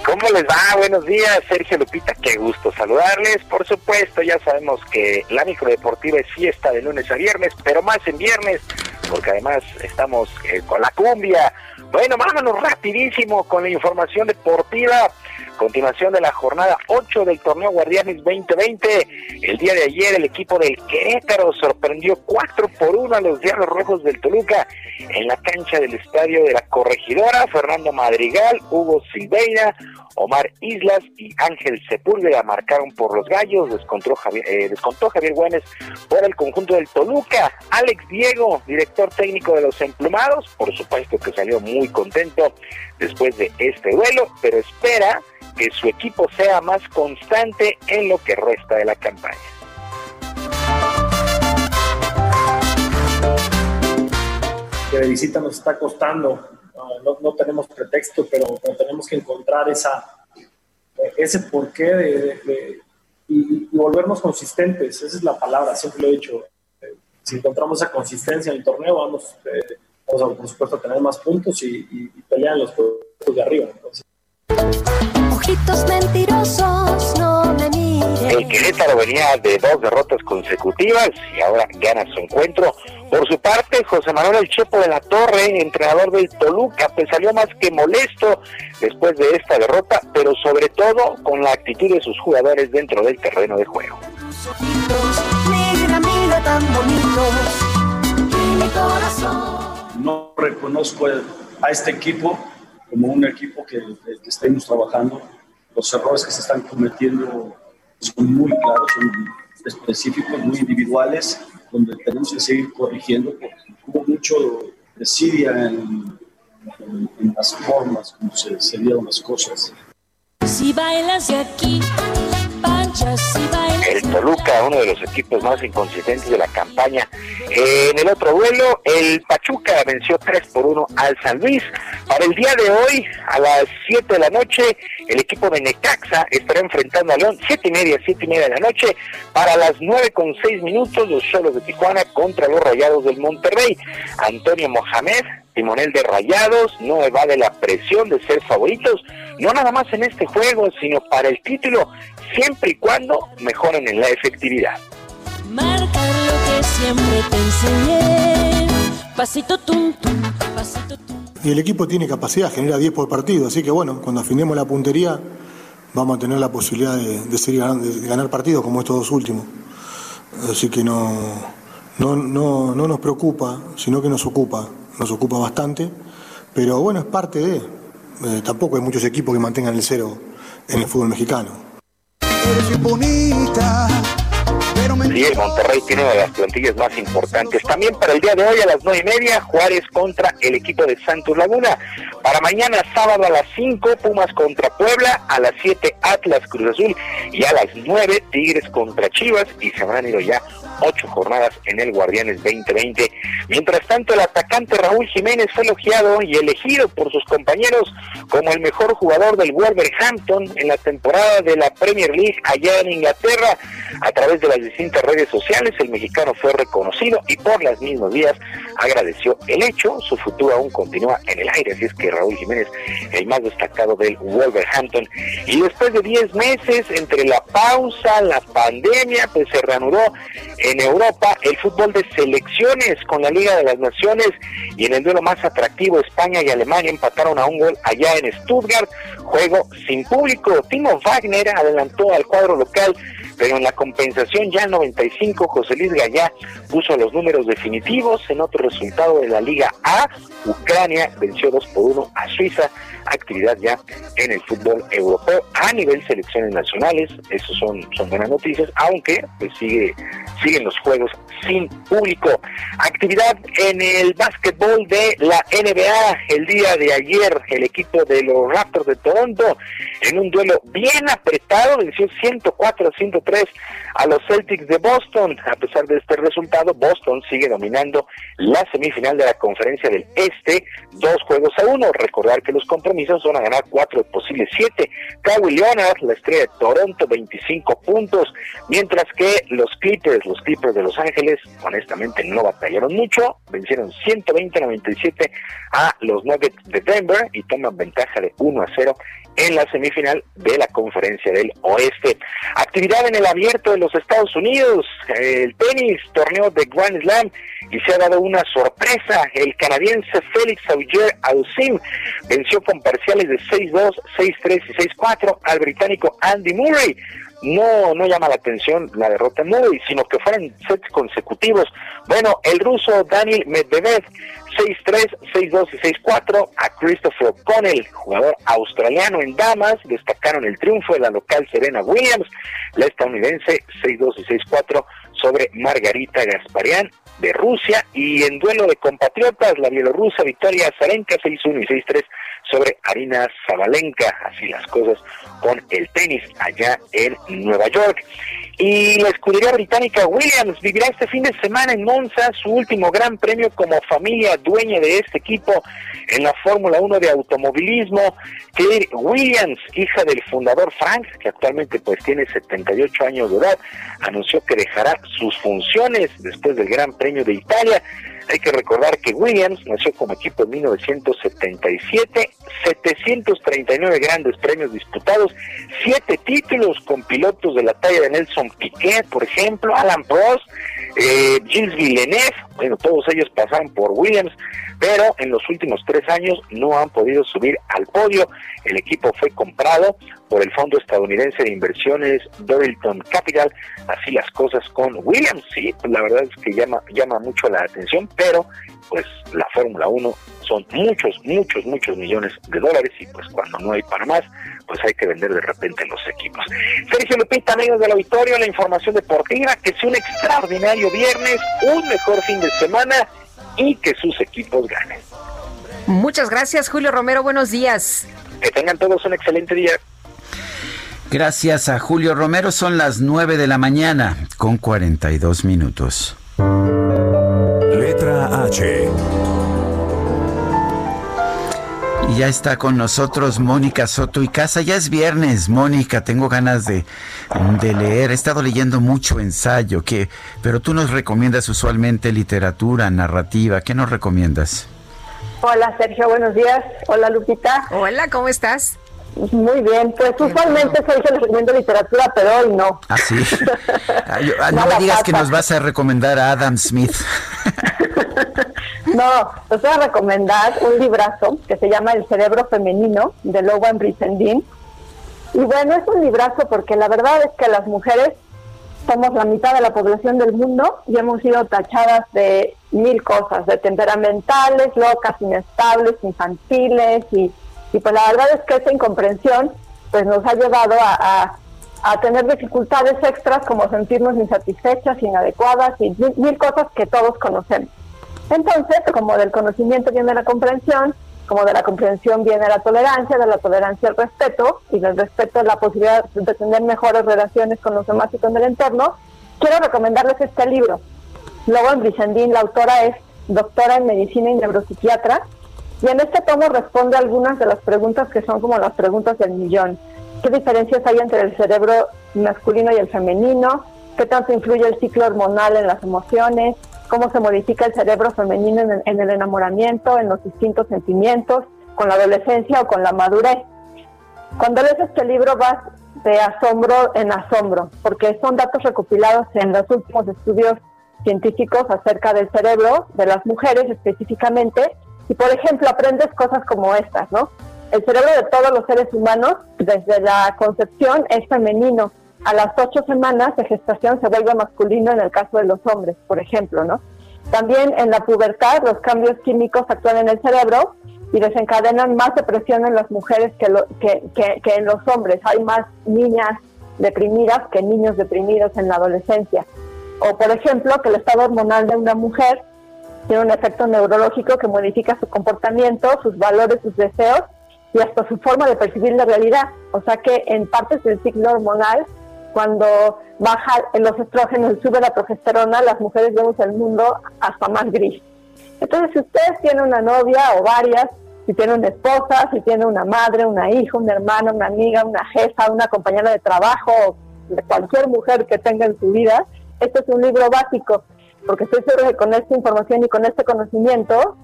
¿Cómo les va? Buenos días, Sergio Lupita, qué gusto saludarles. Por supuesto, ya sabemos que la microdeportiva es fiesta de lunes a viernes, pero más en viernes, porque además estamos eh, con la cumbia. Bueno, vámonos rapidísimo con la información deportiva. Continuación de la jornada 8 del torneo Guardianes 2020. El día de ayer el equipo del Querétaro sorprendió 4 por 1 a los Diablos Rojos del Toluca en la cancha del estadio de la Corregidora. Fernando Madrigal, Hugo Silveira, Omar Islas y Ángel Sepúlveda marcaron por los gallos, descontó Javier, eh, descontó Javier Güenes por el conjunto del Toluca. Alex Diego, director técnico de los emplumados, por supuesto que salió muy contento después de este duelo, pero espera que su equipo sea más constante en lo que resta de la campaña. Que de visita nos está costando no, tenemos pretexto, pero, tenemos que encontrar esa, ese porqué de, y, volvernos consistentes. Esa es la palabra, siempre lo he dicho. Eh, si encontramos esa consistencia en el torneo, vamos, eh, vamos a, por supuesto, a tener más puntos y, y, pelear en los puestos de arriba. Ojitos mentirosos, no me El Querétaro venía de dos derrotas consecutivas y ahora gana su encuentro. Por su parte, José Manuel El Chepo de la Torre, entrenador del Toluca, pues salió más que molesto después de esta derrota, pero sobre todo con la actitud de sus jugadores dentro del terreno de juego. No reconozco a este equipo como un equipo que, que estemos trabajando. Los errores que se están cometiendo son muy claros, son específicos, muy individuales, donde tenemos que seguir corrigiendo porque hubo mucho desidia en, en, las formas como se, se las cosas. Si bailas de aquí el Toluca, uno de los equipos más inconsistentes de la campaña. En el otro duelo, el Pachuca venció 3 por 1 al San Luis. Para el día de hoy, a las 7 de la noche, el equipo de Necaxa estará enfrentando a León, 7 y media, 7 y media de la noche. Para las 9 con 6 minutos, los Cholos de Tijuana contra los Rayados del Monterrey. Antonio Mohamed timonel de Rayados no evade la presión de ser favoritos, no nada más en este juego, sino para el título siempre y cuando mejoren en la efectividad. Y el equipo tiene capacidad, genera 10 por partido, así que bueno, cuando afinemos la puntería vamos a tener la posibilidad de, seguir de ganar partidos como estos dos últimos. Así que no, no, no, no nos preocupa, sino que nos ocupa, nos ocupa bastante, pero bueno, es parte de... Eh, tampoco hay muchos equipos que mantengan el cero en el fútbol mexicano bonita. Sí, el Monterrey tiene una de las plantillas más importantes. También para el día de hoy a las nueve y media, Juárez contra el equipo de Santos Laguna. Para mañana sábado a las 5, Pumas contra Puebla, a las 7 Atlas Cruz Azul y a las 9 Tigres contra Chivas y se habrán ido ya ocho jornadas en el Guardianes 2020. Mientras tanto, el atacante Raúl Jiménez fue elogiado y elegido por sus compañeros como el mejor jugador del Wolverhampton en la temporada de la Premier League allá en Inglaterra. A través de las distintas redes sociales, el mexicano fue reconocido y por las mismas vías agradeció el hecho. Su futuro aún continúa en el aire, así es que Raúl Jiménez, el más destacado del Wolverhampton. Y después de 10 meses, entre la pausa, la pandemia, pues se reanudó en Europa el fútbol de selecciones con la Liga de las Naciones y en el duelo más atractivo España y Alemania empataron a un gol allá en Stuttgart, juego sin público. Timo Wagner adelantó al cuadro local pero en la compensación ya 95 José Luis Gallá puso los números definitivos en otro resultado de la Liga A. Ucrania venció 2 por 1 a Suiza, actividad ya en el fútbol europeo a nivel selecciones nacionales, eso son, son buenas noticias, aunque pues sigue, siguen los juegos sin público. Actividad en el básquetbol de la NBA el día de ayer, el equipo de los Raptors de Toronto en un duelo bien apretado, venció 104 a 103 a los Celtics de Boston. A pesar de este resultado, Boston sigue dominando la semifinal de la conferencia del Este, dos juegos a uno. Recordar que los compromisos son a ganar cuatro posibles siete. Kawhi Leonard, la estrella de Toronto, 25 puntos, mientras que los Clippers, los Clippers de Los Ángeles, honestamente no batallaron mucho, vencieron 120-97 a los Nuggets de Denver y toman ventaja de 1 a 0 en la semifinal de la conferencia del oeste. Actividad en el abierto de los Estados Unidos, el tenis, torneo de Grand Slam, y se ha dado una sorpresa. El canadiense Félix Auger Ausim venció con parciales de 6-2, 6-3 y 6-4 al británico Andy Murray no, no llama la atención la derrota Murray, sino que fueron sets consecutivos. Bueno, el ruso Daniel Medvedev, 6-3, 6-2 y 6-4, a Christopher O'Connell, jugador australiano en damas, destacaron el triunfo de la local Serena Williams, la estadounidense 6-2 y 6-4 sobre Margarita Gasparian de Rusia. Y en duelo de compatriotas la bielorrusa Victoria Azarenka 6-1 y 6-3 sobre Arina Zabalenka, así las cosas con el tenis allá en Nueva York. Y la escudería británica Williams vivirá este fin de semana en Monza su último gran premio como familia dueña de este equipo en la Fórmula 1 de automovilismo. Claire Williams, hija del fundador Frank, que actualmente pues tiene 78 años de edad, anunció que dejará sus funciones después del Gran Premio de Italia hay que recordar que Williams nació como equipo en 1977, 739 grandes premios disputados, siete títulos con pilotos de la talla de Nelson Piquet, por ejemplo, Alan Prost, eh, Gilles Villeneuve, bueno, todos ellos pasaron por Williams, pero en los últimos tres años no han podido subir al podio. El equipo fue comprado por el fondo estadounidense de inversiones Dorilton Capital. Así las cosas con Williams, sí, pues la verdad es que llama, llama mucho la atención, pero pues la Fórmula 1 son muchos, muchos, muchos millones de dólares y pues cuando no hay para más, pues hay que vender de repente los equipos. Sergio Lupita, amigos del auditorio, la información deportiva, que es un extraordinario viernes, un mejor fin de semana y que sus equipos ganen. Muchas gracias, Julio Romero. Buenos días. Que tengan todos un excelente día. Gracias a Julio Romero. Son las 9 de la mañana con 42 minutos. H. Y ya está con nosotros Mónica Soto y Casa. Ya es viernes, Mónica. Tengo ganas de, de leer. He estado leyendo mucho ensayo, que, pero tú nos recomiendas usualmente literatura, narrativa. ¿Qué nos recomiendas? Hola Sergio, buenos días. Hola Lupita. Hola, ¿cómo estás? Muy bien, pues usualmente Sergio les recomiendo literatura, pero hoy no. ¿Ah, sí? Ah, no me digas que nos vas a recomendar a Adam Smith. no, os voy a recomendar un librazo que se llama El cerebro femenino de Logan Brizendine. Y bueno, es un librazo porque la verdad es que las mujeres somos la mitad de la población del mundo y hemos sido tachadas de mil cosas, de temperamentales, locas, inestables, infantiles y, y pues la verdad es que esa incomprensión pues nos ha llevado a, a, tener dificultades extras como sentirnos insatisfechas, inadecuadas y mil cosas que todos conocemos. Entonces, como del conocimiento viene la comprensión, como de la comprensión viene la tolerancia, de la tolerancia el respeto, y del respeto la posibilidad de tener mejores relaciones con los demás y con el entorno, quiero recomendarles este libro. Luego en Brizendín, la autora es doctora en medicina y neuropsiquiatra, y en este tomo responde algunas de las preguntas que son como las preguntas del millón. ¿Qué diferencias hay entre el cerebro masculino y el femenino? ¿Qué tanto influye el ciclo hormonal en las emociones? cómo se modifica el cerebro femenino en el, enamoramiento, en los distintos sentimientos, con la adolescencia o con la madurez. Cuando lees este libro vas de asombro en asombro, porque son datos recopilados en los últimos estudios científicos acerca del cerebro de las mujeres específicamente, y por ejemplo aprendes cosas como estas, ¿no? El cerebro de todos los seres humanos, desde la concepción, es femenino, a las ocho semanas de gestación se vuelve masculino en el caso de los hombres, por ejemplo, ¿no? También en la pubertad los cambios químicos actúan en el cerebro y desencadenan más depresión en las mujeres que, que, que, en los hombres. Hay más niñas deprimidas que niños deprimidos en la adolescencia. O, por ejemplo, que el estado hormonal de una mujer tiene un efecto neurológico que modifica su comportamiento, sus valores, sus deseos y hasta su forma de percibir la realidad. O sea que en partes del ciclo hormonal cuando baja en los estrógenos y sube la progesterona, las mujeres vemos el mundo hasta más gris. Entonces, si ustedes tienen una novia o varias, si tiene una esposa, si tiene una madre, una hija, una hermana, una amiga, una jefa, una compañera de trabajo, cualquier mujer que tenga en su vida, este es un libro básico, porque estoy seguro que con esta información y con este conocimiento,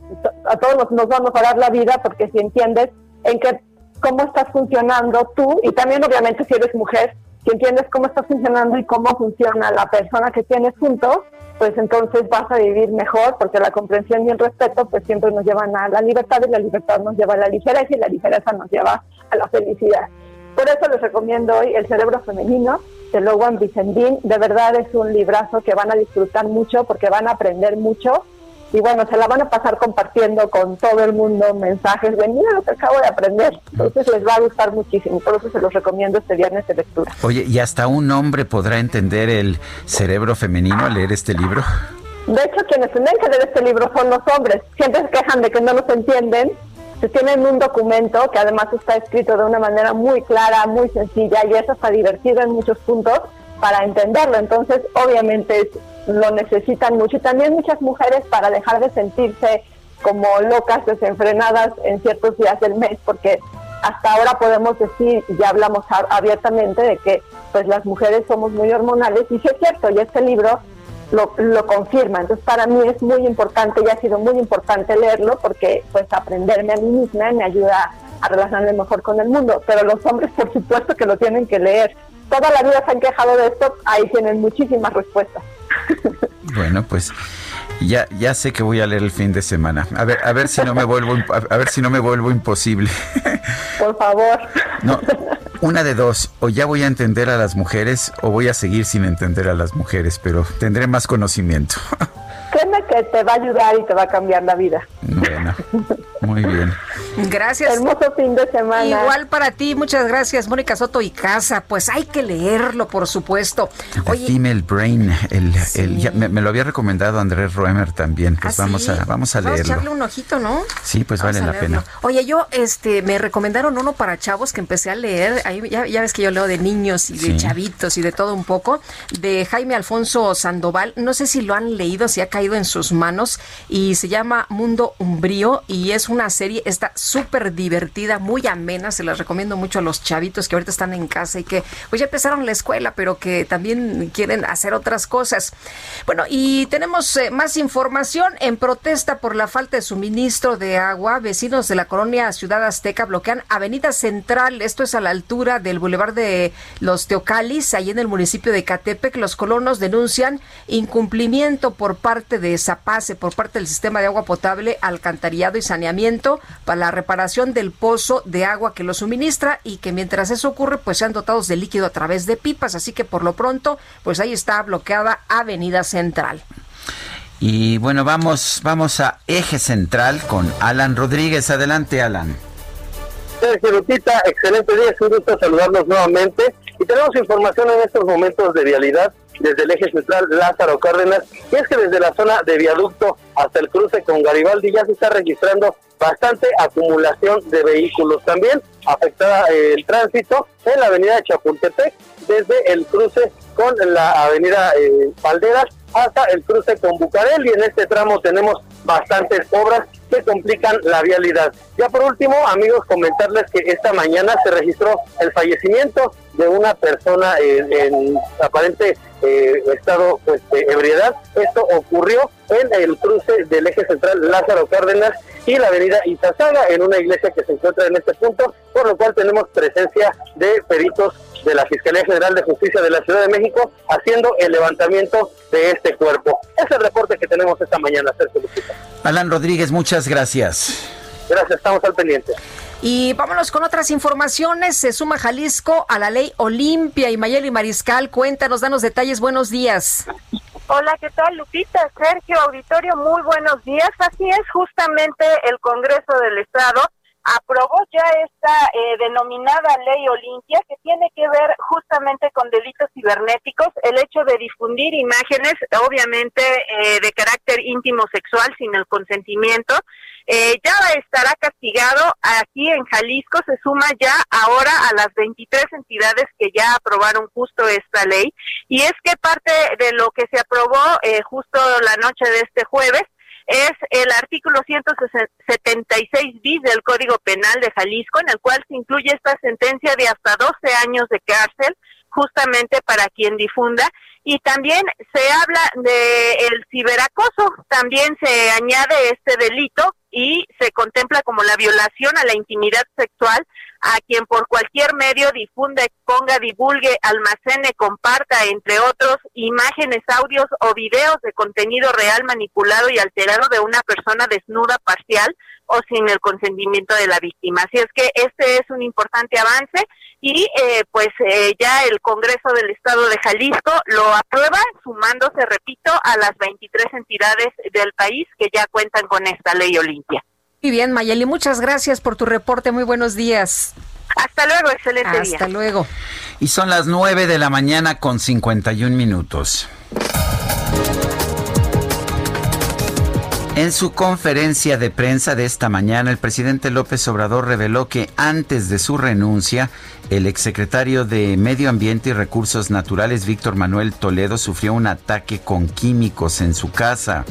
a todos nos, nos va a mejorar la vida, porque si entiendes en qué, cómo estás funcionando tú, y también obviamente si eres mujer, si entiendes cómo está funcionando y cómo funciona la persona que tienes junto, pues entonces vas a vivir mejor, porque la comprensión y el respeto pues siempre nos llevan a la libertad y la libertad nos lleva a la ligereza y la ligereza nos lleva a la felicidad. Por eso les recomiendo hoy El cerebro femenino de Logan Vicendín. De verdad es un librazo que van a disfrutar mucho porque van a aprender mucho y bueno, se la van a pasar compartiendo con todo el mundo mensajes de mira lo que acabo de aprender. Entonces les va a gustar muchísimo, por eso se los recomiendo este viernes de lectura. Oye, ¿y hasta un hombre podrá entender el cerebro femenino al leer este libro? De hecho, quienes tienen que leer este libro son los hombres. Siempre se quejan de que no los entienden. Se tienen un documento que además está escrito de una manera muy clara, muy sencilla y es hasta divertido en muchos puntos para entenderlo. Entonces, obviamente lo necesitan mucho y también muchas mujeres para dejar de sentirse como locas, desenfrenadas en ciertos días del mes, porque hasta ahora podemos decir, y ya hablamos abiertamente, de que pues las mujeres somos muy hormonales, y sí es cierto, y este libro lo, lo confirma. Entonces para mí es muy importante y ha sido muy importante leerlo porque pues aprenderme a mí misma me ayuda a relacionarme mejor con el mundo. Pero los hombres por supuesto que lo tienen que leer. Toda la vida se han quejado de esto, ahí tienen muchísimas respuestas. Bueno, pues ya, ya sé que voy a leer el fin de semana. A ver, a ver si no me vuelvo, a ver si no me vuelvo imposible. Por favor. No, una de dos, o ya voy a entender a las mujeres o voy a seguir sin entender a las mujeres, pero tendré más conocimiento. Te va a ayudar y te va a cambiar la vida. Bueno, muy bien. Gracias. Hermoso fin de semana. Igual para ti, muchas gracias, Mónica Soto y Casa. Pues hay que leerlo, por supuesto. The Female Brain, el, el me, lo había recomendado Andrés Roemer también. Pues ¿Ah, vamos a vamos a leerlo. Vamos a echarle un ojito, ¿no? Sí, pues vale la pena. Oye, yo este me recomendaron uno para chavos que empecé a leer. Ahí, ya, ves que yo leo de niños y de chavitos y de todo un poco. De Jaime Alfonso Sandoval. No sé si lo han leído, si ha caído en sus manos y se llama Mundo Umbrío y es una serie, está súper divertida, muy amena, se las recomiendo mucho a los chavitos que ahorita están en casa y que pues ya empezaron la escuela, pero que también quieren hacer otras cosas. Bueno, y tenemos eh, más información en protesta por la falta de suministro de agua. Vecinos de la colonia Ciudad Azteca bloquean Avenida Central, esto es a la altura del Boulevard de los Teocalis, ahí en el municipio de Catepec. Los colonos denuncian incumplimiento por parte de Zapase, por parte del sistema de agua potable, alcantarillado y saneamiento para la reparación del pozo de agua que lo suministra y que mientras eso ocurre, pues sean dotados de líquido a través de pipas. Así que por lo pronto, pues ahí está bloqueada Avenida Central. Y bueno, vamos, vamos a Eje Central con Alan Rodríguez. Adelante, Alan. Sergio Lupita, excelente día, es un gusto saludarlos nuevamente. Y tenemos información en estos momentos de vialidad desde el eje central Lázaro Cárdenas, y es que desde la zona de viaducto hasta el cruce con Garibaldi ya se está registrando bastante acumulación de vehículos. También afectada el tránsito en la avenida Chapultepec, desde el cruce con la avenida eh, Valderas hasta el cruce con Bucarel y en este tramo tenemos bastantes obras que complican la vialidad. Ya por último, amigos, comentarles que esta mañana se registró el fallecimiento de una persona en aparente eh, estado pues, de ebriedad. Esto ocurrió en el cruce del eje central Lázaro Cárdenas y la avenida Izazaga, en una iglesia que se encuentra en este punto, por lo cual tenemos presencia de peritos de la Fiscalía General de Justicia de la Ciudad de México haciendo el levantamiento de este cuerpo. Es el reporte que tenemos esta mañana, Sergio Alan Rodríguez, muchas gracias. Gracias, estamos al pendiente. Y vámonos con otras informaciones. Se suma Jalisco a la ley Olimpia y Mayeli Mariscal. Cuéntanos, danos detalles. Buenos días. Hola, ¿qué tal, Lupita? Sergio, auditorio, muy buenos días. Así es, justamente el Congreso del Estado aprobó ya esta eh, denominada ley Olimpia que tiene que ver justamente con delitos cibernéticos, el hecho de difundir imágenes, obviamente eh, de carácter íntimo sexual sin el consentimiento, eh, ya estará castigado. Aquí en Jalisco se suma ya ahora a las 23 entidades que ya aprobaron justo esta ley. Y es que parte de lo que se aprobó eh, justo la noche de este jueves es el artículo 176 bis del Código Penal de Jalisco, en el cual se incluye esta sentencia de hasta 12 años de cárcel justamente para quien difunda. Y también se habla de el ciberacoso, también se añade este delito y se contempla como la violación a la intimidad sexual a quien por cualquier medio difunda, exponga, divulgue, almacene, comparta, entre otros, imágenes, audios o videos de contenido real manipulado y alterado de una persona desnuda parcial o sin el consentimiento de la víctima. Así es que este es un importante avance y eh, pues eh, ya el Congreso del Estado de Jalisco lo aprueba, sumándose, repito, a las 23 entidades del país que ya cuentan con esta ley Olimpia. Muy bien, Mayeli, muchas gracias por tu reporte. Muy buenos días. Hasta luego, excelente Hasta día. Hasta luego. Y son las 9 de la mañana con 51 minutos. En su conferencia de prensa de esta mañana, el presidente López Obrador reveló que antes de su renuncia, el exsecretario de Medio Ambiente y Recursos Naturales, Víctor Manuel Toledo, sufrió un ataque con químicos en su casa.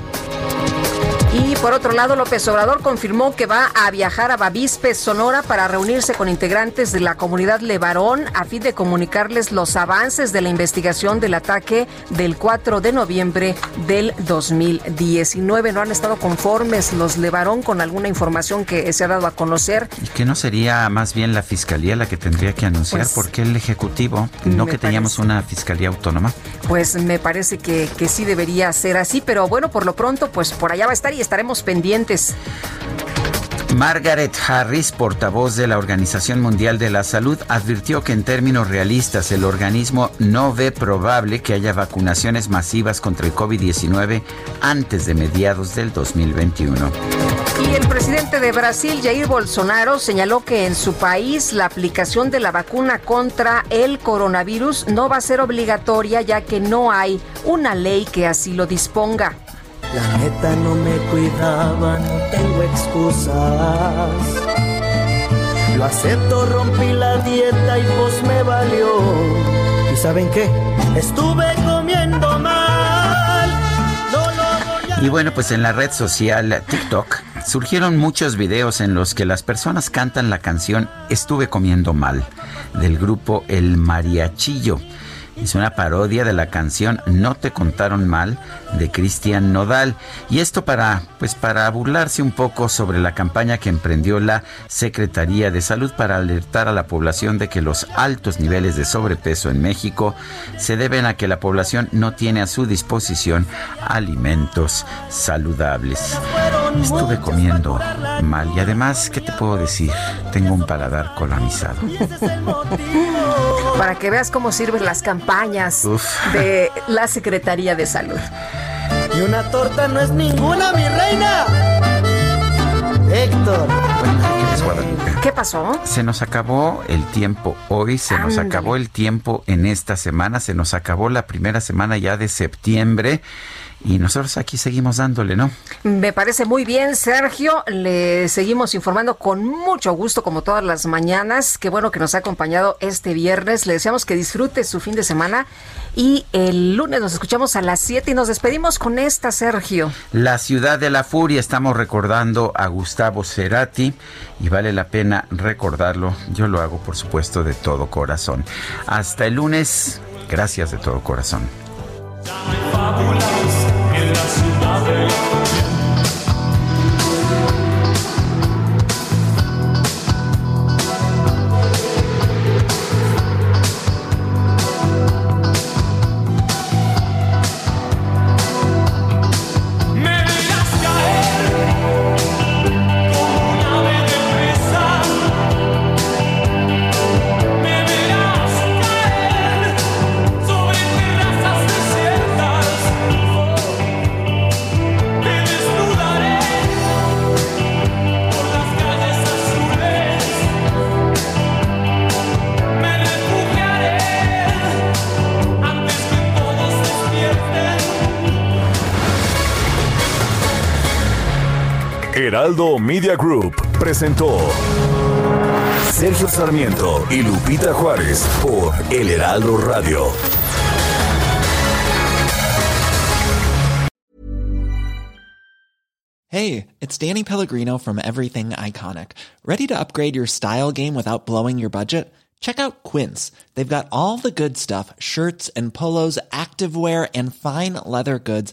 Y por otro lado, López Obrador confirmó que va a viajar a Bavispe, Sonora, para reunirse con integrantes de la comunidad Levarón a fin de comunicarles los avances de la investigación del ataque del 4 de noviembre del 2019. No han estado conformes los Levarón con alguna información que se ha dado a conocer. ¿Y que no sería más bien la fiscalía la que tendría que anunciar? Pues, ¿Por qué el Ejecutivo? ¿No que teníamos una fiscalía autónoma? Pues me parece que, que sí debería ser así, pero bueno, por lo pronto, pues por allá va a estar y estaremos pendientes. Margaret Harris, portavoz de la Organización Mundial de la Salud, advirtió que en términos realistas el organismo no ve probable que haya vacunaciones masivas contra el COVID-19 antes de mediados del 2021. Y el presidente de Brasil, Jair Bolsonaro, señaló que en su país la aplicación de la vacuna contra el coronavirus no va a ser obligatoria ya que no hay una ley que así lo disponga. La neta no me cuidaba, no tengo excusas. Lo acepto, rompí la dieta y pues me valió. ¿Y saben qué? Estuve comiendo mal. Y bueno, pues en la red social TikTok surgieron muchos videos en los que las personas cantan la canción Estuve comiendo mal del grupo El Mariachillo. Es una parodia de la canción No te contaron mal de Cristian Nodal y esto para pues para burlarse un poco sobre la campaña que emprendió la Secretaría de Salud para alertar a la población de que los altos niveles de sobrepeso en México se deben a que la población no tiene a su disposición alimentos saludables. Estuve comiendo mal y además, ¿qué te puedo decir? Tengo un paladar colonizado. Para que veas cómo sirven las campañas Uf. de la Secretaría de Salud. Y una torta no es ninguna, mi reina. Héctor. ¿Qué pasó? Se nos acabó el tiempo hoy, se nos acabó el tiempo en esta semana, se nos acabó la primera semana ya de septiembre y nosotros aquí seguimos dándole, ¿no? Me parece muy bien, Sergio. Le seguimos informando con mucho gusto, como todas las mañanas. Qué bueno que nos ha acompañado este viernes. Le deseamos que disfrute su fin de semana. Y el lunes nos escuchamos a las 7 y nos despedimos con esta, Sergio. La ciudad de la furia, estamos recordando a Gustavo Cerati y vale la pena recordarlo. Yo lo hago, por supuesto, de todo corazón. Hasta el lunes, gracias de todo corazón. En la ciudad de Heraldo Media Group presentó Sergio Sarmiento y Lupita Juárez por El Heraldo Radio. Hey, it's Danny Pellegrino from Everything Iconic. Ready to upgrade your style game without blowing your budget? Check out Quince. They've got all the good stuff shirts and polos, activewear, and fine leather goods,